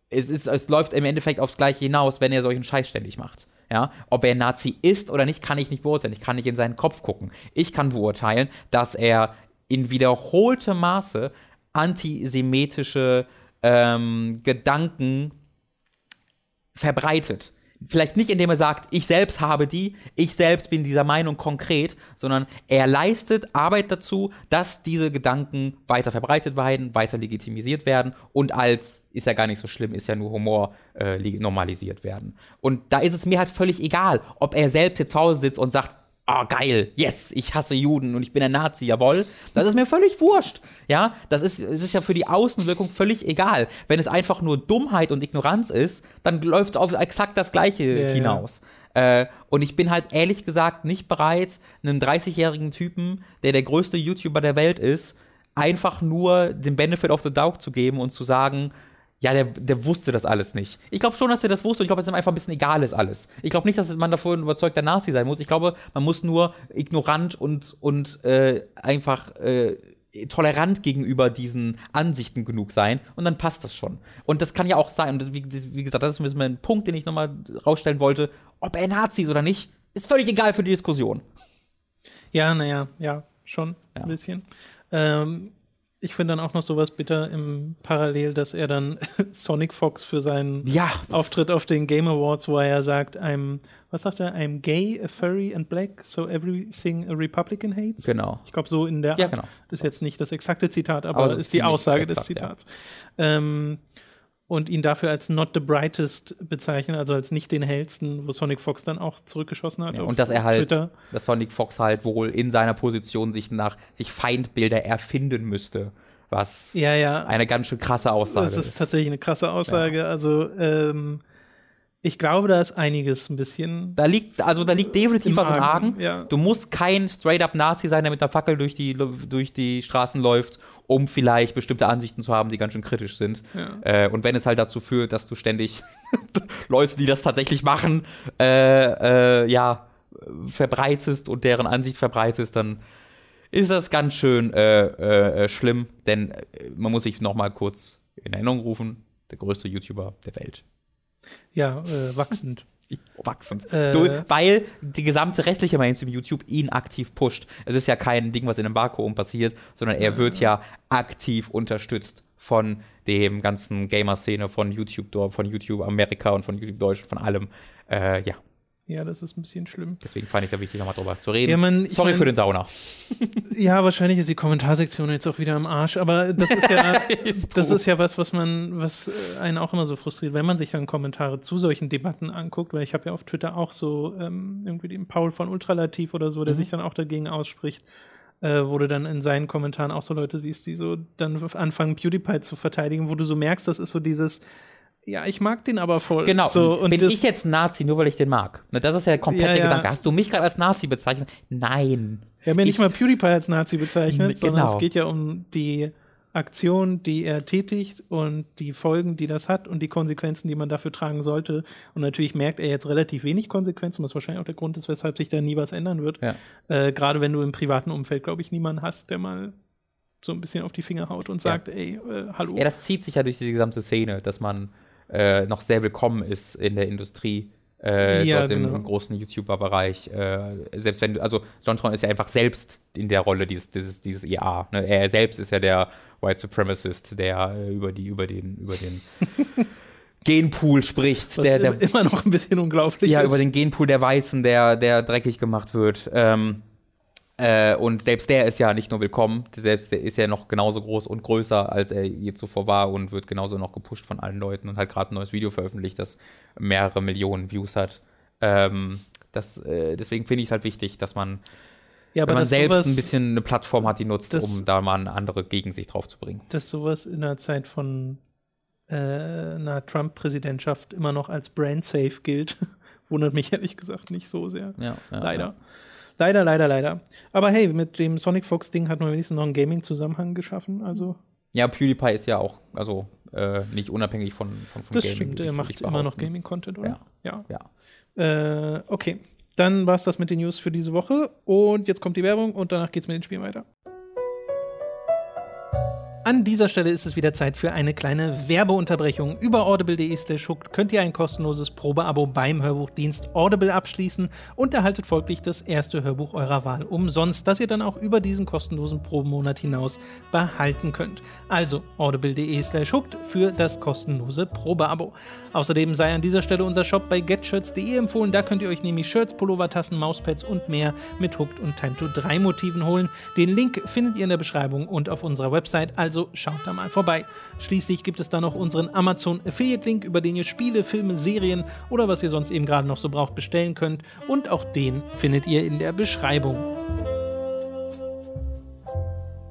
Es, ist, es läuft im Endeffekt aufs Gleiche hinaus, wenn er solchen Scheiß ständig macht. Ja, ob er Nazi ist oder nicht, kann ich nicht beurteilen. Ich kann nicht in seinen Kopf gucken. Ich kann beurteilen, dass er in wiederholtem Maße antisemitische ähm, Gedanken verbreitet. Vielleicht nicht, indem er sagt, ich selbst habe die, ich selbst bin dieser Meinung konkret, sondern er leistet Arbeit dazu, dass diese Gedanken weiter verbreitet werden, weiter legitimisiert werden und als, ist ja gar nicht so schlimm, ist ja nur Humor, äh, normalisiert werden. Und da ist es mir halt völlig egal, ob er selbst jetzt zu Hause sitzt und sagt, oh geil, yes, ich hasse Juden und ich bin ein Nazi, jawohl. Das ist mir völlig wurscht. Ja, das ist, es ist ja für die Außenwirkung völlig egal. Wenn es einfach nur Dummheit und Ignoranz ist, dann läuft es auf exakt das Gleiche ja. hinaus. Äh, und ich bin halt ehrlich gesagt nicht bereit, einem 30-jährigen Typen, der der größte YouTuber der Welt ist, einfach nur den Benefit of the Doubt zu geben und zu sagen, ja, der, der wusste das alles nicht. Ich glaube schon, dass er das wusste und ich glaube, dass ihm einfach ein bisschen egal ist alles. Ich glaube nicht, dass man davon überzeugt der Nazi sein muss. Ich glaube, man muss nur ignorant und, und äh, einfach äh, tolerant gegenüber diesen Ansichten genug sein und dann passt das schon. Und das kann ja auch sein, und das, wie, wie gesagt, das ist ein bisschen ein Punkt, den ich nochmal rausstellen wollte, ob er Nazi ist oder nicht, ist völlig egal für die Diskussion. Ja, naja, ja, schon Ja. ein bisschen. Ähm, ich finde dann auch noch sowas bitter im Parallel, dass er dann Sonic Fox für seinen Ja, Auftritt auf den Game Awards, wo er ja sagt, I'm, was sagt er, I'm gay, a furry and black, so everything a Republican hates. genau. Ich glaube, so in der Ja, genau. Das ist jetzt nicht das exakte Zitat, aber, Aber ist die Aussage exakt, des Zitats. Ähm, und ihn dafür als not the brightest bezeichnen, also als nicht den hellsten, wo Sonic Fox dann auch zurückgeschossen hat. Ja, und dass er halt, Twitter. dass Sonic Fox halt wohl in seiner Position sich nach, sich Feindbilder erfinden müsste, was Ja, ja. eine ganz schön krasse Aussage Das ist tatsächlich eine krasse Aussage. Also, ähm, ich glaube, da ist einiges ein bisschen. Da liegt, also da liegt definitiv was im Argen, ja. Du musst kein straight-up Nazi sein, der mit einer Fackel durch die, durch die Straßen läuft, um vielleicht bestimmte Ansichten zu haben, die ganz schön kritisch sind. Ja. Äh, und wenn es halt dazu führt, dass du ständig Leute, die das tatsächlich machen, äh, äh, ja, verbreitest und deren Ansicht verbreitest, dann ist das ganz schön äh, äh, schlimm, denn äh, man muss sich noch mal kurz in Erinnerung rufen, der größte YouTuber der Welt. Ja, äh, wachsend. Wachsend. Äh. Weil die gesamte restliche Mainstream YouTube ihn aktiv pusht. Es ist ja kein Ding, was in einem Vakuum passiert, sondern er wird ja aktiv unterstützt von dem ganzen Gamer-Szene, von YouTube, von YouTube Amerika und von YouTube Deutschland, von allem. Äh, ja, Ja, das ist ein bisschen schlimm. deswegen fand ich es ja wichtig, nochmal drüber zu reden. Ja, man, Sorry mein- für den Downer. Ja, wahrscheinlich ist die Kommentarsektion jetzt auch wieder am Arsch, aber das ist ja, Ist das ist ja was, was man, was äh, einen auch immer so frustriert, wenn man sich dann Kommentare zu solchen Debatten anguckt, weil ich habe ja auf Twitter auch so ähm, irgendwie den Paul von Ultralativ oder so, der sich dann auch dagegen ausspricht, äh, wo du dann in seinen Kommentaren auch so Leute siehst, die so dann anfangen, PewDiePie zu verteidigen, wo du so merkst, das ist so dieses, ja, ich mag den aber voll. Genau. So, Bin ich jetzt Nazi, nur weil ich den mag? Ne, das ist ja komplett Ja, der ja. Gedanke. Hast du mich gerade als Nazi bezeichnet? Nein. Wir haben ja nicht Ich- mal PewDiePie als Nazi bezeichnet, N- sondern genau. es geht ja um die Aktion, die er tätigt und die Folgen, die das hat und die Konsequenzen, die man dafür tragen sollte. Und natürlich merkt er jetzt relativ wenig Konsequenzen, was wahrscheinlich auch der Grund ist, weshalb sich da nie was ändern wird. Ja. Äh, Gerade wenn du im privaten Umfeld, glaube ich, niemanden hast, der mal so ein bisschen auf die Finger haut und Ja. sagt, ey, äh, hallo. Ja, das zieht sich ja durch diese gesamte Szene, dass man äh, noch sehr willkommen ist in der Industrie. Äh, Ja, dort im, genau. im großen YouTuber-Bereich. Äh, selbst wenn du, also John Tron ist ja einfach selbst in der Rolle dieses, dieses, dieses EA. Ne? Er selbst ist ja der White Supremacist, der äh, über die, über den, über den Genpool spricht, was der, der, im- immer noch ein bisschen unglaublich ja, ist. über den Genpool der Weißen, der, der dreckig gemacht wird. Ähm, äh, und selbst der ist ja nicht nur willkommen, selbst der ist ja noch genauso groß und größer, als er je zuvor war und wird genauso noch gepusht von allen Leuten und hat gerade ein neues Video veröffentlicht, das mehrere Millionen Views hat. Ähm, das, äh, deswegen finde ich es halt wichtig, dass man, ja, wenn man selbst ein bisschen eine Plattform hat, die nutzt, das- um da mal andere Gegensicht drauf zu bringen. dass sowas in der Zeit von äh, einer Trump-Präsidentschaft immer noch als brand safe gilt, wundert mich ehrlich gesagt nicht so sehr. Ja, ja, leider. Ja. Leider, leider, leider. Aber hey, mit dem Sonic Fox-Ding hat man wenigstens noch einen Gaming-Zusammenhang geschaffen. Also, ja, PewDiePie ist ja auch, also äh, nicht unabhängig von, von, von das Gaming, stimmt. würde Er macht immer noch. Gaming-Content, oder? Ja. Ja. Äh, okay. Dann war es das mit den News für diese Woche. Und jetzt kommt die Werbung und danach geht's mit den Spielen weiter. An dieser Stelle ist es wieder Zeit für eine kleine Werbeunterbrechung. Über audible.de slash hooked könnt ihr ein kostenloses Probeabo beim Hörbuchdienst Audible abschließen und erhaltet folglich das erste Hörbuch eurer Wahl umsonst, das ihr dann auch über diesen kostenlosen Probemonat hinaus behalten könnt. Also audible.de slash hooked für das kostenlose Probeabo. Außerdem sei an dieser Stelle unser Shop bei getshirts.de empfohlen. Da könnt ihr euch nämlich Shirts, Pullover, Tassen, Mauspads und mehr mit Hooked und Time to 3 Motiven holen. Den Link findet ihr in der Beschreibung und auf unserer Website. Also Also schaut da mal vorbei. Schließlich gibt es da noch unseren Amazon Affiliate Link, über den ihr Spiele, Filme, Serien oder was ihr sonst eben gerade noch so braucht bestellen könnt. Und auch den findet ihr in der Beschreibung.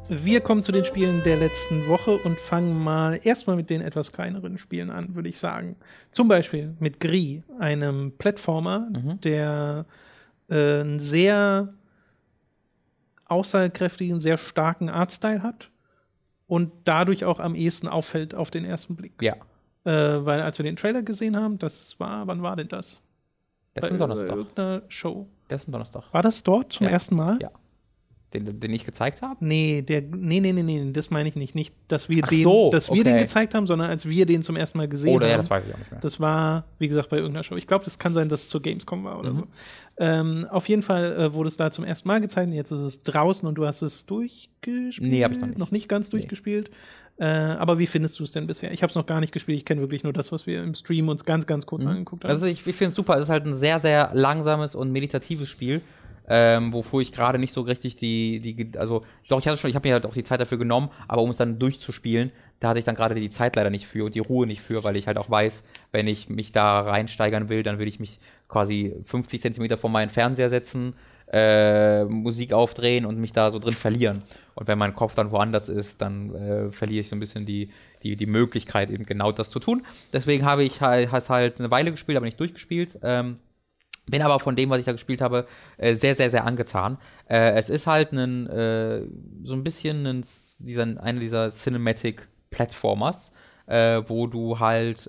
Wir kommen zu den Spielen der letzten Woche und fangen mal erstmal mit den etwas kleineren Spielen an, würde ich sagen. Zum Beispiel mit Gris, einem Plattformer, mhm. der äh, einen sehr aussagekräftigen, sehr starken Artstyle hat und dadurch auch am ehesten auffällt auf den ersten Blick. Ja. Äh, weil als wir den Trailer gesehen haben, das war, wann war denn das? Letzten Donnerstag. Irgendeiner Show. Letzten Donnerstag. War das dort zum ja. ersten Mal? Ja. Den, den ich gezeigt habe? Nee, der, nee, nee, nee, nee, das meine ich nicht. Nicht, dass wir, Ach den, so, dass wir okay. den gezeigt haben, sondern als wir den zum ersten Mal gesehen Oder, haben. ja, das weiß ich auch nicht mehr. Das war, wie gesagt, bei irgendeiner Show. Ich glaube, das kann sein, dass es zur Gamescom war oder Mhm. so. Ähm, auf jeden Fall äh, wurde es da zum ersten Mal gezeigt. Jetzt ist es draußen und du hast es durchgespielt. Nee, hab ich noch nicht. Noch nicht ganz Nee. durchgespielt. Äh, aber wie findest du es denn bisher? Ich habe es noch gar nicht gespielt. Ich kenne wirklich nur das, was wir im Stream uns ganz, ganz kurz angeguckt haben. Also ich, ich finde es super, es ist halt ein sehr, sehr langsames und meditatives Spiel, ähm, wofür ich gerade nicht so richtig die, die, also doch, ich hatte schon, ich habe mir halt auch die Zeit dafür genommen, aber um es dann durchzuspielen, da hatte ich dann gerade die Zeit leider nicht für und die Ruhe nicht für, weil ich halt auch weiß, wenn ich mich da reinsteigern will, dann will ich mich quasi 50 Zentimeter vor meinen Fernseher setzen, äh, Musik aufdrehen und mich da so drin verlieren. Und wenn mein Kopf dann woanders ist, dann äh, verliere ich so ein bisschen die, die, die Möglichkeit, eben genau das zu tun. Deswegen habe ich halt, halt eine Weile gespielt, aber nicht durchgespielt. Ähm, bin aber von dem, was ich da gespielt habe, äh, sehr, sehr, sehr angetan. Äh, es ist halt ein, äh, so ein bisschen ein, dieser, einer dieser Cinematic Platformers, äh, wo du halt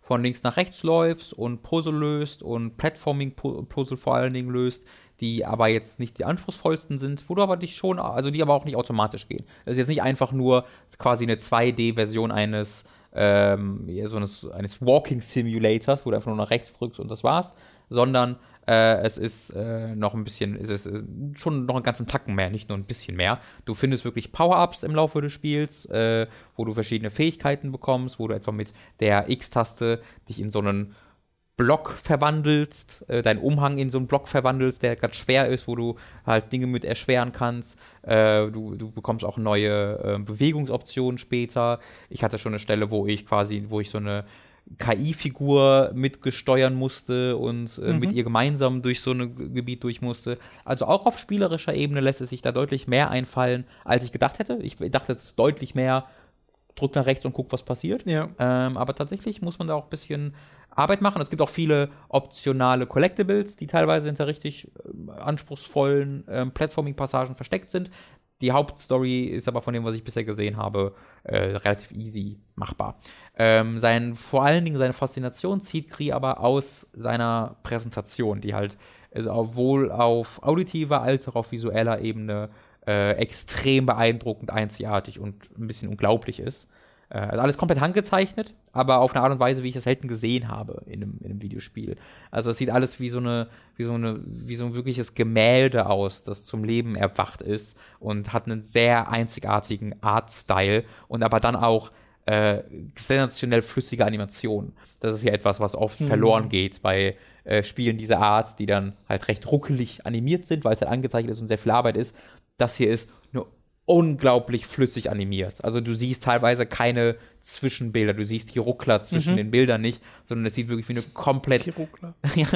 von links nach rechts läufst und Puzzle löst und Platforming-Puzzle vor allen Dingen löst, die aber jetzt nicht die anspruchsvollsten sind, wo du aber dich schon, also die aber auch nicht automatisch gehen. Das ist jetzt nicht einfach nur quasi eine 2D-Version eines, ähm, so eines, eines Walking Simulators, wo du einfach nur nach rechts drückst und das war's, sondern äh, es ist äh, noch ein bisschen, es ist schon noch einen ganzen Tacken mehr, nicht nur ein bisschen mehr. Du findest wirklich Power-Ups im Laufe des Spiels, äh, wo du verschiedene Fähigkeiten bekommst, wo du etwa mit der X-Taste dich in so einen Block verwandelst, äh, deinen Umhang in so einen Block verwandelst, der ganz schwer ist, wo du halt Dinge mit erschweren kannst. Äh, du, du bekommst auch neue äh, Bewegungsoptionen später. Ich hatte schon eine Stelle, wo ich quasi, wo ich so eine KI-Figur mitgesteuern musste und äh, Mhm. mit ihr gemeinsam durch so ein Gebiet durch musste. Also auch auf spielerischer Ebene lässt es sich da deutlich mehr einfallen, als ich gedacht hätte. Ich dachte, es ist deutlich mehr, drück nach rechts und guck, was passiert. Ja. Ähm, aber tatsächlich muss man da auch ein bisschen Arbeit machen. Es gibt auch viele optionale Collectibles, die teilweise hinter richtig ähm, anspruchsvollen ähm, Platforming-Passagen versteckt sind. Die Hauptstory ist aber von dem, was ich bisher gesehen habe, äh, relativ easy machbar. Ähm, sein, vor allen Dingen seine Faszination zieht Kree aber aus seiner Präsentation, die halt also sowohl auf auditiver als auch auf visueller Ebene äh, extrem beeindruckend, einzigartig und ein bisschen unglaublich ist. Äh, also alles komplett handgezeichnet, aber auf eine Art und Weise, wie ich das selten gesehen habe in einem, in einem Videospiel. Also es sieht alles wie so eine, wie so eine, wie so ein wirkliches Gemälde aus, das zum Leben erwacht ist und hat einen sehr einzigartigen Artstyle und aber dann auch äh, sensationell flüssige Animation. Das ist ja etwas, was oft verloren geht bei äh, Spielen dieser Art, die dann halt recht ruckelig animiert sind, weil es halt angezeichnet ist und sehr viel Arbeit ist. Das hier ist unglaublich flüssig animiert. Also du siehst teilweise keine Zwischenbilder, du siehst die Ruckler zwischen den Bildern nicht, sondern es sieht wirklich wie eine komplett Die Ruckler. ja,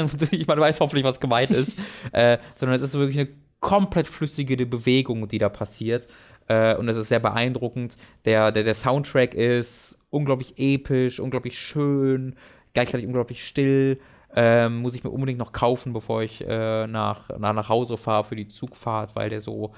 man weiß hoffentlich, was gemeint ist, äh, sondern es ist wirklich eine komplett flüssige Bewegung, die da passiert. Äh, und es ist sehr beeindruckend. Der, der, der Soundtrack ist unglaublich episch, unglaublich schön, gleichzeitig unglaublich still. Ähm, muss ich mir unbedingt noch kaufen, bevor ich äh, nach, nach, nach Hause fahre für die Zugfahrt, weil der so,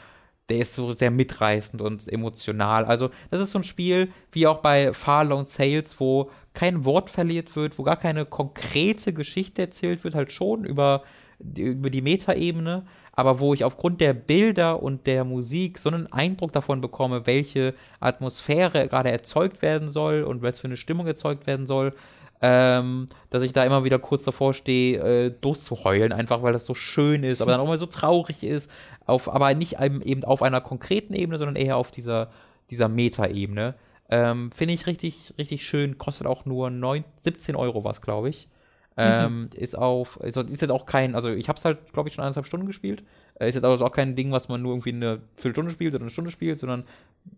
der ist so sehr mitreißend und emotional. Also, das ist so ein Spiel, wie auch bei Far Lone Sales, wo kein Wort verliert wird, wo gar keine konkrete Geschichte erzählt wird, halt schon über, die- über die Metaebene, aber wo ich aufgrund der Bilder und der Musik so einen Eindruck davon bekomme, welche Atmosphäre gerade erzeugt werden soll und was für eine Stimmung erzeugt werden soll, ähm, dass ich da immer wieder kurz davor stehe, äh, durchzuheulen, einfach weil das so schön ist, aber dann auch mal so traurig ist, auf, aber nicht eben auf einer konkreten Ebene, sondern eher auf dieser, dieser Meta-Ebene. Ähm, Finde ich richtig, richtig schön, kostet auch nur 9, 17 Euro was, glaube ich. Ähm, Ist auf, ist, ist jetzt auch kein, also ich habe es halt, glaube ich, schon eineinhalb Stunden gespielt. Äh, ist jetzt also auch kein Ding, was man nur irgendwie eine Viertelstunde spielt oder eine Stunde spielt, sondern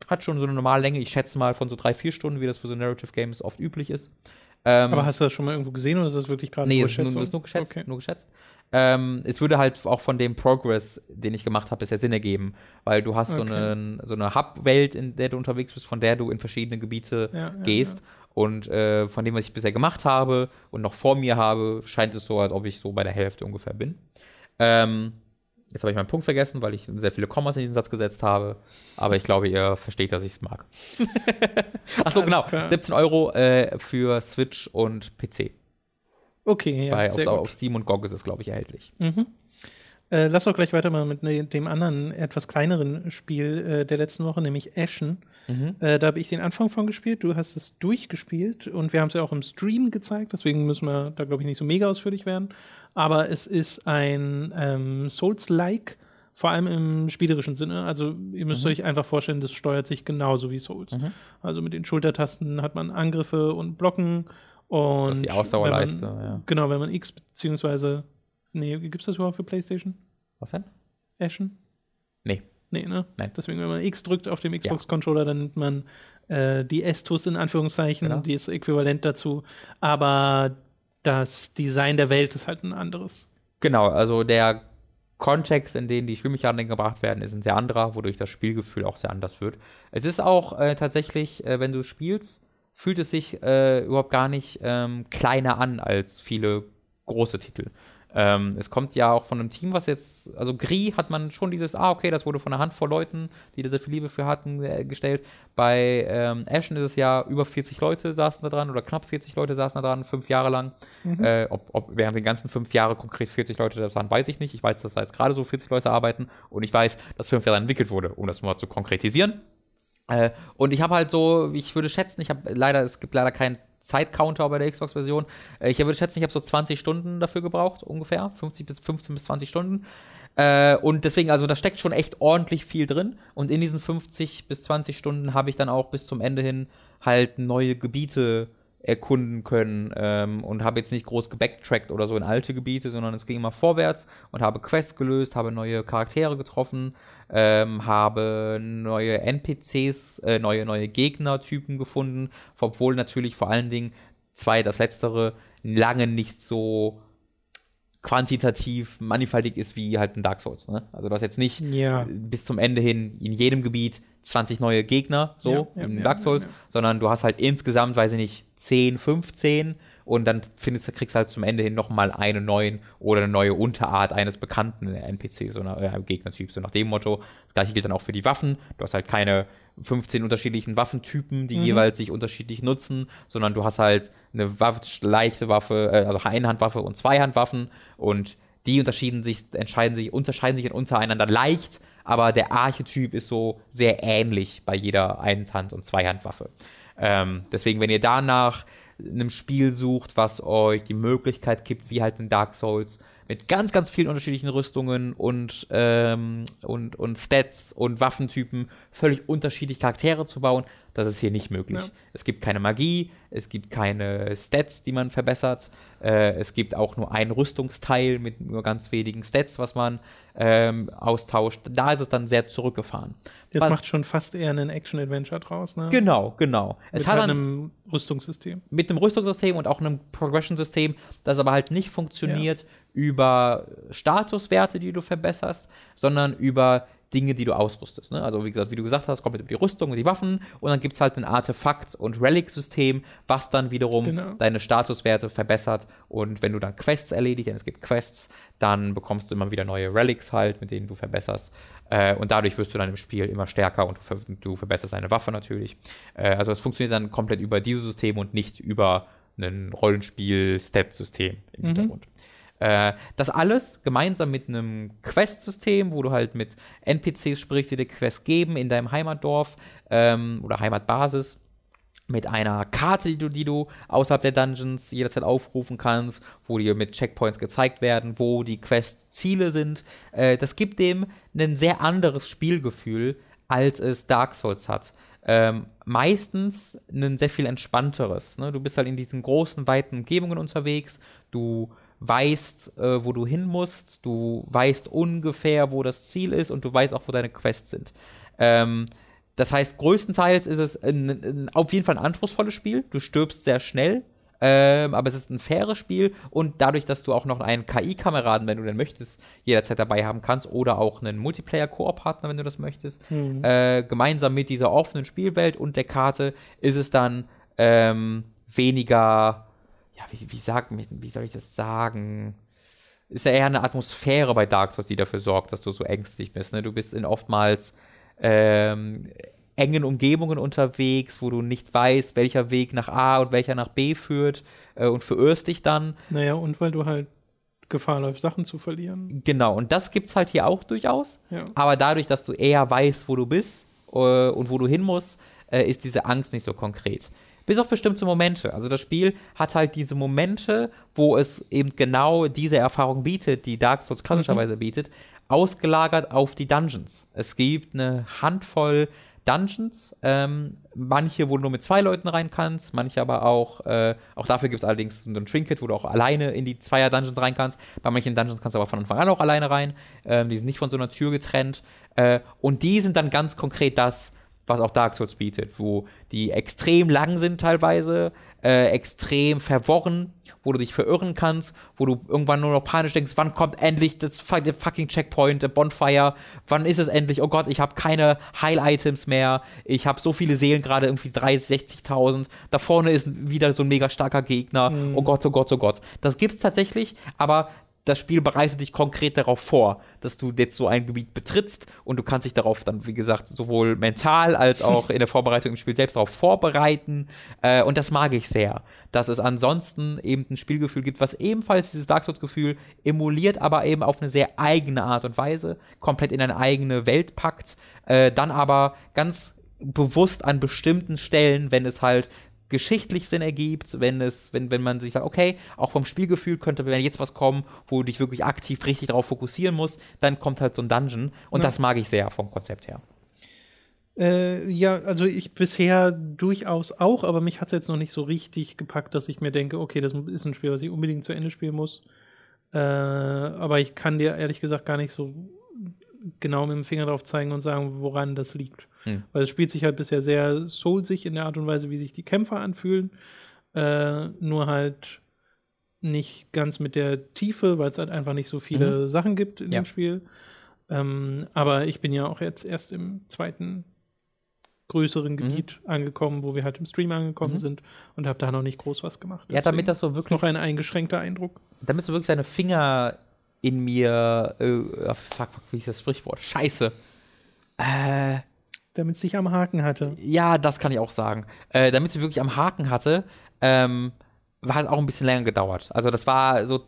hat schon so eine normale Länge. Ich schätze mal von so drei, vier Stunden, wie das für so Narrative Games oft üblich ist. Ähm, Aber hast du das schon mal irgendwo gesehen oder ist das wirklich gerade Nee, nur nur, Schätzung? ist nur geschätzt. Okay. Nur geschätzt. Ähm, es würde halt auch von dem Progress, den ich gemacht habe, bisher Sinn ergeben, weil du hast so Okay. eine, so eine Hub-Welt, in der du unterwegs bist, von der du in verschiedene Gebiete Ja, ja, gehst. Und äh, von dem, was ich bisher gemacht habe und noch vor mir habe, scheint es so, als ob ich so bei der Hälfte ungefähr bin. Ähm, jetzt habe ich meinen Punkt vergessen, weil ich sehr viele Kommas in diesen Satz gesetzt habe. Aber ich glaube, ihr versteht, dass ich es mag. Achso, genau. klar. 17 Euro äh, für Switch und PC. Okay, ja, Bei, auf, sehr auf gut. Steam und GOG ist es, glaube ich, erhältlich. Äh, lass doch gleich weitermachen mit ne, dem anderen, etwas kleineren Spiel äh, der letzten Woche, nämlich Ashen. Mhm. Äh, da habe ich den Anfang von gespielt, du hast es durchgespielt und wir haben es ja auch im Stream gezeigt, deswegen müssen wir da, glaube ich, nicht so mega ausführlich werden. Aber es ist ein ähm, Souls-like, vor allem im spielerischen Sinne. Also ihr Mhm. müsst euch einfach vorstellen, das steuert sich genauso wie Souls. Also mit den Schultertasten hat man Angriffe und Blocken und Das ist die Ausdauerleiste, man, ja. Genau, wenn man X beziehungsweise nee, gibt es das überhaupt für PlayStation? Was denn? Ashen? Nee. Nee, ne? Nein. Deswegen, wenn man X drückt auf dem Xbox-Controller, dann nimmt man äh, die S-TUS in Anführungszeichen, Genau. die ist äquivalent dazu. Aber das Design der Welt ist halt ein anderes. Genau, also der Kontext, in den die Spielmechaniken gebracht werden, ist ein sehr anderer, wodurch das Spielgefühl auch sehr anders wird. Es ist auch äh, tatsächlich, äh, wenn du spielst, fühlt es sich äh, überhaupt gar nicht ähm, kleiner an als viele große Titel. Ähm, es kommt ja auch von einem Team, was jetzt, also Gris hat man schon dieses, ah, okay, das wurde von einer Handvoll Leuten, die da sehr viel Liebe für hatten, äh, gestellt. Bei ähm, Ashen ist es ja über 40 Leute saßen da dran oder knapp 40 Leute saßen da dran, fünf Jahre lang. Äh, ob, ob während den ganzen fünf Jahre konkret 40 Leute das waren, weiß ich nicht. Ich weiß, dass da jetzt gerade so 40 Leute arbeiten und ich weiß, dass fünf Jahre entwickelt wurde, um das mal zu konkretisieren. Äh, und ich habe halt so, ich würde schätzen, ich habe leider, es gibt leider keinen Zeitcounter bei der Xbox-Version. Äh, ich würde schätzen, ich habe so 20 Stunden dafür gebraucht, ungefähr. 50 bis 15 bis 20 Stunden. Äh, und deswegen, also da steckt schon echt ordentlich viel drin. Und in diesen 50 bis 20 Stunden habe ich dann auch bis zum Ende hin halt neue Gebiete erkunden können ähm, und habe jetzt nicht groß gebacktrackt oder so in alte Gebiete, sondern es ging immer vorwärts und habe Quests gelöst, habe neue Charaktere getroffen, ähm, habe neue NPCs, äh, neue, neue Gegnertypen gefunden, obwohl natürlich vor allen Dingen zwei, das letztere, lange nicht so quantitativ mannigfaltig ist wie halt ein Dark Souls. Ne? Also du hast jetzt nicht Ja. bis zum Ende hin in jedem Gebiet 20 neue Gegner, so Ja, ja, im Dark Souls, sondern du hast halt insgesamt, weiß ich nicht, 10, 15 und dann findest, kriegst du halt zum Ende hin nochmal einen neuen oder eine neue Unterart eines bekannten NPCs oder äh, Gegnertyps. So nach dem Motto, das gleiche gilt dann auch für die Waffen. Du hast halt keine 15 unterschiedlichen Waffentypen, Mhm. die jeweils sich unterschiedlich nutzen, sondern du hast halt eine Waffe, leichte Waffe, äh, also Einhandwaffe und Zweihandwaffen und die unterschieden sich, entscheiden sich, unterscheiden sich untereinander leicht, aber der Archetyp ist so sehr ähnlich bei jeder Einhand- und Zweihandwaffe. Ähm, deswegen, wenn ihr danach einem Spiel sucht, was euch die Möglichkeit gibt, wie halt in Dark Souls, mit ganz, ganz vielen unterschiedlichen Rüstungen und, ähm, und, und Stats und Waffentypen völlig unterschiedlich Charaktere zu bauen, das ist hier nicht möglich. Ja. Es gibt keine Magie, es gibt keine Stats, die man verbessert, äh, es gibt auch nur ein Rüstungsteil mit nur ganz wenigen Stats, was man ähm, austauscht. Da ist es dann sehr zurückgefahren. Das Was- macht schon fast eher einen Action-Adventure draus, ne? Genau, genau. Es Mit hat halt einem Rüstungssystem. mit einem Rüstungssystem und auch einem Progression-System, das aber halt nicht funktioniert über Statuswerte, die du verbesserst, sondern über Dinge, die du ausrüstest. Ne? Also wie gesagt, wie du gesagt hast, kommt über die Rüstung und die Waffen und dann gibt es halt ein Artefakt- und Relic-System, was dann wiederum Genau. deine Statuswerte verbessert und wenn du dann Quests erledigst, denn es gibt Quests, dann bekommst du immer wieder neue Relics halt, mit denen du verbesserst äh, und dadurch wirst du dann im Spiel immer stärker und du, ver du verbesserst deine Waffe natürlich. Äh, also es funktioniert dann komplett über dieses System und nicht über ein Rollenspiel-Stat-System im Hintergrund. Äh, das alles gemeinsam mit einem Quest-System, wo du halt mit NPCs sprichst, die dir Quests geben in deinem Heimatdorf ähm, oder Heimatbasis mit einer Karte, die du, die du außerhalb der Dungeons jederzeit aufrufen kannst, wo dir mit Checkpoints gezeigt werden, wo die Quest-Ziele sind. Äh, das gibt dem ein sehr anderes Spielgefühl, als es Dark Souls hat. ähm, meistens ein sehr viel entspannteres. Ne? Du bist halt in diesen großen, weiten Umgebungen unterwegs, du weißt, äh, wo du hin musst, du weißt ungefähr, wo das Ziel ist und du weißt auch, wo deine Quests sind. Ähm, das heißt, größtenteils ist es ein, ein, auf jeden Fall ein anspruchsvolles Spiel. Du stirbst sehr schnell, ähm, aber es ist ein faires Spiel und dadurch, dass du auch noch einen KI-Kameraden, wenn du den möchtest, jederzeit dabei haben kannst oder auch einen Multiplayer-Koop-Partner, wenn du das möchtest, mhm. äh, gemeinsam mit dieser offenen Spielwelt und der Karte ist es dann ähm, weniger, ja, wie, wie, sag, wie soll ich das sagen? Ist ja eher eine Atmosphäre bei Dark Souls, die dafür sorgt, dass du so ängstlich bist. Ne? Du bist in oftmals ähm, engen Umgebungen unterwegs, wo du nicht weißt, welcher Weg nach A und welcher nach B führt äh, und verirrst dich dann. Naja, und weil du halt Gefahr läufst, Sachen zu verlieren. Genau, und das gibt's halt hier auch durchaus. Ja. Aber dadurch, dass du eher weißt, wo du bist äh, und wo du hin musst, äh, ist diese Angst nicht so konkret. Bis auf bestimmte Momente. Also das Spiel hat halt diese Momente, wo es eben genau diese Erfahrung bietet, die Dark Souls klassischerweise mhm. bietet, ausgelagert auf die Dungeons. Es gibt eine Handvoll Dungeons. Ähm, manche, wo du nur mit zwei Leuten rein kannst, manche aber auch, äh, auch dafür gibt es allerdings so ein Trinket, wo du auch alleine in die Zweier-Dungeons rein kannst. Bei manchen Dungeons kannst du aber von Anfang an auch alleine rein. Ähm, die sind nicht von so einer Tür getrennt. Äh, und die sind dann ganz konkret das, was auch Dark Souls bietet, wo die extrem lang sind teilweise, äh, extrem verworren, wo du dich verirren kannst, wo du irgendwann nur noch panisch denkst, wann kommt endlich das fucking Checkpoint, der Bonfire, wann ist es endlich? Oh Gott, ich habe keine Heil-Items mehr, ich habe so viele Seelen gerade, irgendwie 30, 60.000, da vorne ist wieder so ein mega starker Gegner, mhm. oh Gott, oh Gott, oh Gott. Das gibt's tatsächlich, aber das Spiel bereitet dich konkret darauf vor, dass du jetzt so ein Gebiet betrittst und du kannst dich darauf dann, wie gesagt, sowohl mental als auch in der Vorbereitung im Spiel selbst darauf vorbereiten. Äh, und das mag ich sehr, dass es ansonsten eben ein Spielgefühl gibt, was ebenfalls dieses Dark Souls-Gefühl emuliert, aber eben auf eine sehr eigene Art und Weise, komplett in eine eigene Welt packt, äh, dann aber ganz bewusst an bestimmten Stellen, wenn es halt geschichtlich Sinn ergibt, wenn es, wenn, wenn man sich sagt, okay, auch vom Spielgefühl könnte, wenn jetzt was kommen, wo du dich wirklich aktiv richtig darauf fokussieren musst, dann kommt halt so ein Dungeon und ja. das mag ich sehr vom Konzept her. Äh, ja, also ich bisher durchaus auch, aber mich hat es jetzt noch nicht so richtig gepackt, dass ich mir denke, okay, das ist ein Spiel, was ich unbedingt zu Ende spielen muss. Äh, aber ich kann dir ehrlich gesagt gar nicht so genau mit dem Finger drauf zeigen und sagen, woran das liegt. Hm. Weil es spielt sich halt bisher sehr soulsig in der Art und Weise, wie sich die Kämpfer anfühlen. Äh, nur halt nicht ganz mit der Tiefe, weil es halt einfach nicht so viele mhm. Sachen gibt in ja. dem Spiel. Ähm, aber ich bin ja auch jetzt erst im zweiten größeren mhm. Gebiet mhm. angekommen, wo wir halt im Stream angekommen mhm. sind und habe da noch nicht groß was gemacht. Deswegen ja, damit das so wirklich noch ein eingeschränkter Eindruck. Damit so wirklich seine Finger in mir, äh, fuck, fuck, wie ist das Sprichwort? Scheiße. Äh, damit es dich am Haken hatte. Ja, das kann ich auch sagen. Äh, damit es wirklich am Haken hatte, ähm, war es auch ein bisschen länger gedauert. Also das war so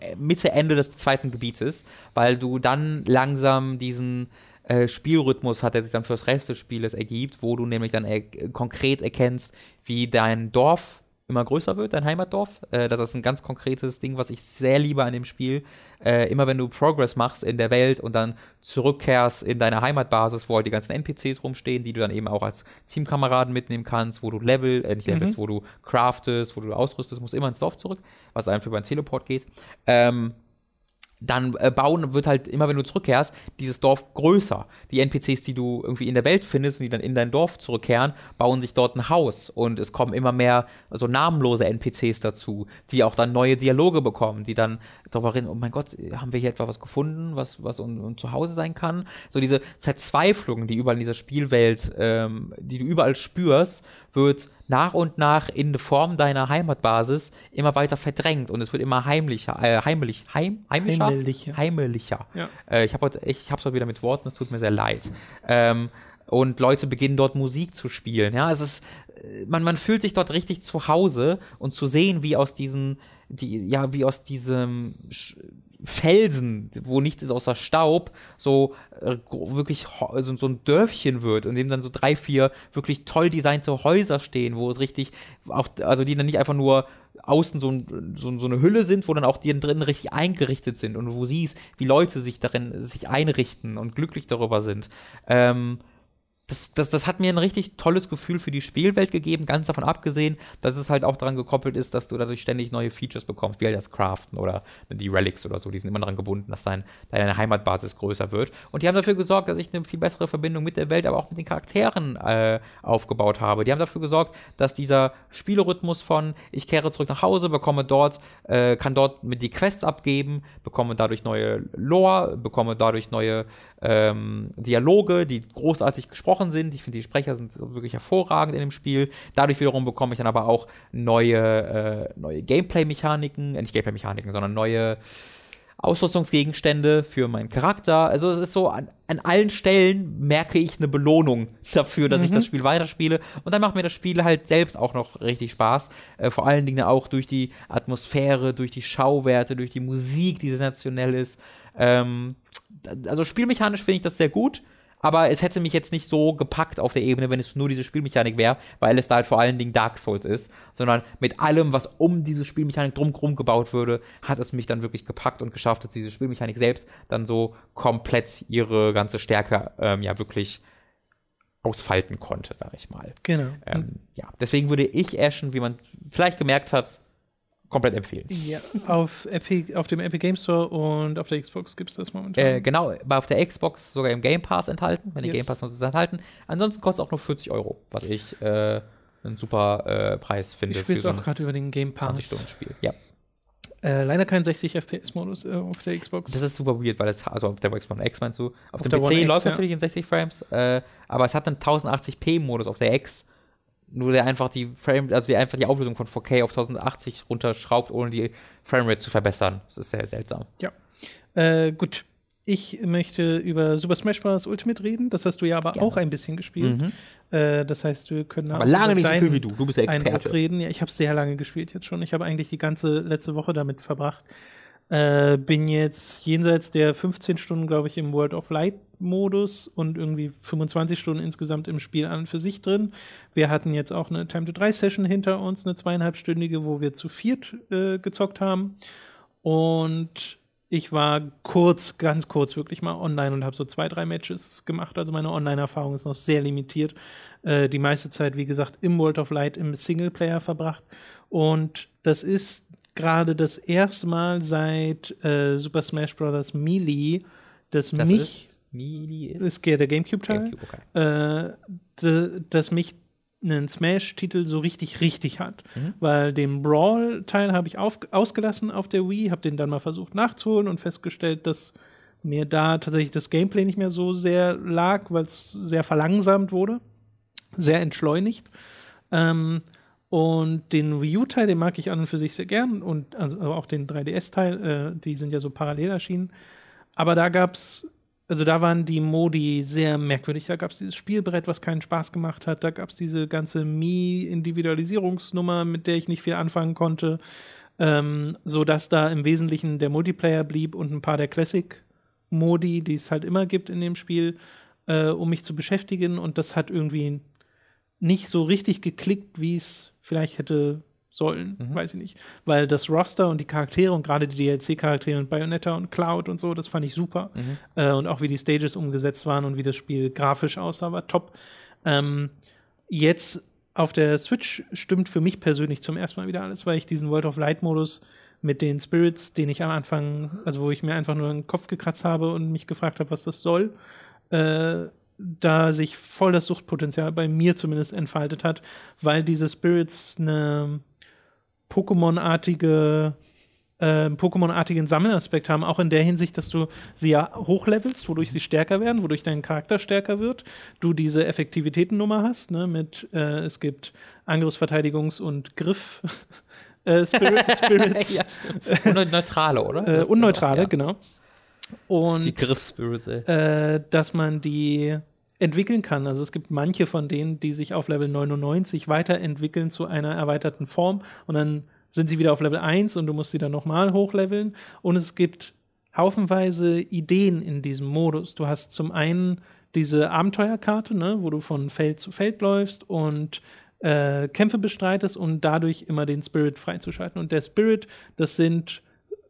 äh, Mitte, Ende des zweiten Gebietes, weil du dann langsam diesen äh, Spielrhythmus hat, der sich dann fürs Rest des Spieles ergibt, wo du nämlich dann er konkret erkennst, wie dein Dorf immer größer wird, dein Heimatdorf. Äh, das ist ein ganz konkretes Ding, was ich sehr liebe an dem Spiel. Äh, immer wenn du Progress machst in der Welt und dann zurückkehrst in deine Heimatbasis, wo halt die ganzen NPCs rumstehen, die du dann eben auch als Teamkameraden mitnehmen kannst, wo du Level, äh, nicht Levels, mhm. wo du craftest, wo du ausrüstest, musst immer ins Dorf zurück, was einfach über einen Teleport geht. Ähm, dann äh, bauen wird halt immer, wenn du zurückkehrst, dieses Dorf größer. Die NPCs, die du irgendwie in der Welt findest und die dann in dein Dorf zurückkehren, bauen sich dort ein Haus und es kommen immer mehr so namenlose NPCs dazu, die auch dann neue Dialoge bekommen, die dann darüber reden, oh mein Gott, haben wir hier etwa was gefunden, was, was un, un zu Hause sein kann? So diese Verzweiflung, die überall in dieser Spielwelt, ähm, die du überall spürst, wird nach und nach in Form deiner Heimatbasis immer weiter verdrängt und es wird immer heimlicher, äh, heimlich, heim, heimischer, heimlicher. heimlicher. Ja. Äh, ich habe heute, ich habe es wieder mit Worten, es tut mir sehr leid. Ähm, und Leute beginnen dort Musik zu spielen. Ja, es ist, äh, man, man fühlt sich dort richtig zu Hause und zu sehen, wie aus diesen, die, ja, wie aus diesem Felsen, wo nichts ist außer Staub, so äh, wirklich so, ein Dörfchen wird, in dem dann so drei, vier wirklich toll designte Häuser stehen, wo es richtig auch, also die dann nicht einfach nur außen so, so, so eine Hülle sind, wo dann auch die drinnen richtig eingerichtet sind und wo siehst, wie Leute sich darin sich einrichten und glücklich darüber sind. Ähm, das, das, das hat mir ein richtig tolles Gefühl für die Spielwelt gegeben, ganz davon abgesehen, dass es halt auch daran gekoppelt ist, dass du dadurch ständig neue Features bekommst, wie halt das Craften oder die Relics oder so, die sind immer daran gebunden, dass dein, deine Heimatbasis größer wird. Und die haben dafür gesorgt, dass ich eine viel bessere Verbindung mit der Welt, aber auch mit den Charakteren äh, aufgebaut habe. Die haben dafür gesorgt, dass dieser Spielerhythmus von ich kehre zurück nach Hause, bekomme dort, äh, kann dort mit die Quests abgeben, bekomme dadurch neue Lore, bekomme dadurch neue ähm, Dialoge, die großartig gesprochen sind. Ich finde, die Sprecher sind wirklich hervorragend in dem Spiel. Dadurch wiederum bekomme ich dann aber auch neue, äh, neue Gameplay-Mechaniken, äh, nicht Gameplay-Mechaniken, sondern neue Ausrüstungsgegenstände für meinen Charakter. Also es ist so, an, an allen Stellen merke ich eine Belohnung dafür, dass mhm. ich das Spiel weiterspiele. Und dann macht mir das Spiel halt selbst auch noch richtig Spaß. Äh, vor allen Dingen auch durch die Atmosphäre, durch die Schauwerte, durch die Musik, die sensationell ist. Ähm, also spielmechanisch finde ich das sehr gut, aber es hätte mich jetzt nicht so gepackt auf der Ebene, wenn es nur diese Spielmechanik wäre, weil es da halt vor allen Dingen Dark Souls ist, sondern mit allem, was um diese Spielmechanik drumherum gebaut würde, hat es mich dann wirklich gepackt und geschafft, dass diese Spielmechanik selbst dann so komplett ihre ganze Stärke ähm, ja wirklich ausfalten konnte, sag ich mal. Genau. Ähm, ja, deswegen würde ich Ashen, wie man vielleicht gemerkt hat, komplett empfehlen. Ja, auf, Epic, auf dem Epic Game Store und auf der Xbox gibt es das momentan. Äh, genau, auf der Xbox sogar im Game Pass enthalten, wenn yes. die Game Pass nutzt, ist enthalten. Ansonsten kostet es auch nur 40 Euro, was ich äh, einen super äh, Preis finde. Ich spiele es auch so gerade über den Game Pass. 20 Stunden Spiel, ja. Äh, leider kein 60 FPS-Modus äh, auf der Xbox. Das ist super weird, weil es, also auf der Xbox X meinst du, auf, auf dem PC läuft ja. natürlich in 60 Frames, äh, aber es hat einen 1080p-Modus auf der X nur der einfach die Frame, also der einfach die Auflösung von 4K auf 1080 runterschraubt, ohne die Framerate zu verbessern. Das ist sehr seltsam. Ja. Äh, gut. Ich möchte über Super Smash Bros. Ultimate reden. Das hast du ja aber Gerne. auch ein bisschen gespielt. Mhm. Äh, das heißt, wir können aber lange nicht so viel wie du. Du bist der Experte. reden. Ja, ich habe sehr lange gespielt jetzt schon. Ich habe eigentlich die ganze letzte Woche damit verbracht. Äh, bin jetzt jenseits der 15 Stunden, glaube ich, im World of Light Modus und irgendwie 25 Stunden insgesamt im Spiel an und für sich drin. Wir hatten jetzt auch eine Time to 3 Session hinter uns, eine zweieinhalbstündige, wo wir zu viert äh, gezockt haben. Und ich war kurz, ganz kurz wirklich mal online und habe so zwei, drei Matches gemacht. Also meine Online-Erfahrung ist noch sehr limitiert. Äh, die meiste Zeit, wie gesagt, im World of Light im Singleplayer verbracht. Und das ist gerade das erste Mal seit äh, Super Smash Bros. Melee, dass das mich. Ist Melee ist? ist der Gamecube-Teil. Gamecube, okay. äh, dass mich einen Smash-Titel so richtig, richtig hat. Mhm. Weil den Brawl-Teil habe ich auf, ausgelassen auf der Wii, habe den dann mal versucht nachzuholen und festgestellt, dass mir da tatsächlich das Gameplay nicht mehr so sehr lag, weil es sehr verlangsamt wurde, sehr entschleunigt. Ähm, und den Wii U-Teil, den mag ich an und für sich sehr gern. Und also auch den 3DS-Teil, äh, die sind ja so parallel erschienen. Aber da gab es, also da waren die Modi sehr merkwürdig. Da gab es dieses Spielbrett, was keinen Spaß gemacht hat. Da gab es diese ganze Mi-Individualisierungsnummer, mit der ich nicht viel anfangen konnte. Ähm, so dass da im Wesentlichen der Multiplayer blieb und ein paar der Classic-Modi, die es halt immer gibt in dem Spiel, äh, um mich zu beschäftigen. Und das hat irgendwie nicht so richtig geklickt, wie es vielleicht hätte sollen, mhm. weiß ich nicht. Weil das Roster und die Charaktere und gerade die DLC-Charaktere und Bayonetta und Cloud und so, das fand ich super. Mhm. Äh, und auch wie die Stages umgesetzt waren und wie das Spiel grafisch aussah, war top. Ähm, jetzt auf der Switch stimmt für mich persönlich zum ersten Mal wieder alles, weil ich diesen World of Light-Modus mit den Spirits, den ich am Anfang, also wo ich mir einfach nur den Kopf gekratzt habe und mich gefragt habe, was das soll, äh, da sich voll das Suchtpotenzial bei mir zumindest entfaltet hat, weil diese Spirits eine Pokémon-artige äh, Pokémon-artigen Sammelaspekt haben, auch in der Hinsicht, dass du sie ja hochlevelst, wodurch sie stärker werden, wodurch dein Charakter stärker wird, du diese Effektivitätennummer hast, ne, mit äh, es gibt Angriffsverteidigungs- und Griff äh, Spirit, Spirits. ja, und neutrale, oder? Äh, unneutrale, ja. genau. Und die Griff-Spirits, äh, dass man die entwickeln kann. Also es gibt manche von denen, die sich auf Level 99 weiterentwickeln zu einer erweiterten Form und dann sind sie wieder auf Level 1 und du musst sie dann nochmal hochleveln. Und es gibt haufenweise Ideen in diesem Modus. Du hast zum einen diese Abenteuerkarte, ne, wo du von Feld zu Feld läufst und äh, Kämpfe bestreitest und dadurch immer den Spirit freizuschalten. Und der Spirit, das sind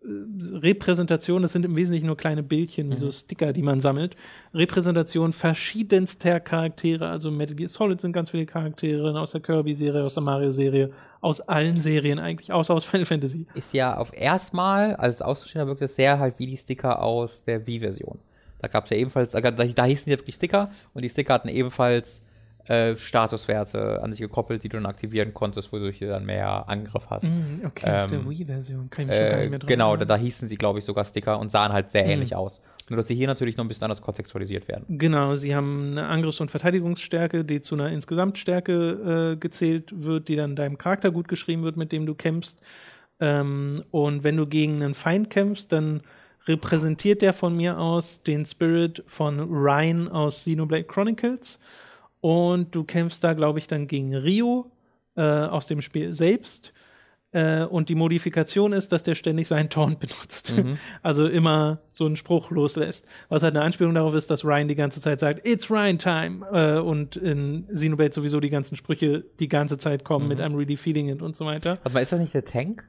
Repräsentation, das sind im Wesentlichen nur kleine Bildchen, wie so Sticker, die man sammelt. Repräsentation verschiedenster Charaktere, also Metal Gear Solid sind ganz viele Charaktere aus der Kirby-Serie, aus der Mario-Serie, aus allen Serien eigentlich, außer aus Final Fantasy. Ist ja auf erstmal, als es auszustehen, wirkt es sehr halt wie die Sticker aus der Wii-Version. Da gab es ja ebenfalls, da, da hießen die wirklich Sticker und die Sticker hatten ebenfalls äh, Statuswerte an sich gekoppelt, die du dann aktivieren konntest, wodurch du dann mehr Angriff hast. Mm, okay, auf der Ähm, Wii-Version kann ich mich schon gar Äh, nicht mehr dran genau, da, da hießen sie, glaube ich, sogar Sticker und sahen halt sehr Mhm. ähnlich aus. Nur, dass sie hier natürlich noch ein bisschen anders kontextualisiert werden. Genau, sie haben eine Angriffs- und Verteidigungsstärke, die zu einer Insgesamtstärke äh, gezählt wird, die dann deinem Charakter gut geschrieben wird, mit dem du kämpfst. Ähm, und wenn du gegen einen Feind kämpfst, dann repräsentiert der von mir aus den Spirit von Ryan aus Xenoblade Chronicles. Und du kämpfst da, glaube ich, dann gegen Rio äh, aus dem Spiel selbst. Äh, und die Modifikation ist, dass der ständig seinen Taunt benutzt. Also immer so einen Spruch loslässt. Was halt eine Anspielung darauf ist, dass Ryan die ganze Zeit sagt, It's Ryan Time. Äh, und in Xenoblade sowieso die ganzen Sprüche die ganze Zeit kommen mit I'm really feeling it und so weiter. Warte mal, ist das nicht der Tank?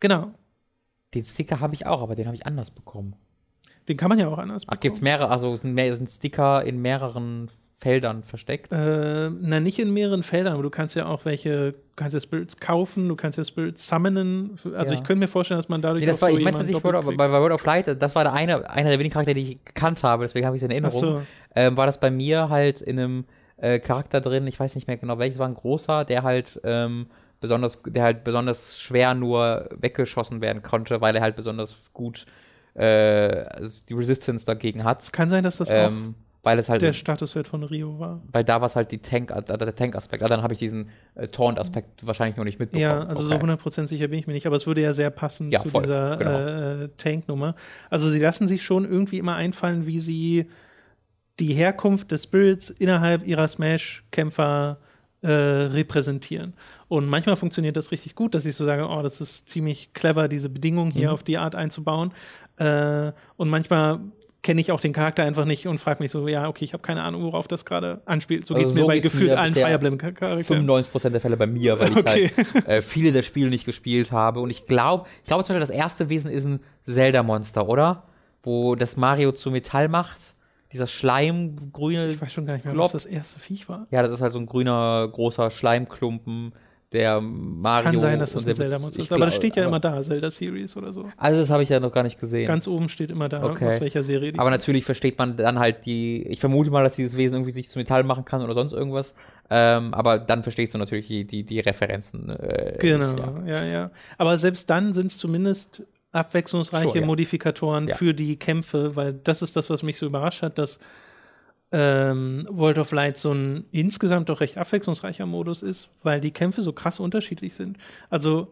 Genau. Den Sticker habe ich auch, aber den habe ich anders bekommen. Den kann man ja auch anders Ach, gibt's mehrere, also sind, mehr, sind Sticker in mehreren Feldern versteckt? Äh, na, nicht in mehreren Feldern, aber du kannst ja auch welche, du kannst ja Spirits kaufen, du kannst ja Spirits summonen. Also Ja. ich könnte mir vorstellen, dass man dadurch Nee, das auch war, so ich meinte nicht doppelt of, bei, bei Word of Light, das war der eine, einer der wenigen Charaktere, die ich gekannt habe, deswegen habe ich es in Erinnerung. so. Ähm, war das bei mir halt in einem äh, Charakter drin, ich weiß nicht mehr genau welches, war ein großer, der halt ähm, besonders, der halt besonders schwer nur weggeschossen werden konnte, weil er halt besonders gut äh, also die Resistance dagegen hat. Es kann sein, dass das auch Ähm, weil es halt der Statuswert von Rio war. weil da war es halt die Tank, äh, der Tank-Aspekt. Ah, dann habe ich diesen äh, Taunt-Aspekt wahrscheinlich noch nicht mitbekommen. Ja, also so Okay. 100% sicher bin ich mir nicht, aber es würde ja sehr passen Ja, zu voll, dieser genau. äh, Tank-Nummer. Also sie lassen sich schon irgendwie immer einfallen, wie sie die Herkunft des Spirits innerhalb ihrer Smash-Kämpfer äh, repräsentieren. Und manchmal funktioniert das richtig gut, dass ich so sage, oh, das ist ziemlich clever, diese Bedingungen hier Mhm. auf die Art einzubauen. Äh, und manchmal kenne ich auch den Charakter einfach nicht und frage mich so, ja, okay, ich habe keine Ahnung, worauf das gerade anspielt. So Also geht es mir so bei geht's gefühlt allen Fire Emblem-Charakteren. 95% der Fälle bei mir, weil ich Okay. halt äh, viele der Spiele nicht gespielt habe. Und ich glaube, ich glaube zum Beispiel, das erste Wesen ist ein Zelda-Monster, oder? Wo das Mario zu Metall macht. Dieser Schleimgrüne. Ich weiß schon gar nicht mehr, Klopp. was das erste Viech war. Ja, das ist halt so ein grüner, großer Schleimklumpen, der Mario. Kann sein, dass das ein Zelda-Monster ist. Aber das steht ja immer da, Zelda Series oder so. Also, das habe ich ja noch gar nicht gesehen. Ganz oben steht immer da, Okay. aus welcher Serie die Aber natürlich versteht man dann halt die, ich vermute mal, dass dieses Wesen irgendwie sich zu Metall machen kann oder sonst irgendwas. Ähm, aber dann verstehst du natürlich die, die, die Referenzen. Äh, Genau, nicht, ja. ja, ja. Aber selbst dann sind es zumindest abwechslungsreiche Schon, ja. Modifikatoren Ja. für die Kämpfe, weil das ist das, was mich so überrascht hat, dass ähm, World of Light so ein insgesamt doch recht abwechslungsreicher Modus ist, weil die Kämpfe so krass unterschiedlich sind. Also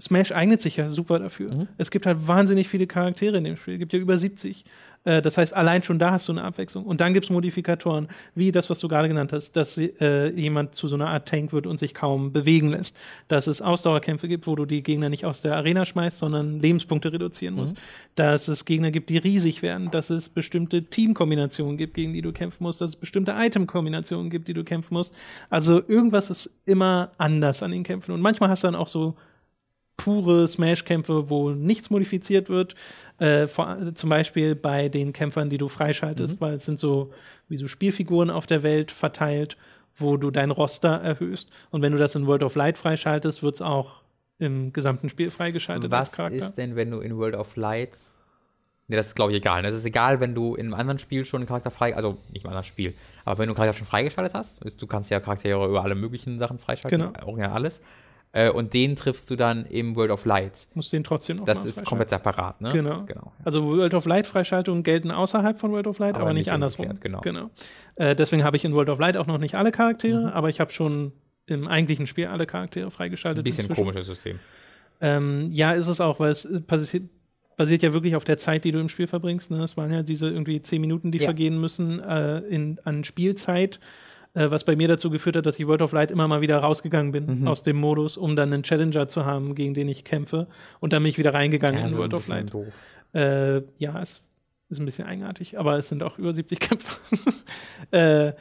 Smash eignet sich ja super dafür. Mhm. Es gibt halt wahnsinnig viele Charaktere in dem Spiel. Es gibt ja über 70. Äh, das heißt, allein schon da hast du eine Abwechslung. Und dann gibt es Modifikatoren, wie das, was du gerade genannt hast, dass äh, jemand zu so einer Art Tank wird und sich kaum bewegen lässt. Dass es Ausdauerkämpfe gibt, wo du die Gegner nicht aus der Arena schmeißt, sondern Lebenspunkte reduzieren musst. Dass es Gegner gibt, die riesig werden. Dass es bestimmte Teamkombinationen gibt, gegen die du kämpfen musst. Dass es bestimmte Itemkombinationen gibt, die du kämpfen musst. Also irgendwas ist immer anders an den Kämpfen. Und manchmal hast du dann auch so pure Smash-Kämpfe, wo nichts modifiziert wird. Äh, vor, zum Beispiel bei den Kämpfern, die du freischaltest, weil es sind so wie so Spielfiguren auf der Welt verteilt, wo du dein Roster erhöhst. Und wenn du das in World of Light freischaltest, wird es auch im gesamten Spiel freigeschaltet Was ist denn, wenn du in World of Light. Nee, das ist, glaube ich, egal. ne? Das ist egal, wenn du in einem anderen Spiel schon einen Charakter frei. Also nicht im anderen Spiel. Aber wenn du einen Charakter schon freigeschaltet hast, ist- du kannst ja Charaktere über alle möglichen Sachen freischalten. Genau. Auch ja alles. Äh, und den triffst du dann im World of Light. Musst den trotzdem noch Das ist komplett separat, ne? Genau. genau. Also World of Light Freischaltungen gelten außerhalb von World of Light, aber, Aber nicht andersrum. umgekehrt, genau. Äh, deswegen habe ich in World of Light auch noch nicht alle Charaktere, Mhm. aber ich habe schon im eigentlichen Spiel alle Charaktere freigeschaltet. Ein bisschen inzwischen. komisches System. Ähm, ja, ist es auch, weil es äh, passiert, basiert ja wirklich auf der Zeit, die du im Spiel verbringst. Ne? Es waren ja diese irgendwie zehn Minuten, die Ja. vergehen müssen äh, in, an Spielzeit, äh, was bei mir dazu geführt hat, dass ich World of Light immer mal wieder rausgegangen bin Mhm. aus dem Modus, um dann einen Challenger zu haben, gegen den ich kämpfe. Und dann bin ich wieder reingegangen das in World of Light. Äh, ja, es ist ein bisschen eigenartig, aber es sind auch über 70 Kämpfer. äh,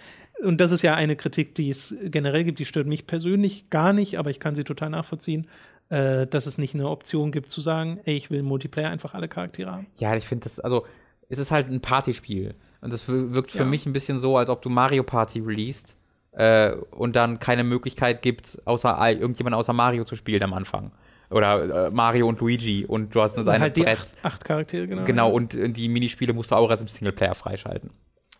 und das ist ja eine Kritik, die es generell gibt, die stört mich persönlich gar nicht, aber ich kann sie total nachvollziehen. äh, dass es nicht eine Option gibt zu sagen, ey, ich will Multiplayer einfach alle Charaktere haben. Ja, ich finde das, also, es ist halt ein Partyspiel. Und das wir- wirkt für Ja. mich ein bisschen so, als ob du Mario Party released äh, und dann keine Möglichkeit gibt, außer irgendjemand außer Mario zu spielen am Anfang. Oder äh, Mario und Luigi und du hast nur Und ein halt die acht, acht Charaktere, genau. Genau, und äh, die Minispiele musst du auch erst im Singleplayer freischalten.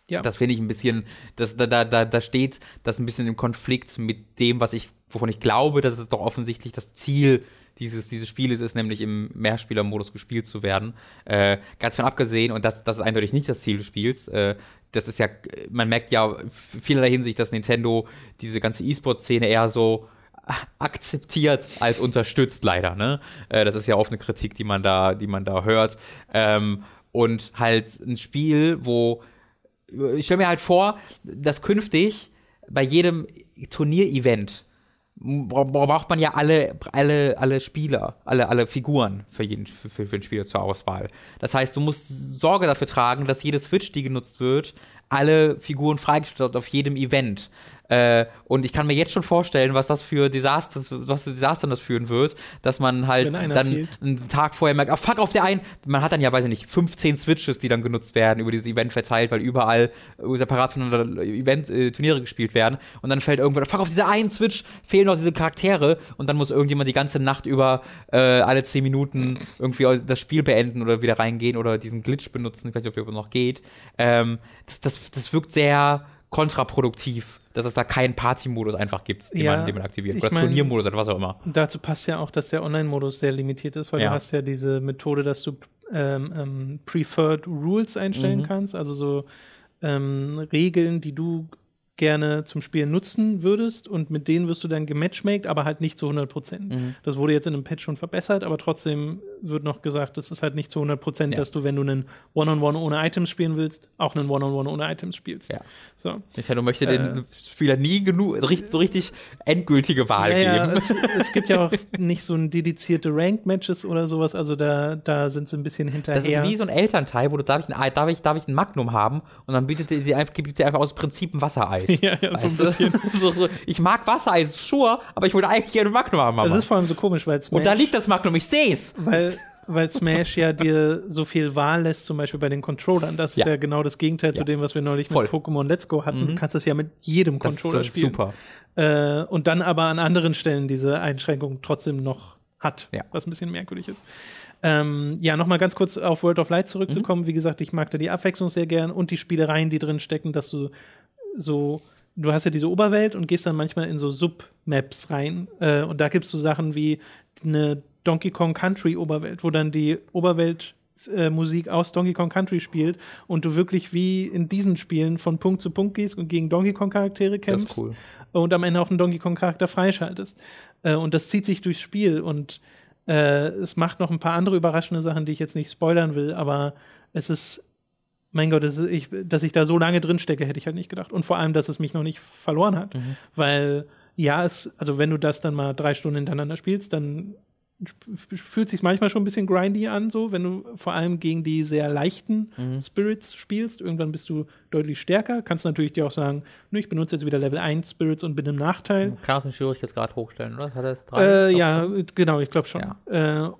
Ja. Das finde ich ein bisschen, das, da, da, da, da steht das ein bisschen im Konflikt mit dem, was ich, wovon ich glaube, dass es doch offensichtlich das Ziel dieses, dieses Spieles ist, nämlich im Mehrspielermodus gespielt zu werden. Äh, ganz von abgesehen, und das, das ist eindeutig nicht das Ziel des Spiels, äh, das ist ja, man merkt ja vielerlei Hinsicht, dass Nintendo diese ganze E-Sport-Szene eher so akzeptiert als unterstützt leider, ne? Äh, das ist ja oft eine Kritik, die man da, die man da hört. Ähm, und halt ein Spiel, wo ich stelle mir halt vor, dass künftig bei jedem Turnier-Event braucht man ja alle, alle, alle Spieler, alle, alle Figuren für jeden, für, für, den Spieler zur Auswahl. Das heißt, du musst Sorge dafür tragen, dass jede Switch, die genutzt wird, alle Figuren freigestellt hat auf jedem Event. Äh, und ich kann mir jetzt schon vorstellen, was das für Desaster, was für Desastern das führen wird, dass man halt dann fehlt. einen Tag vorher merkt, ah fuck auf der einen, man hat dann ja, weiß ich nicht, 15 Switches, die dann genutzt werden, über dieses Event verteilt, weil überall äh, separat voneinander Event, äh, Turniere gespielt werden und dann fällt irgendwann, fuck auf dieser einen Switch fehlen noch diese Charaktere und dann muss irgendjemand die ganze Nacht über äh, alle 10 Minuten irgendwie das Spiel beenden oder wieder reingehen oder diesen Glitch benutzen, ich weiß nicht, ob der noch geht. Ähm, das, das, das wirkt sehr kontraproduktiv, dass es da keinen Party-Modus einfach gibt, den, Ja, man, den man aktiviert. Oder Turniermodus oder was auch immer. Dazu passt ja auch, dass der Online-Modus sehr limitiert ist, weil Ja. du hast ja diese Methode, dass du ähm, ähm, Preferred Rules einstellen Mhm. kannst, also so ähm, Regeln, die du gerne zum Spielen nutzen würdest und mit denen wirst du dann gematchmaked, aber halt nicht zu 100 Prozent. Mhm. Das wurde jetzt in einem Patch schon verbessert, aber trotzdem wird noch gesagt, das ist halt nicht zu 100 Prozent, Ja. dass du, wenn du einen One-on-One ohne Items spielen willst, auch einen One-on-One ohne Items spielst. Ja. So. Nintendo möchte Äh. den Spieler nie genug, so richtig endgültige Wahl Ja, geben. es, es gibt ja auch nicht so ein dedizierte Ranked-Matches oder sowas, also da, da sind sie ein bisschen hinterher. Das ist wie so ein Elternteil, wo du darf ich, ein, darf ich, darf ich ein Magnum haben und dann bietet sie einfach, gibt sie einfach aus Prinzip ein Wassereis. Ja, ja, so ein bisschen. so, so, ich mag Wassereis, sure, aber ich würde eigentlich gerne ein Magnum haben. Mama. Es ist vor allem so komisch, weil Smash, und da liegt das Magnum, ich seh's. weil, weil Smash ja dir so viel Wahl lässt, zum Beispiel bei den Controllern. Das ist Ja. ja, genau das Gegenteil zu Ja. dem, was wir neulich Voll. mit Pokémon Let's Go hatten. Du kannst das ja mit jedem Das, Controller das ist spielen. super. Äh, und dann aber an anderen Stellen diese Einschränkung trotzdem noch hat, Ja. was ein bisschen merkwürdig ist. Ähm, ja, nochmal ganz kurz auf World of Light zurückzukommen. Mhm. Wie gesagt, ich mag da die Abwechslung sehr gern und die Spielereien, die drin stecken, dass du so, du hast ja diese Oberwelt und gehst dann manchmal in so Sub-Maps rein. Äh, und da gibst du Sachen wie eine Donkey Kong Country Oberwelt, wo dann die Oberwelt äh, Musik aus Donkey Kong Country spielt und du wirklich wie in diesen Spielen von Punkt zu Punkt gehst und gegen Donkey Kong Charaktere Das ist kämpfst cool. und am Ende auch einen Donkey Kong Charakter freischaltest. Äh, und das zieht sich durchs Spiel und äh, es macht noch ein paar andere überraschende Sachen, die ich jetzt nicht spoilern will, aber es ist, mein Gott, ist, ich, dass ich da so lange drin stecke, hätte ich halt nicht gedacht. Und vor allem, dass es mich noch nicht verloren hat. Weil, ja, es, also wenn du das dann mal drei Stunden hintereinander spielst, dann fühlt sich manchmal schon ein bisschen grindy an, so, wenn du vor allem gegen die sehr leichten Spirits spielst. Irgendwann bist du deutlich stärker. Kannst natürlich dir auch sagen, ne, ich benutze jetzt wieder Level 1 Spirits und bin im Nachteil. Kann auch den Schwierigkeitsgrad hochstellen, oder? Hat er es drei? Äh, ja, schon. genau, ich glaube schon. Ja. Äh,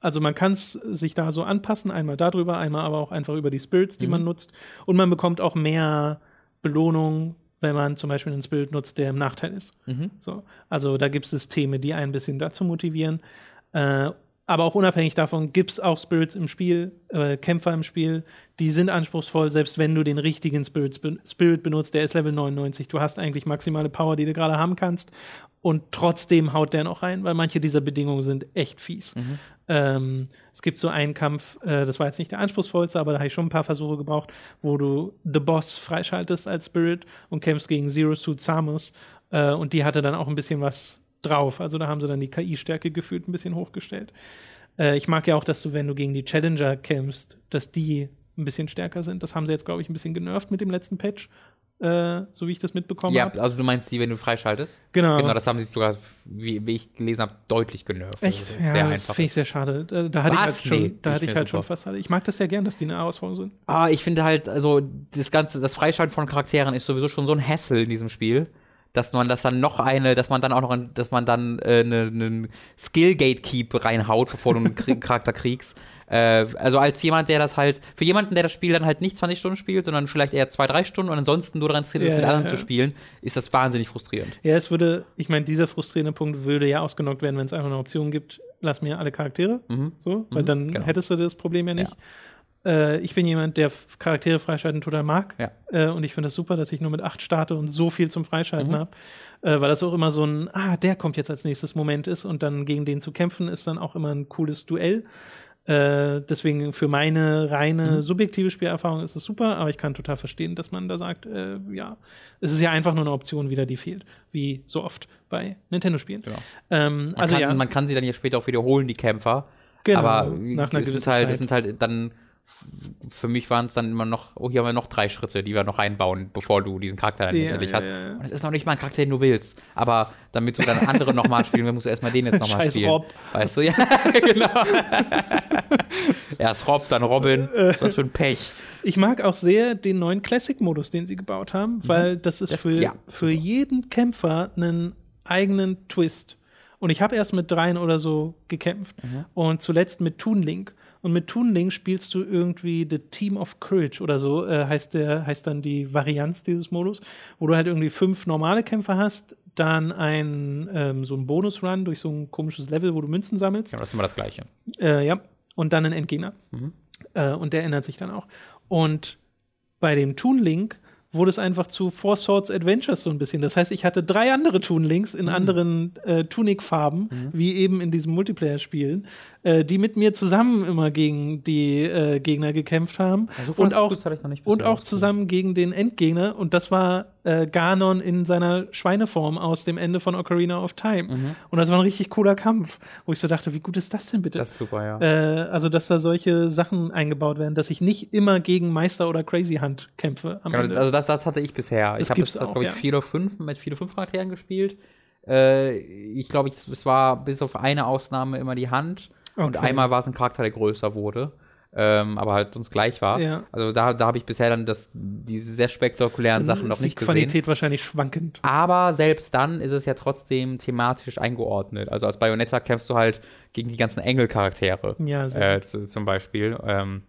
also man kann es sich da so anpassen, einmal darüber, einmal aber auch einfach über die Spirits, die Mhm. man nutzt. Und man bekommt auch mehr Belohnung, wenn man zum Beispiel einen Spirit nutzt, der im Nachteil ist. Mhm. So. Also da gibt es Systeme, die einen ein bisschen dazu motivieren. Äh, aber auch unabhängig davon gibt es auch Spirits im Spiel, äh, Kämpfer im Spiel, die sind anspruchsvoll, selbst wenn du den richtigen Spirits, Spirit benutzt, der ist Level 99. Du hast eigentlich maximale Power, die du gerade haben kannst. Und trotzdem haut der noch rein, weil manche dieser Bedingungen sind echt fies. Ähm, es gibt so einen Kampf, äh, das war jetzt nicht der anspruchsvollste, aber da habe ich schon ein paar Versuche gebraucht, wo du The Boss freischaltest als Spirit und kämpfst gegen Zero Suit Samus. Äh, und die hatte dann auch ein bisschen was drauf. Also da haben sie dann die KI-Stärke gefühlt ein bisschen hochgestellt. Äh, ich mag ja auch, dass du, wenn du gegen die Challenger kämpfst, dass die ein bisschen stärker sind. Das haben sie jetzt, glaube ich, ein bisschen genervt mit dem letzten Patch, äh, so wie ich das mitbekommen Ja, habe. also du meinst die, wenn du freischaltest? Genau. Genau, das haben sie sogar, wie, wie ich gelesen habe, deutlich genervt. Echt? Also, Ja, das finde ich sehr schade. Da, da hatte ich Was? halt schon, Nee, da ich hatte ich halt schon fast alle. Ich mag das sehr gern, dass die eine Herausforderung sind. Ah, ich finde halt, also das ganze, das Freischalten von Charakteren ist sowieso schon so ein Hassel in diesem Spiel, dass man das dann noch eine, dass man dann auch noch, ein, dass man dann äh, einen ne Skill Gatekeep reinhaut, bevor du einen Krieg Charakter kriegst. Äh, also als jemand, der das halt, für jemanden, der das Spiel dann halt nicht 20 Stunden spielt, sondern vielleicht eher zwei, drei Stunden und ansonsten nur daran interessiert ist, Ja, mit ja, anderen ja. zu spielen, ist das wahnsinnig frustrierend. Ja, es würde, ich meine, dieser frustrierende Punkt würde ja ausgenockt werden, wenn es einfach eine Option gibt, lass mir alle Charaktere. So, weil dann genau. hättest du das Problem ja nicht. Äh, ich bin jemand, der Charaktere freischalten total mag. Ja. Äh, und ich finde es das super, dass ich nur mit acht starte und so viel zum Freischalten Mhm. habe. Äh, weil das auch immer so ein, ah, der kommt jetzt als nächstes Moment ist und dann gegen den zu kämpfen, ist dann auch immer ein cooles Duell. Äh, deswegen für meine reine Mhm. subjektive Spielerfahrung ist es super, aber ich kann total verstehen, dass man da sagt, äh, ja, es ist ja einfach nur eine Option wieder, die fehlt, wie so oft bei Nintendo-Spielen. Genau. Ähm, also kann, ja, man kann sie dann ja später auch wiederholen, die Kämpfer. Genau, aber nach einer gewissen halt, Zeit. es sind halt dann, für mich waren es dann immer noch, oh, hier haben wir noch drei Schritte, die wir noch einbauen, bevor du diesen Charakter dann Ja, endlich ja, hast. ja. Und es ist noch nicht mal ein Charakter, den du willst. Aber damit du dann andere nochmal spielen willst, musst du erstmal den jetzt nochmal Scheiß spielen. Rob. Weißt du, ja, genau. Erst Rob, dann Robin. Was für ein Pech. ich mag auch sehr den neuen Classic-Modus, den sie gebaut haben, weil das ist Mhm. Das- für, ja, für jeden Kämpfer einen eigenen Twist. Und ich habe erst mit dreien oder so gekämpft Mhm. und zuletzt mit Toon Link. Und mit Toon Link spielst du irgendwie The Team of Courage oder so, äh, heißt, der, heißt dann die Varianz dieses Modus, wo du halt irgendwie fünf normale Kämpfer hast, dann ein, ähm, so ein Bonus-Run durch so ein komisches Level, wo du Münzen sammelst. Ja, das ist immer das Gleiche. Äh, ja, und dann ein Endgegner. Mhm. Äh, und der ändert sich dann auch. Und bei dem Toon Link wurde es einfach zu Four Swords Adventures so ein bisschen. Das heißt, ich hatte drei andere Toon Links Mhm. in anderen äh, Tunic-Farben, wie eben in diesem Multiplayer-Spielen, äh, die mit mir zusammen immer gegen die äh, Gegner gekämpft haben. so viel und auch, und auch zusammen gegen den Endgegner. Und das war äh, Ganon in seiner Schweineform aus dem Ende von Ocarina of Time. Mhm. Und das war ein richtig cooler Kampf, wo ich so dachte, wie gut ist das denn bitte? Das ist super, ja. Äh, also, dass da solche Sachen eingebaut werden, dass ich nicht immer gegen Meister oder Crazy Hand kämpfe am Genau, Ende. also das, das hatte ich bisher. Das ich habe das, glaube ich, ja. vier oder fünf mit vier oder fünf Charakteren gespielt. Äh, ich glaube, es war bis auf eine Ausnahme immer die Hand. Und Okay. einmal war es ein Charakter, der größer wurde. Ähm, aber halt sonst gleich war. Ja. Also da, da habe ich bisher dann das, diese sehr spektakulären Dann Sachen noch die nicht gesehen. Qualität wahrscheinlich schwankend. Aber selbst dann ist es ja trotzdem thematisch eingeordnet. Also als Bayonetta kämpfst du halt gegen die ganzen Engelcharaktere. Ja, sehr äh, zu, zum Beispiel. Ähm,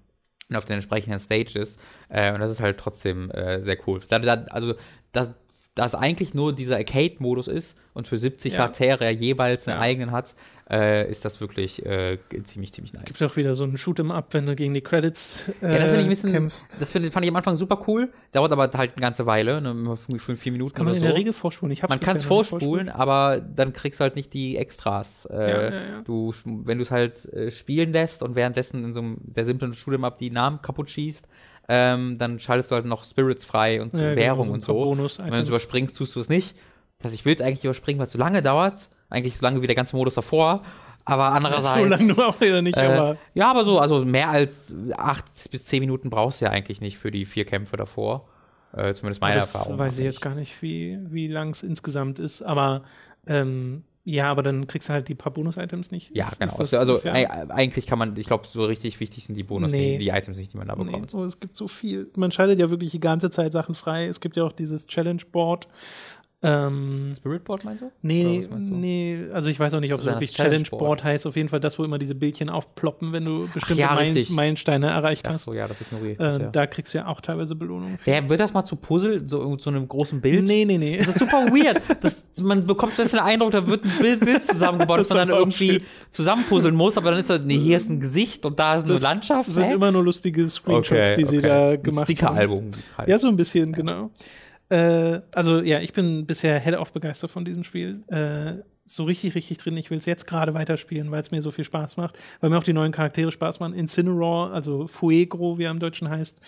und auf den entsprechenden Stages. Äh, und das ist halt trotzdem äh, sehr cool. Da, da, also, dass das eigentlich nur dieser Arcade-Modus ist und für 70 Ja. Charaktere er jeweils einen Ja. eigenen hat, äh, ist das wirklich äh, ziemlich, ziemlich nice. Gibt auch wieder so einen Shoot'em-up, wenn du gegen die Credits äh, Ja, das finde ich ein bisschen, kämpfst. das find, fand ich am Anfang super cool. Dauert aber halt eine ganze Weile, ne, fünf, fünf, vier Minuten Kann man oder in so. der Regel vorspulen. Ich hab's Man kann es nicht vorspulen, aber dann kriegst du halt nicht die Extras. Äh, Ja, ja, ja. Du, wenn du es halt äh, spielen lässt und währenddessen in so einem sehr simplen Shoot'em-up die Namen kaputt schießt, ähm, dann schaltest du halt noch Spirits frei und Ja, genau, Währung ein und so. Und wenn du es überspringst, tust du es nicht. Das heißt, ich will es eigentlich überspringen, weil es so lange dauert. Eigentlich so lange wie der ganze Modus davor. Aber andererseits. So lange nur auch wieder nicht, äh, aber ja, aber so, also mehr als acht bis zehn Minuten brauchst du ja eigentlich nicht für die vier Kämpfe davor. Äh, zumindest meine das Erfahrung. weiß ich jetzt gar nicht, wie, wie lang es insgesamt ist. Aber ähm, ja, aber dann kriegst du halt die paar Bonus-Items nicht. Ja, Ist- genau. ist das- also ist ja- ei- eigentlich kann man, ich glaube, so richtig wichtig sind die Bonus, Nee. die, die Items nicht, die man da Nee, bekommt. so, es gibt so viel. Man schaltet ja wirklich die ganze Zeit Sachen frei. Es gibt ja auch dieses Challenge-Board. Ähm, Spirit Board meinst du? nee, meinst du? nee, also ich weiß auch nicht, ob Das es wirklich das Challenge-Board. Heißt. Auf jeden Fall das, wo immer diese Bildchen aufploppen, wenn du bestimmte ja, Meilen. Meilensteine erreicht Ach hast. so, ja, das ignoriere ich äh, da kriegst du ja auch teilweise Belohnungen. Wer wird das mal zu Puzzle, so zu einem großen Bild? Nee, nee, nee. Das ist super weird. Das, man bekommt so den Eindruck, da wird ein Bild, Bild zusammengebaut, das Das man dann irgendwie schön. zusammenpuzzeln muss, aber dann ist da, nee, hier ist ein Gesicht und da ist eine Das Landschaft. sind Hä? immer nur lustige Screenshots, die sie da gemacht haben. Sticker-Album. Halt. Ja, so ein bisschen, genau. Äh, also ja, ich bin bisher hellauf begeistert von diesem Spiel. Äh, so richtig, richtig drin. Ich will es jetzt gerade weiterspielen, weil es mir so viel Spaß macht. Weil mir auch die neuen Charaktere Spaß machen. Incineroar, also Fuegro, wie er im Deutschen heißt,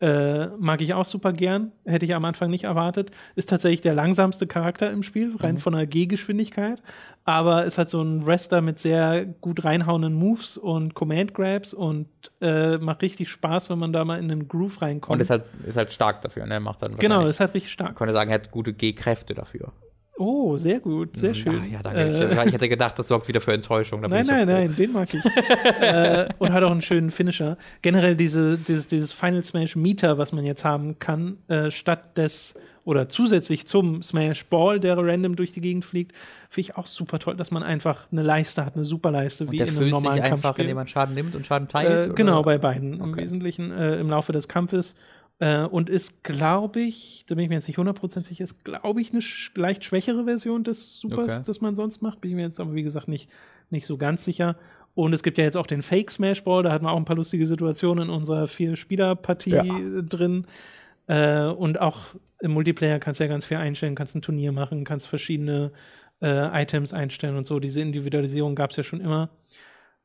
äh, mag ich auch super gern. Hätte ich am Anfang nicht erwartet. Ist tatsächlich der langsamste Charakter im Spiel, rein Mhm. von der Gehgeschwindigkeit. Aber ist halt so ein Wrestler mit sehr gut reinhauenden Moves und Command Grabs und äh, macht richtig Spaß, wenn man da mal in einen Groove reinkommt. Und ist halt, ist halt stark dafür, ne? Macht dann genau, ist halt richtig stark. Ich könnte sagen, er hat gute G-Kräfte dafür. Oh, sehr gut, sehr schön. Ja, ja danke. Äh, ich hätte gedacht, das sorgt wieder für Enttäuschung. nein, nein, nein, den mag ich. äh, und hat auch einen schönen Finisher. Generell diese, dieses, dieses Final Smash Meter, was man jetzt haben kann, äh, statt des oder zusätzlich zum Smash Ball, der random durch die Gegend fliegt, finde ich auch super toll, dass man einfach eine Leiste hat, eine super Leiste, und wie in einem normalen sich einfach, Kampfspiel. indem man Schaden nimmt und Schaden teilt? Äh, genau, bei beiden im Wesentlichen äh, im Laufe des Kampfes. Äh, und ist, glaube ich, da bin ich mir jetzt nicht 100% sicher, ist, glaube ich, eine sch leicht schwächere Version des Supers, Okay. das man sonst macht. Bin ich mir jetzt aber, wie gesagt, nicht, nicht so ganz sicher. Und es gibt ja jetzt auch den Fake Smash Ball, da hatten wir auch ein paar lustige Situationen in unserer Vier-Spieler-Partie Ja. drin. Äh, und auch im Multiplayer kannst du ja ganz viel einstellen, kannst ein Turnier machen, kannst verschiedene äh, Items einstellen und so. Diese Individualisierung gab es ja schon immer.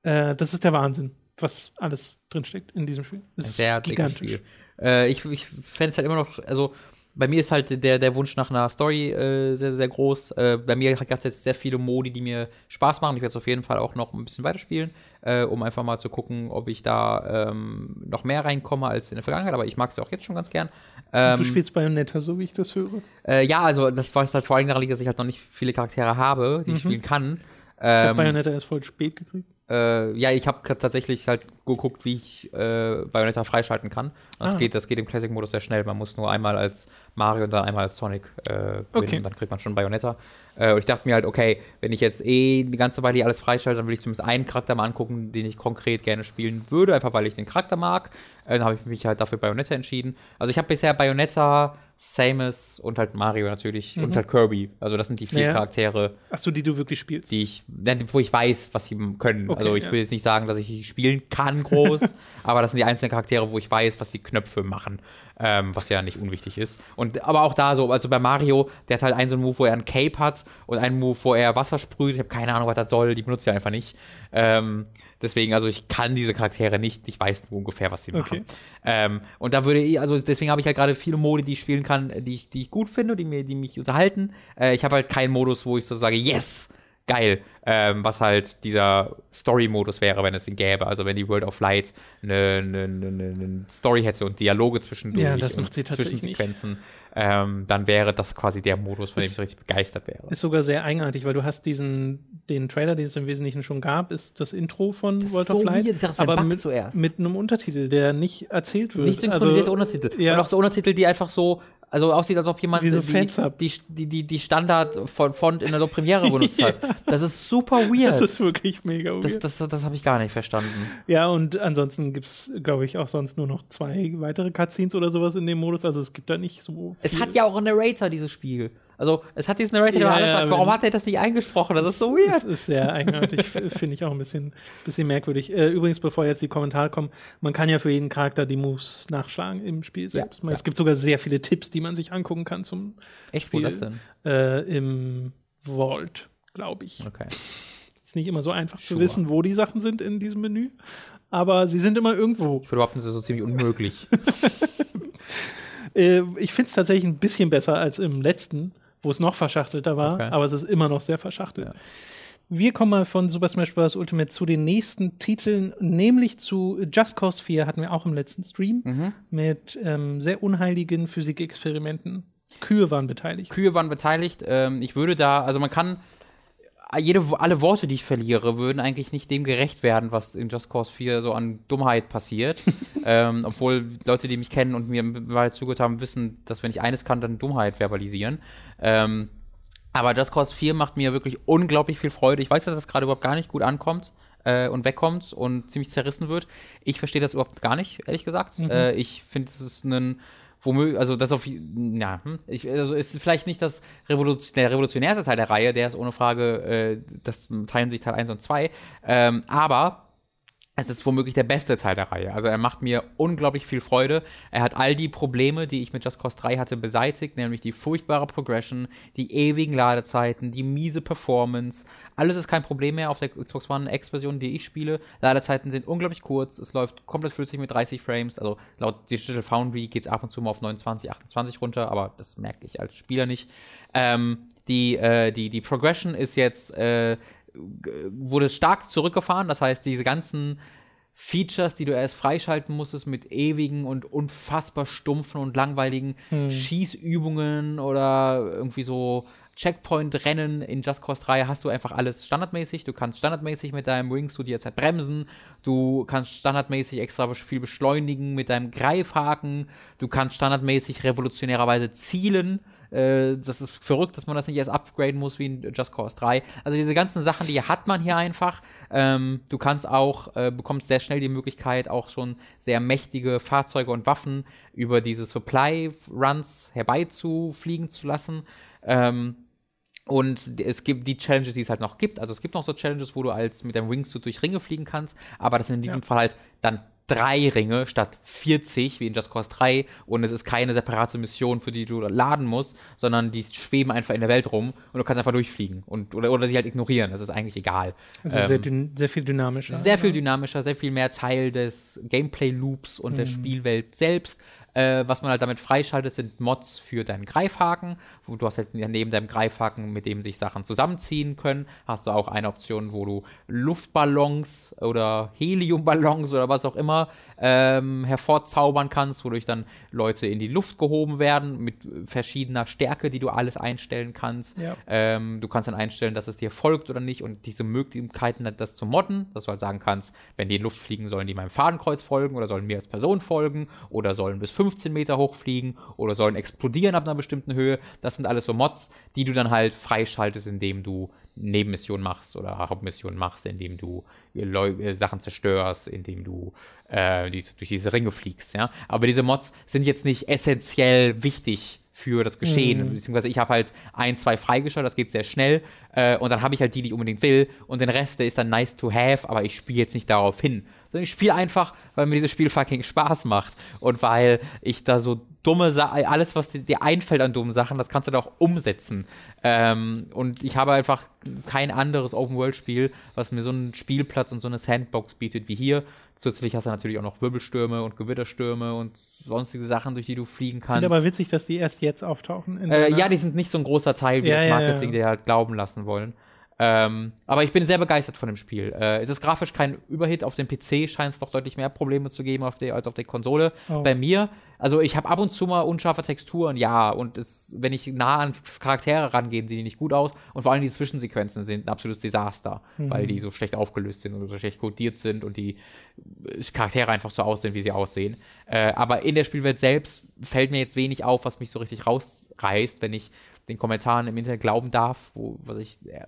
Äh, das ist der Wahnsinn, was alles drinsteckt in diesem Spiel. Das ist sehr dickes Spiel. Äh, ich ich fände es halt immer noch, also bei mir ist halt der, der Wunsch nach einer Story äh, sehr, sehr groß. Äh, bei mir gab es jetzt sehr viele Modi, die mir Spaß machen. Ich werde es auf jeden Fall auch noch ein bisschen weiterspielen, äh, um einfach mal zu gucken, ob ich da ähm, noch mehr reinkomme als in der Vergangenheit. Aber ich mag es ja auch jetzt schon ganz gern. Ähm, Du spielst Bayonetta, so wie ich das höre. äh, ja, also das war halt vor allem daran liegt, dass ich halt noch nicht viele Charaktere habe, die ich spielen kann. Mhm. Ich habe Ähm, Bayonetta erst voll spät gekriegt. Äh, ja, ich habe tatsächlich halt geguckt, wie ich äh, Bayonetta freischalten kann. Das, Ah. geht, das geht im Classic-Modus sehr schnell. Man muss nur einmal als Mario und dann einmal als Sonic äh. Okay. Dann kriegt man schon Bayonetta. Äh, und ich dachte mir halt, okay, wenn ich jetzt eh eine ganze Weile hier alles freischalte, dann will ich zumindest einen Charakter mal angucken, den ich konkret gerne spielen würde, einfach weil ich den Charakter mag. Äh, dann habe ich mich halt dafür Bayonetta entschieden. Also ich habe bisher Bayonetta, Samus und halt Mario natürlich und halt Kirby. Also das sind die vier Mhm. Ja. Charaktere, Achso, die du wirklich spielst. die ich, wo ich weiß, was sie können. Okay, also ich ja. will jetzt nicht sagen, dass ich die spielen kann groß, aber das sind die einzelnen Charaktere, wo ich weiß, was die Knöpfe machen, ähm, was ja nicht unwichtig ist. Und aber auch da so, also bei Mario, der hat halt einen so einen Move, wo er einen Cape hat und einen Move, wo er Wasser sprüht. Ich habe keine Ahnung, was das soll. Die benutzt er einfach nicht. Ähm, deswegen, also ich kann diese Charaktere nicht. Ich weiß nur ungefähr, was sie machen. Okay. Ähm, und da würde ich, also deswegen habe ich halt gerade viele Modi, die ich spielen kann, die ich, die ich gut finde, die mir, die mich unterhalten. Äh, ich habe halt keinen Modus, wo ich so sage, yes, geil. Ähm, was halt dieser Story-Modus wäre, wenn es ihn gäbe. Also wenn die World of Light eine, eine, eine, eine Story hätte und Dialoge zwischendurch Ja, das macht sie tatsächlich Zwischensequenzen, ähm, dann wäre das quasi der Modus, von dem ich so richtig begeistert wäre. Ist sogar sehr eigenartig, weil du hast diesen, den Trailer, den es im Wesentlichen schon gab, ist das Intro von World so of Light. weird. Das aber mit, zuerst. mit einem Untertitel, der nicht erzählt wird. Nicht synchronisierte also, Untertitel. ja. Und auch so Untertitel, die einfach so, also aussieht, als ob jemand so die, die, die, die, die Standard-Font in der Premiere benutzt hat. Das ist super weird. Das ist wirklich mega weird. Das, das, das habe ich gar nicht verstanden. ja, und ansonsten gibt es, glaube ich, auch sonst nur noch zwei weitere Cutscenes oder sowas in dem Modus. Also es gibt da nicht so viel. Es hat ja auch einen Narrator, dieses Spiel. Also, es hat diesen Narrator, der Ja, alles ja, sagt. Warum hat er das nicht eingesprochen? Das ist so Das weird. ist sehr eigenartig, finde ich auch ein bisschen, bisschen merkwürdig. Äh, übrigens, bevor jetzt die Kommentare kommen, man kann ja für jeden Charakter die Moves nachschlagen im Spiel selbst. ja. Es gibt sogar sehr viele Tipps, die man sich angucken kann zum Echt, wo Spiel das denn? äh, im Vault, glaube ich. Okay. Ist nicht immer so einfach zu Sure. wissen, wo die Sachen sind in diesem Menü, aber sie sind immer irgendwo. Ich würde behaupten, das ist so ziemlich unmöglich. Äh, ich finde es tatsächlich ein bisschen besser als im letzten, wo es noch verschachtelter war, Okay. aber es ist immer noch sehr verschachtelt. Wir kommen mal von Super Smash Bros. Ultimate zu den nächsten Titeln, nämlich zu Just Cause 4 hatten wir auch im letzten Stream Mhm. mit ähm, sehr unheiligen Physikexperimenten. Kühe waren beteiligt. Kühe waren beteiligt. Ähm, ich würde da, also man kann, jede, alle Worte, die ich verliere, würden eigentlich nicht dem gerecht werden, was in Just Cause 4 so an Dummheit passiert. ähm, obwohl Leute, die mich kennen und mir mal zugehört haben, wissen, dass wenn ich eines kann, dann Dummheit verbalisieren. Ähm, aber Just Cause 4 macht mir wirklich unglaublich viel Freude. Ich weiß, dass das gerade überhaupt gar nicht gut ankommt äh, und wegkommt und ziemlich zerrissen wird. Ich verstehe das überhaupt gar nicht, ehrlich gesagt. Äh, ich finde, es ist ein womöglich, also das auf, ja, hm, ich, also ist vielleicht nicht das Revolution, der revolutionärste Teil der Reihe, der ist ohne Frage, äh, das teilen sich Teil 1 und 2, ähm, aber es ist womöglich der beste Teil der Reihe. Also er macht mir unglaublich viel Freude. Er hat all die Probleme, die ich mit Just Cause 3 hatte, beseitigt, nämlich die furchtbare Progression, die ewigen Ladezeiten, die miese Performance. Alles ist kein Problem mehr auf der Xbox One X-Version, die ich spiele. Ladezeiten sind unglaublich kurz. Es läuft komplett flüssig mit 30 Frames. Also laut Digital Foundry geht es ab und zu mal auf 29, 28 runter, aber das merke ich als Spieler nicht. Ähm, die, äh, die, die Progression ist jetzt äh, wurde stark zurückgefahren. Das heißt, diese ganzen Features, die du erst freischalten musstest mit ewigen und unfassbar stumpfen und langweiligen Schießübungen oder irgendwie so Checkpoint-Rennen in Just Cause 3 hast du einfach alles standardmäßig. Du kannst standardmäßig mit deinem Wingsuit jetzt bremsen. Du kannst standardmäßig extra viel beschleunigen mit deinem Greifhaken. Du kannst standardmäßig revolutionärerweise zielen. Äh, das ist verrückt, dass man das nicht erst upgraden muss wie in Just Cause 3. Also diese ganzen Sachen, die hat man hier einfach. Ähm, du kannst auch, äh, bekommst sehr schnell die Möglichkeit, auch schon sehr mächtige Fahrzeuge und Waffen über diese Supply Runs herbeizufliegen zu lassen. Ähm, und es gibt die Challenges, die es halt noch gibt. Also es gibt noch so Challenges, wo du als mit deinem Wingsuit durch Ringe fliegen kannst, aber das sind in diesem ja. Fall halt dann drei Ringe statt 40 wie in Just Cause 3 und es ist keine separate Mission, für die du laden musst, sondern die schweben einfach in der Welt rum und du kannst einfach durchfliegen und oder, oder sie halt ignorieren, das ist eigentlich egal. Also ähm, sehr, sehr, viel dynamischer. Sehr viel dynamischer, sehr viel mehr Teil des Gameplay-Loops und mhm. der Spielwelt selbst. Äh, was man halt damit freischaltet, sind Mods für deinen Greifhaken. Wo du hast halt neben deinem Greifhaken, mit dem sich Sachen zusammenziehen können, hast du auch eine Option, wo du Luftballons oder Heliumballons oder was auch immer ähm, hervorzaubern kannst, wodurch dann Leute in die Luft gehoben werden mit verschiedener Stärke, die du alles einstellen kannst. Ja. Ähm, du kannst dann einstellen, dass es dir folgt oder nicht und diese Möglichkeiten, das zu modden, dass du halt sagen kannst, wenn die in Luft fliegen, sollen die meinem Fadenkreuz folgen oder sollen mir als Person folgen oder sollen bis 15 Meter hochfliegen oder sollen explodieren ab einer bestimmten Höhe. Das sind alles so Mods, die du dann halt freischaltest, indem du Nebenmissionen machst oder Hauptmissionen machst, indem du äh, Sachen zerstörst, indem du äh, die, durch diese Ringe fliegst. Ja? Aber diese Mods sind jetzt nicht essentiell wichtig für das Geschehen. Mhm. Beziehungsweise ich habe halt ein, zwei freigeschaltet, das geht sehr schnell. Äh, und dann habe ich halt die, die ich unbedingt will. Und den Rest, der ist dann nice to have, aber ich spiele jetzt nicht darauf hin. Sondern ich spiele einfach, weil mir dieses Spiel fucking Spaß macht. Und weil ich da so dumme Sachen, alles, was dir einfällt an dummen Sachen, das kannst du da auch umsetzen. Ähm, und ich habe einfach kein anderes Open-World-Spiel, was mir so einen Spielplatz und so eine Sandbox bietet wie hier. Zusätzlich hast du natürlich auch noch Wirbelstürme und Gewitterstürme und sonstige Sachen, durch die du fliegen kannst. Finde aber witzig, dass die erst jetzt auftauchen. Äh, ja, die sind nicht so ein großer Teil, wie ja, das Marketing ja, ja. dir halt glauben lassen wollen. Ähm, aber ich bin sehr begeistert von dem Spiel. Äh, es ist grafisch kein Überhit. Auf dem PC scheint es doch deutlich mehr Probleme zu geben auf der, als auf der Konsole. Oh. Bei mir, also ich habe ab und zu mal unscharfe Texturen, ja. Und es, wenn ich nah an Charaktere rangehe, sehen die nicht gut aus. Und vor allem die Zwischensequenzen sind ein absolutes Desaster, mhm. weil die so schlecht aufgelöst sind und so schlecht codiert sind und die Charaktere einfach so aussehen, wie sie aussehen. Äh, aber in der Spielwelt selbst fällt mir jetzt wenig auf, was mich so richtig rausreißt, wenn ich den Kommentaren im Internet glauben darf, wo, was ich äh,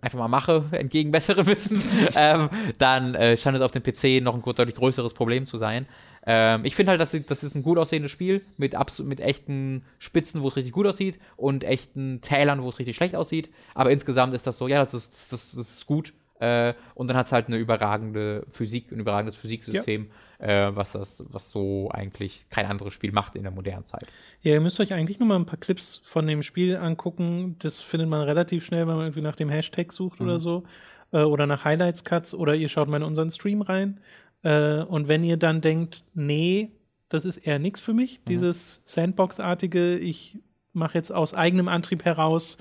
einfach mal mache, entgegen besseren Wissens, ähm, dann äh, scheint es auf dem PC noch ein deutlich größeres Problem zu sein. Ähm, ich finde halt, dass das ist ein gut aussehendes Spiel mit, mit echten Spitzen, wo es richtig gut aussieht und echten Tälern, wo es richtig schlecht aussieht. Aber insgesamt ist das so, ja, das ist, das, das ist gut. Äh, und dann hat es halt eine überragende Physik, ein überragendes Physiksystem. Ja äh, was das, was so eigentlich kein anderes Spiel macht in der modernen Zeit. Ja, ihr müsst euch eigentlich nur mal ein paar Clips von dem Spiel angucken. Das findet man relativ schnell, wenn man irgendwie nach dem Hashtag sucht mhm. oder so. Äh, oder nach Highlights Cuts oder ihr schaut mal in unseren Stream rein. Äh, und wenn ihr dann denkt, nee, das ist eher nichts für mich, mhm. dieses Sandbox-artige, ich mache jetzt aus eigenem Antrieb heraus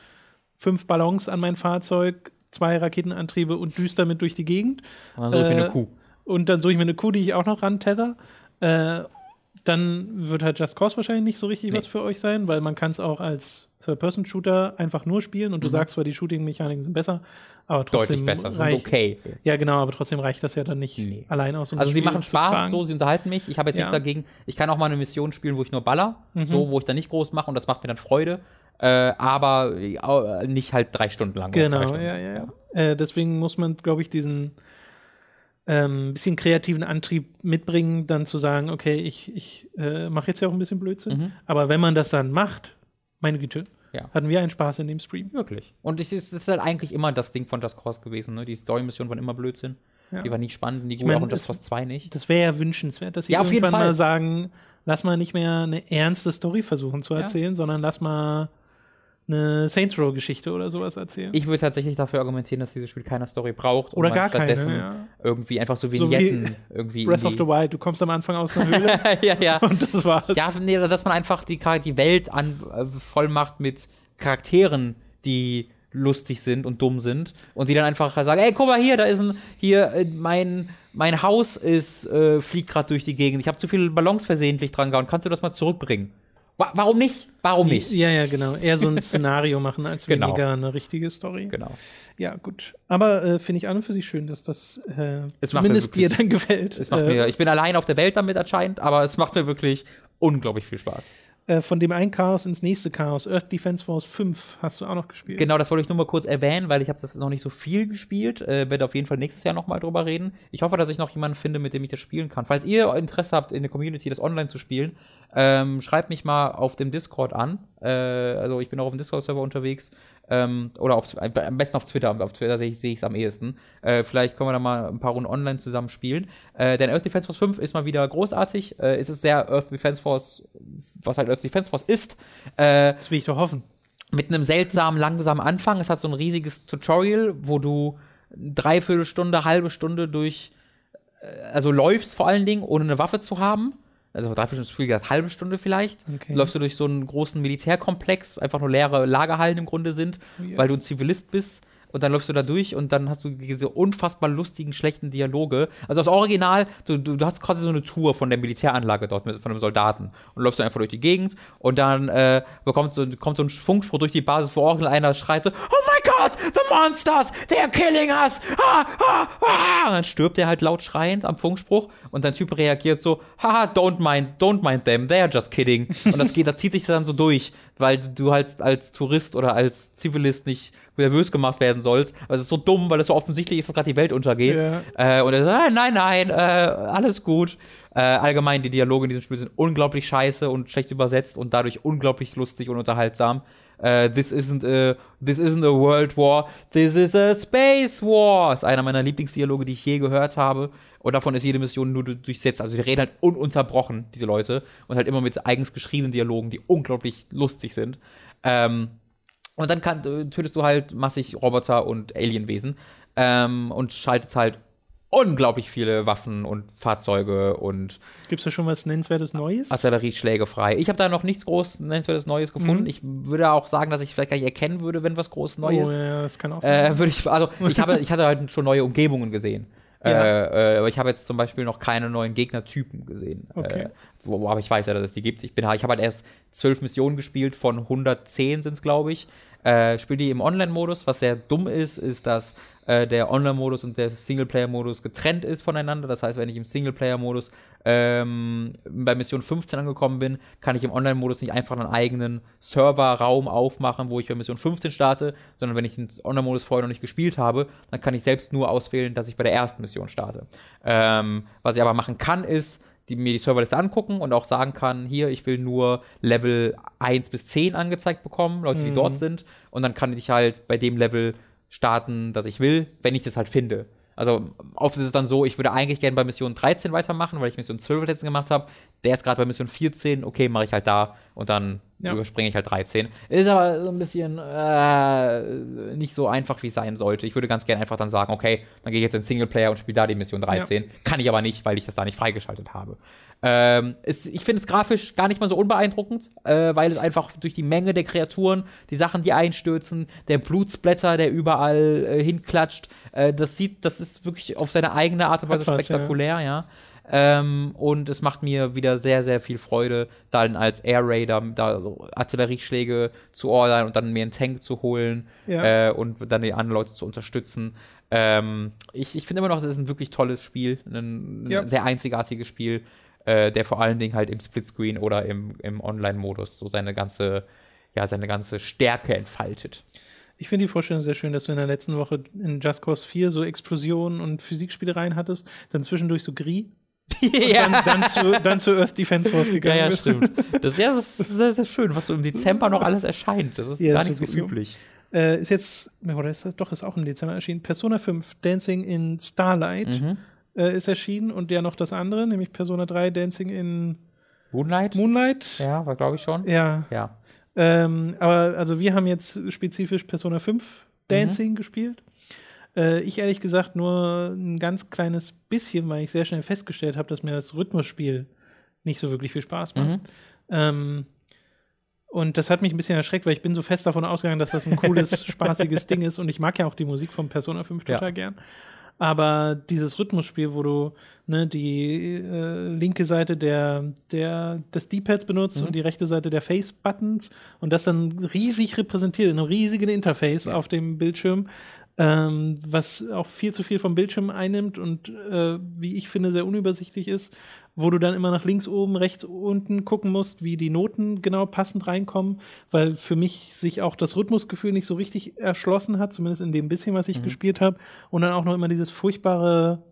fünf Ballons an mein Fahrzeug, zwei Raketenantriebe und düster mit durch die Gegend. Also ich bin eine äh, Kuh und dann suche ich mir eine Kuh, die ich auch noch rantether. Äh, dann wird halt Just Cause wahrscheinlich nicht so richtig nee. was für euch sein, weil man kann es auch als Third-Person-Shooter einfach nur spielen und du mhm. sagst zwar, die Shooting-Mechaniken sind besser, aber trotzdem Deutlich besser, reicht, sind okay. Ja, genau, aber trotzdem reicht das ja dann nicht nee. allein aus. Um also sie machen Spaß, so, sie unterhalten mich. Ich habe jetzt ja. nichts dagegen. Ich kann auch mal eine Mission spielen, wo ich nur baller, mhm. so, wo ich dann nicht groß mache und das macht mir dann Freude. Äh, aber äh, nicht halt drei Stunden lang. Genau, Stunden. ja, ja. ja. Äh, deswegen muss man, glaube ich, diesen ähm, bisschen kreativen Antrieb mitbringen, dann zu sagen, okay, ich, ich äh, mache jetzt ja auch ein bisschen Blödsinn. Mhm. Aber wenn man das dann macht, meine Güte, ja. hatten wir einen Spaß in dem Stream. Wirklich. Und es ist, ist, halt eigentlich immer das Ding von Just Cause gewesen. Ne? Die Story-Missionen waren immer Blödsinn. Ja. Die waren nie spannend, gut, ich mein, auch und Just Cause 2 nicht. Das wäre ja wünschenswert, dass sie ja, irgendwann mal sagen, lass mal nicht mehr eine ernste Story versuchen zu erzählen, sondern lass mal eine Saints Row Geschichte oder sowas erzählen. Ich würde tatsächlich dafür argumentieren, dass dieses Spiel keine Story braucht. Oder gar stattdessen keine, ja. irgendwie einfach so Vignetten so wie irgendwie. Breath of the Wild, du kommst am Anfang aus der Höhle. ja, ja. Und das war's. Ja, nee, dass man einfach die, die Welt an, äh, voll macht mit Charakteren, die lustig sind und dumm sind und die dann einfach sagen, ey, guck mal hier, da ist ein, hier, äh, mein, mein Haus ist, äh, fliegt gerade durch die Gegend. Ich habe zu viele Ballons versehentlich dran gehauen. Kannst du das mal zurückbringen? Wa warum nicht? Warum nicht? Ja, ja, genau. Eher so ein Szenario machen als Genau. weniger eine richtige Story. Genau. Ja, gut. Aber äh, finde ich an und für sich schön, dass das äh, Es zumindest dir wirklich- dann gefällt. Es macht äh, mir, ich bin allein auf der Welt damit anscheinend, aber es macht mir wirklich unglaublich viel Spaß. Äh, von dem einen Chaos ins nächste Chaos. Earth Defense Force 5 hast du auch noch gespielt. Genau, das wollte ich nur mal kurz erwähnen, weil ich habe das noch nicht so viel gespielt. Äh, werde auf jeden Fall nächstes Jahr noch mal drüber reden. Ich hoffe, dass ich noch jemanden finde, mit dem ich das spielen kann. Falls ihr Interesse habt, in der Community das online zu spielen, ähm, schreibt mich mal auf dem Discord an. Äh, also ich bin auch auf dem Discord-Server unterwegs. Ähm, oder auf, am besten auf Twitter. Auf Twitter sehe ich es am ehesten. Äh, vielleicht können wir da mal ein paar Runden online zusammen spielen. Äh, denn Earth Defense Force 5 ist mal wieder großartig. Äh, es ist sehr Earth Defense Force, was halt Earth Defense Force ist. Äh, Das will ich doch hoffen. mit einem seltsamen, langsamen Anfang. Es hat so ein riesiges Tutorial, wo du dreiviertel Stunde, halbe Stunde durch, äh, also läufst vor allen Dingen, ohne eine Waffe zu haben. Also dreiviertel Stunde ist viel gesagt, halbe Stunde vielleicht. Okay. Läufst du durch so einen großen Militärkomplex, einfach nur leere Lagerhallen im Grunde sind, Ja. weil du ein Zivilist bist. Und dann läufst du da durch und dann hast du diese unfassbar lustigen, schlechten Dialoge. Also das Original, du, du, du hast quasi so eine Tour von der Militäranlage dort mit, von einem Soldaten. Und läufst du einfach durch die Gegend und dann äh, bekommt so, kommt so ein Funkspruch durch die Basis, wo Original einer schreit so, Oh my God, the monsters, they're killing us! Ah, ah, ah! Und dann stirbt er halt laut schreiend am Funkspruch und dein Typ reagiert so, haha, don't mind, don't mind them, they're just kidding. Und das geht, das zieht sich dann so durch, weil du halt als Tourist oder als Zivilist nicht nervös gemacht werden sollst. Also es ist so dumm, weil es so offensichtlich ist, dass gerade die Welt untergeht. Ja. Äh, und er sagt, ah, nein, nein, äh, alles gut. Äh, allgemein, die Dialoge in diesem Spiel sind unglaublich scheiße und schlecht übersetzt und dadurch unglaublich lustig und unterhaltsam. Äh, this isn't a, this isn't a World War, this is a Space War. Ist einer meiner Lieblingsdialoge, die ich je gehört habe. Und davon ist jede Mission nur du- durchsetzt. Also die reden halt ununterbrochen, diese Leute. Und halt immer mit eigens geschriebenen Dialogen, die unglaublich lustig sind. Ähm, und dann kann, äh, tötest du halt massig Roboter und Alienwesen ähm, und schaltest halt unglaublich viele Waffen und Fahrzeuge und Gibt es da schon was Nennenswertes Neues? Artillerieschläge frei. Ich habe da noch nichts groß nennenswertes Neues gefunden. Mhm. Ich würde auch sagen, dass ich vielleicht gar nicht erkennen würde, wenn was groß Neues. Oh, ja, das kann auch sein. Äh, würde ich, also ich habe, ich hatte halt schon neue Umgebungen gesehen. Ja. Äh, äh, aber ich habe jetzt zum Beispiel noch keine neuen Gegnertypen gesehen. Okay. Aber ich weiß ja, dass es die gibt. Ich, ich habe halt erst zwölf Missionen gespielt, von 110 sind es, glaube ich. Äh, spiele die im Online-Modus. Was sehr dumm ist, ist, dass äh, der Online-Modus und der Singleplayer-Modus getrennt ist voneinander. Das heißt, wenn ich im Singleplayer-Modus ähm, bei Mission 15 angekommen bin, kann ich im Online-Modus nicht einfach einen eigenen Serverraum aufmachen, wo ich bei Mission 15 starte, sondern wenn ich den Online-Modus vorher noch nicht gespielt habe, dann kann ich selbst nur auswählen, dass ich bei der ersten Mission starte. Ähm, was ich aber machen kann, ist, die, mir die Serverliste angucken und auch sagen kann, hier, ich will nur Level 1 bis 10 angezeigt bekommen, Leute, die dort sind. Und dann kann ich halt bei dem Level starten, das ich will, wenn ich das halt finde. Also oft ist es dann so, ich würde eigentlich gerne bei Mission 13 weitermachen, weil ich Mission 12 letztens gemacht habe. Der ist gerade bei Mission 14, okay, mache ich halt da und dann Ja. überspringe ich halt 13. Ist aber so ein bisschen äh, nicht so einfach, wie es sein sollte. Ich würde ganz gerne einfach dann sagen, okay, dann gehe ich jetzt in Singleplayer und spiele da die Mission 13. Kann ich aber nicht, weil ich das da nicht freigeschaltet habe. Ähm, es, ich finde es grafisch gar nicht mal so unbeeindruckend, äh, weil es einfach durch die Menge der Kreaturen, die Sachen, die einstürzen, der Blutsplatter, der überall äh, hinklatscht, äh, das sieht, das ist wirklich auf seine eigene Art und Weise spektakulär, ja. Ähm, und es macht mir wieder sehr, sehr viel Freude, dann als Air Raider da so Artillerieschläge zu ordern und dann mir einen Tank zu holen Ja. äh, und dann die anderen Leute zu unterstützen. Ähm, ich ich finde immer noch, das ist ein wirklich tolles Spiel, ein, ein Ja. sehr einzigartiges Spiel, äh, der vor allen Dingen halt im Splitscreen oder im, im Online-Modus so seine ganze, ja, seine ganze Stärke entfaltet. Ich finde die Vorstellung sehr schön, dass du in der letzten Woche in Just Cause 4 so Explosionen und Physikspielereien hattest, dann zwischendurch so Gris, dann, dann, zu, dann zu Earth Defense Force Ja, gegangen ja, bist. stimmt. Das, ja, das ist sehr, sehr schön, was so im Dezember noch alles erscheint. Das ist Ja, gar nicht so wirklich so. üblich. Äh, ist jetzt, oder ist das doch, ist auch im Dezember erschienen. Persona 5 Dancing in Starlight Mhm. äh, ist erschienen und ja noch das andere, nämlich Persona 3 Dancing in Moonlight? Moonlight. ja, war glaube ich schon. Ja, Ja. Ähm, aber also wir haben jetzt spezifisch Persona 5 Dancing Mhm. gespielt. Äh, ich ehrlich gesagt nur ein ganz kleines bisschen, weil ich sehr schnell festgestellt habe, dass mir das Rhythmusspiel nicht so wirklich viel Spaß macht. Mhm. Ähm, und das hat mich ein bisschen erschreckt, weil ich bin so fest davon ausgegangen, dass das ein cooles, spaßiges Ding ist. Und ich mag ja auch die Musik von Persona 5 Ja. total gern. Aber dieses Rhythmusspiel, wo du ne, die äh, linke Seite der, der, des D-Pads benutzt Mhm. und die rechte Seite der Face-Buttons und das dann riesig repräsentiert in einem riesigen Interface auf dem Bildschirm, ähm, was auch viel zu viel vom Bildschirm einnimmt und äh, wie ich finde sehr unübersichtlich ist, wo du dann immer nach links oben, rechts unten gucken musst, wie die Noten genau passend reinkommen, weil für mich sich auch das Rhythmusgefühl nicht so richtig erschlossen hat, zumindest in dem bisschen, was ich gespielt habe und dann auch noch immer dieses furchtbare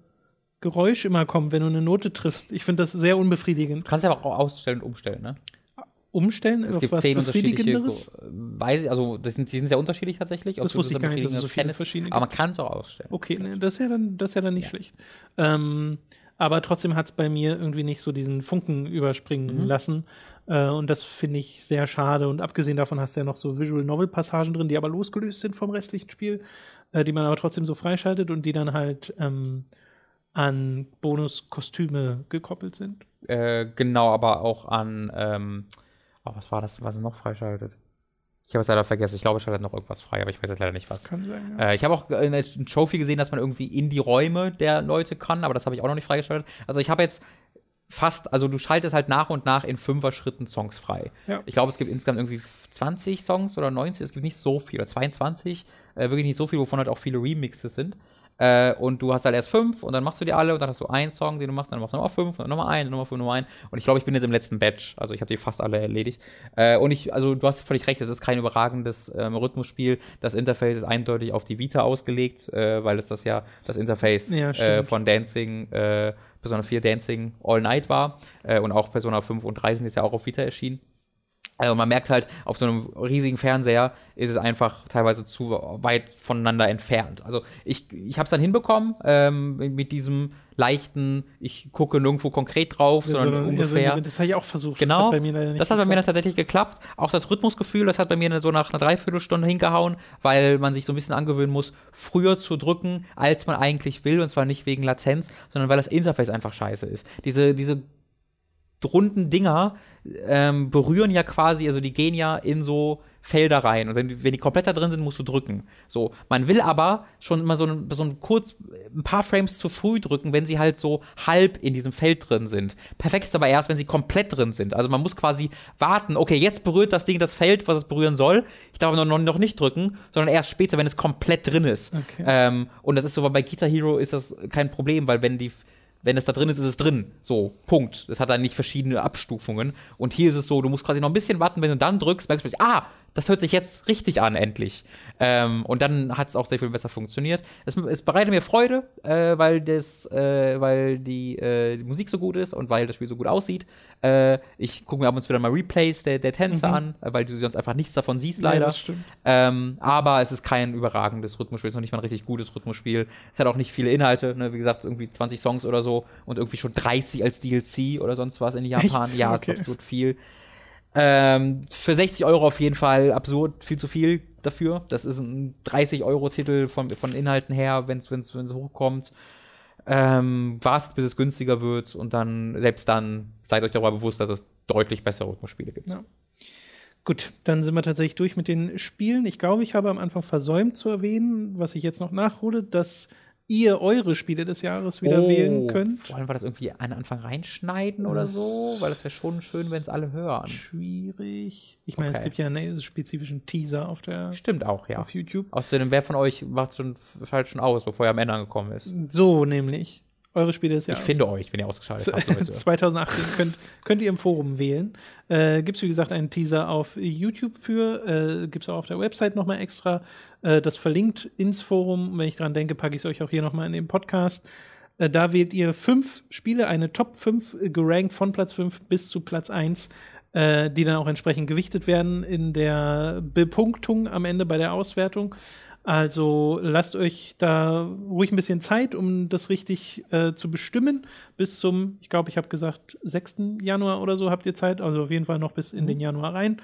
Geräusch immer kommt, wenn du eine Note triffst. Ich finde das sehr unbefriedigend. Du kannst ja aber auch ausstellen und umstellen, ne? Umstellen Es gibt zehn unterschiedliche, weiß ich, also das sind, die sind sehr unterschiedlich tatsächlich. Das wusste ich gar nicht, dass es so viele verschiedene Aber man kann es auch ausstellen. Okay, ne, das ist ja dann, das ist ja dann nicht schlecht. Ähm, aber trotzdem hat es bei mir irgendwie nicht so diesen Funken überspringen Mhm. lassen. Äh, und das finde ich sehr schade. Und abgesehen davon hast du ja noch so Visual Novel-Passagen drin, die aber losgelöst sind vom restlichen Spiel, äh, die man aber trotzdem so freischaltet und die dann halt ähm, an Bonuskostüme gekoppelt sind. Äh, genau, aber auch an, ähm, oh, was war das, was er noch freischaltet? Ich habe es leider vergessen. Ich glaube, es schaltet noch irgendwas frei, aber ich weiß jetzt leider nicht was. Kann sein. Ja. Äh, ich habe auch in der Trophy gesehen, dass man irgendwie in die Räume der Leute kann, aber das habe ich auch noch nicht freigeschaltet. Also ich habe jetzt fast, also du schaltest halt nach und nach in Fünfer-Schritten Songs frei. Ja. Ich glaube, es gibt insgesamt irgendwie 20 Songs oder 90, es gibt nicht so viel, oder 22, äh, wirklich nicht so viel, wovon halt auch viele Remixes sind. Äh, und du hast halt erst fünf und dann machst du die alle und dann hast du einen Song, den du machst, dann machst du nochmal fünf und dann nochmal einen, nochmal fünf, nochmal einen. Und ich glaube, ich bin jetzt im letzten Batch. Also ich habe die fast alle erledigt. Äh, und ich, also du hast völlig recht, es ist kein überragendes ähm, Rhythmusspiel. Das Interface ist eindeutig auf die Vita ausgelegt, äh, weil es das ja das Interface Ja, äh, von Dancing, äh, Persona 4 Dancing All Night war. Äh, und auch Persona 5 und 3 sind jetzt ja auch auf Vita erschienen. Also man merkt halt, auf so einem riesigen Fernseher ist es einfach teilweise zu weit voneinander entfernt. Also ich, ich habe es dann hinbekommen ähm, mit diesem leichten, ich gucke nirgendwo konkret drauf, sondern so- ja, so- ungefähr. das habe ich auch versucht. Genau, Das hat bei mir nicht das hat bei mir dann tatsächlich geklappt. Auch das Rhythmusgefühl, das hat bei mir so nach einer Dreiviertelstunde hingehauen, weil man sich so ein bisschen angewöhnen muss, früher zu drücken, als man eigentlich will. Und zwar nicht wegen Latenz, sondern weil das Interface einfach scheiße ist. Diese, diese runden Dinger ähm, berühren ja quasi, also die gehen ja in so Felder rein. Und wenn, die- wenn die komplett da drin sind, musst du drücken. So, man will aber schon immer so ein, so ein kurz, ein paar Frames zu früh drücken, wenn sie halt so halb in diesem Feld drin sind. Perfekt ist aber erst, wenn sie komplett drin sind. Also man muss quasi warten, okay, jetzt berührt das Ding das Feld, was es berühren soll. Ich darf aber noch, noch nicht drücken, sondern erst später, wenn es komplett drin ist. Okay. Ähm, und das ist so, weil bei Guitar Hero ist das kein Problem, weil wenn die wenn es da drin ist, ist es drin. So, Punkt. Das hat dann nicht verschiedene Abstufungen. Und hier ist es so, du musst quasi noch ein bisschen warten, wenn du dann drückst, merkst du, ah, das hört sich jetzt richtig an, endlich. Ähm, und dann hat es auch sehr viel besser funktioniert. Es, es bereitet mir Freude, äh, weil, das, äh, weil die, äh, die Musik so gut ist und weil das Spiel so gut aussieht. Äh, ich gucke mir ab und zu wieder mal Replays der, der Tänze an, äh, weil du sonst einfach nichts davon siehst, Ja, leider. stimmt. Ähm, aber es ist kein überragendes Rhythmusspiel, es ist noch nicht mal ein richtig gutes Rhythmusspiel. Es hat auch nicht viele Inhalte, ne? wie gesagt, irgendwie 20 Songs oder so und irgendwie schon 30 als DLC oder sonst was in Japan. Echt? Ja, Okay. ist absurd viel. Ähm, für 60 Euro auf jeden Fall absurd, viel zu viel dafür. Das ist ein 30-Euro-Titel von, von Inhalten her, wenn es hochkommt. Ähm, wartet, bis es günstiger wird und dann, selbst dann, seid euch darüber bewusst, dass es deutlich bessere Rhythmusspiele gibt. Ja. Gut, dann sind wir tatsächlich durch mit den Spielen. Ich glaube, ich habe am Anfang versäumt zu erwähnen, was ich jetzt noch nachhole, dass ihr eure Spiele des Jahres wieder Oh, wählen könnt. Wollen wir das irgendwie an Anfang reinschneiden oder so? Weil das wäre schon schön, wenn es alle hören. Schwierig. Ich meine, es Okay. gibt ja einen spezifischen Teaser auf der Stimmt auch, ja. auf YouTube. Außerdem, wer von euch macht schon, schaltet schon aus, bevor er am Ende angekommen ist? So nämlich. Eure Spiele des Ich Jahres. finde euch, wenn ihr ausgeschaltet habt. Leute. 2018 könnt, könnt ihr im Forum wählen. Äh, Gibt es, wie gesagt, einen Teaser auf YouTube für. Äh, Gibt es auch auf der Website nochmal extra. Äh, das verlinkt ins Forum. Wenn ich dran denke, packe ich es euch auch hier nochmal in den Podcast. Äh, da wählt ihr fünf Spiele, eine Top 5 äh, gerankt von Platz 5 bis zu Platz 1, äh, die dann auch entsprechend gewichtet werden in der Bepunktung am Ende bei der Auswertung. Also lasst euch da ruhig ein bisschen Zeit, um das richtig äh, zu bestimmen. Bis zum, ich glaube, ich habe gesagt, 6. Januar oder so habt ihr Zeit. Also auf jeden Fall noch bis in den Januar rein.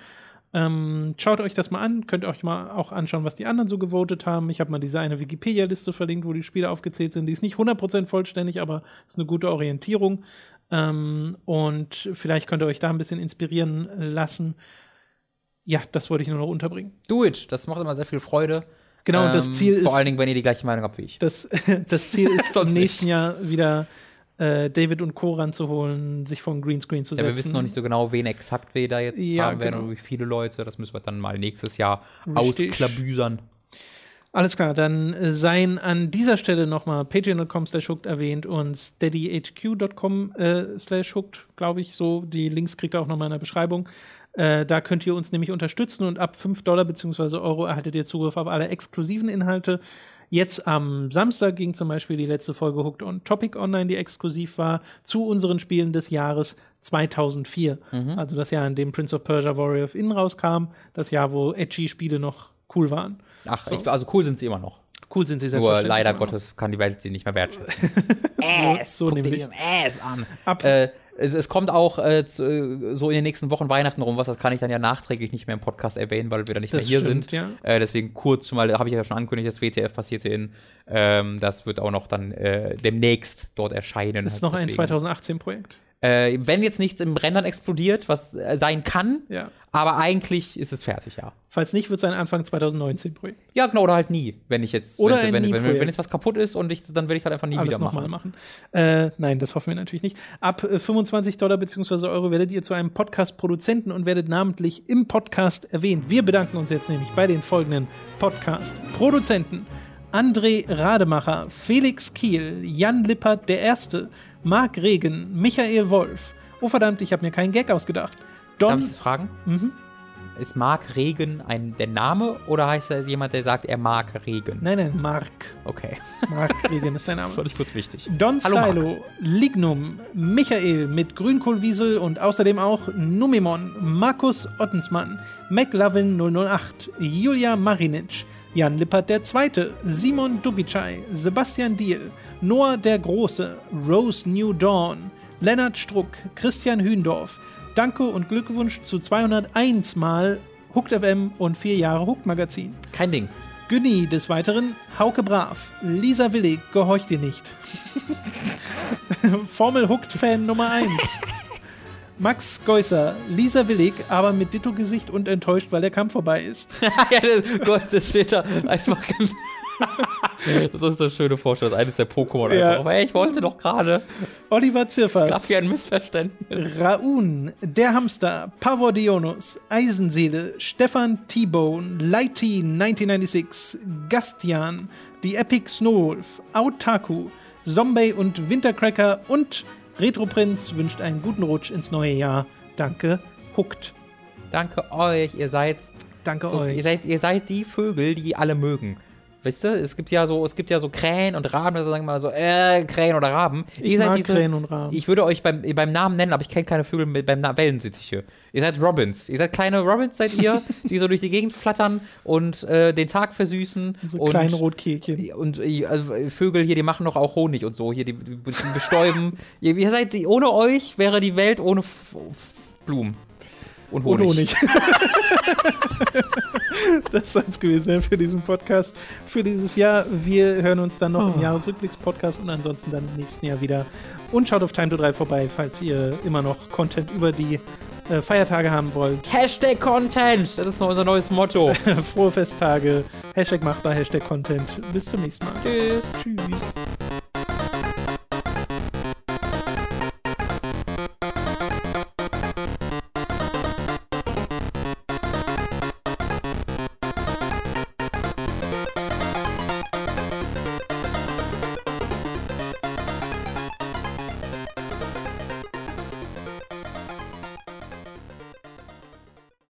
Ähm, schaut euch das mal an. Könnt ihr euch mal auch anschauen, was die anderen so gewotet haben. Ich habe mal diese eine Wikipedia-Liste verlinkt, wo die Spiele aufgezählt sind. Die ist nicht 100% vollständig, aber ist eine gute Orientierung. Ähm, und vielleicht könnt ihr euch da ein bisschen inspirieren lassen. Ja, das wollte ich nur noch unterbringen. Do it. Das macht immer sehr viel Freude. Genau, und das Ähm, Ziel ist- Vor allen Dingen, wenn ihr die gleiche Meinung habt wie ich. Das, das Ziel ist, im nächsten Jahr wieder äh, David und Co. ranzuholen, sich vor den Greenscreen zu Ja, setzen. wir wissen noch nicht so genau, wen exakt wir da jetzt Ja, haben werden genau. oder wie viele Leute. Das müssen wir dann mal nächstes Jahr Richtig. ausklabüsern. Alles klar, dann äh, seien an dieser Stelle nochmal patreon.com slash hooked erwähnt und steadyhq.com äh, slash hooked, glaube ich, so. Die Links kriegt ihr auch nochmal in der Beschreibung. Äh, da könnt ihr uns nämlich unterstützen und ab 5 Dollar bzw. Euro erhaltet ihr Zugriff auf alle exklusiven Inhalte. Jetzt am Samstag ging zum Beispiel die letzte Folge Hooked on Topic online, die exklusiv war, zu unseren Spielen des Jahres 2004. Also das Jahr, in dem Prince of Persia Warrior of Inn rauskam, das Jahr, wo edgy Spiele noch cool waren. Ach, So. also cool sind sie immer noch. Cool sind sie Nur selbstverständlich. leider immer noch. Gottes kann die Welt sie nicht mehr wertschätzen. Ass, so guck dir nämlich. diesen Ass an. Ab- Äh, es, es kommt auch äh, zu, äh, so in den nächsten Wochen Weihnachten rum, was das kann ich dann ja nachträglich nicht mehr im Podcast erwähnen, weil wir da nicht Das mehr hier stimmt, sind. ja. Äh, deswegen kurz schon mal, habe ich ja schon angekündigt, das WTF passierte in, ähm, das wird auch noch dann äh, demnächst dort erscheinen. Das ist noch ein Deswegen. 2018-Projekt. Äh, wenn jetzt nichts im Brenn dann explodiert, was äh, sein kann, Ja. aber eigentlich ist es fertig, ja. Falls nicht, wird es ein Anfang 2019-Projekt. Ja, genau, oder halt nie, wenn ich jetzt, Oder wenn, wenn, wenn, wenn, jetzt was kaputt ist und ich, dann will ich halt einfach nie Alles wieder machen. machen. Äh, nein, das hoffen wir natürlich nicht. Ab äh, 25 Dollar bzw. Euro werdet ihr zu einem Podcast-Produzenten und werdet namentlich im Podcast erwähnt. Wir bedanken uns jetzt nämlich bei den folgenden Podcast-Produzenten. André Rademacher, Felix Kiel, Jan Lippert der Erste, Marc Regen, Michael Wolf. Oh verdammt, ich habe mir keinen Gag ausgedacht. Darf Don ich das fragen? Mhm. Ist Mark Regen ein, der Name oder heißt er jemand, der sagt, er mag Regen? Nein, nein, Mark. Okay, Mark Regen ist sein Name. das fand ich kurz wichtig. Don Hallo, Marc. Stylo, Lignum, Michael mit Grünkohlwiesel und außerdem auch Numimon, Markus Ottensmann, McLovin 008, Julia Marinic, Jan Lippert II., Simon Dubicai, Sebastian Diel, Noah der Große, Rose New Dawn, Lennart Struck, Christian Hühndorf. Danke und Glückwunsch zu 201 Mal Hooked FM und vier Jahre Hooked Magazin. Kein Ding. Günni des Weiteren, Hauke Brav, Lisa Willig, gehorcht dir nicht. Formel Hooked Fan Nummer 1. Max Geusser, Lisa Willig, aber mit Ditto-Gesicht und enttäuscht, weil der Kampf vorbei ist. ja, das, Gott, das steht da einfach ganz. das ist eine schöne Vorstellung. Eines der Pokémon Ja. einfach. Aber ey, ich wollte doch gerade. Oliver Es gab Zirfers, hier ein Missverständnis. Raun, Der Hamster, Pavodionus, Eisenseele, Stefan T-Bone, Lighty 1996, Gastian, die Epic Snowwolf, Autaku, Zombie und Wintercracker und Retroprinz wünscht einen guten Rutsch ins neue Jahr. Danke, Hooked. Danke euch, ihr seid. Danke So, euch. ihr, seid ihr seid die Vögel, die alle mögen. Weißt du, es gibt ja so, es gibt ja so Krähen und Raben, also sagen wir mal so, äh, Krähen oder Raben. Ich ihr seid mag diese, Krähen und Raben. Ich würde euch beim, beim Namen nennen, aber ich kenne keine Vögel mit, beim Na Wellensittiche. Ihr seid Robins. Ihr seid kleine Robins, seid ihr, die so durch die Gegend flattern und äh, den Tag versüßen. so und, kleine Rotkehlchen. und äh, also, äh, Vögel hier, die machen doch auch Honig und so, hier, die, die bestäuben. ihr, ihr seid, ohne euch wäre die Welt ohne F F Blumen. Und Und Honig. Das soll es gewesen sein für diesen Podcast für dieses Jahr. Wir hören uns dann noch im Jahresrückblicks-Podcast und ansonsten dann im nächsten Jahr wieder. Und schaut auf Time to 3 vorbei, falls ihr immer noch Content über die äh, Feiertage haben wollt. Hashtag Content, das ist noch unser neues Motto. Frohe Festtage. Hashtag machbar, Hashtag Content. Bis zum nächsten Mal. Tschüss. Tschüss.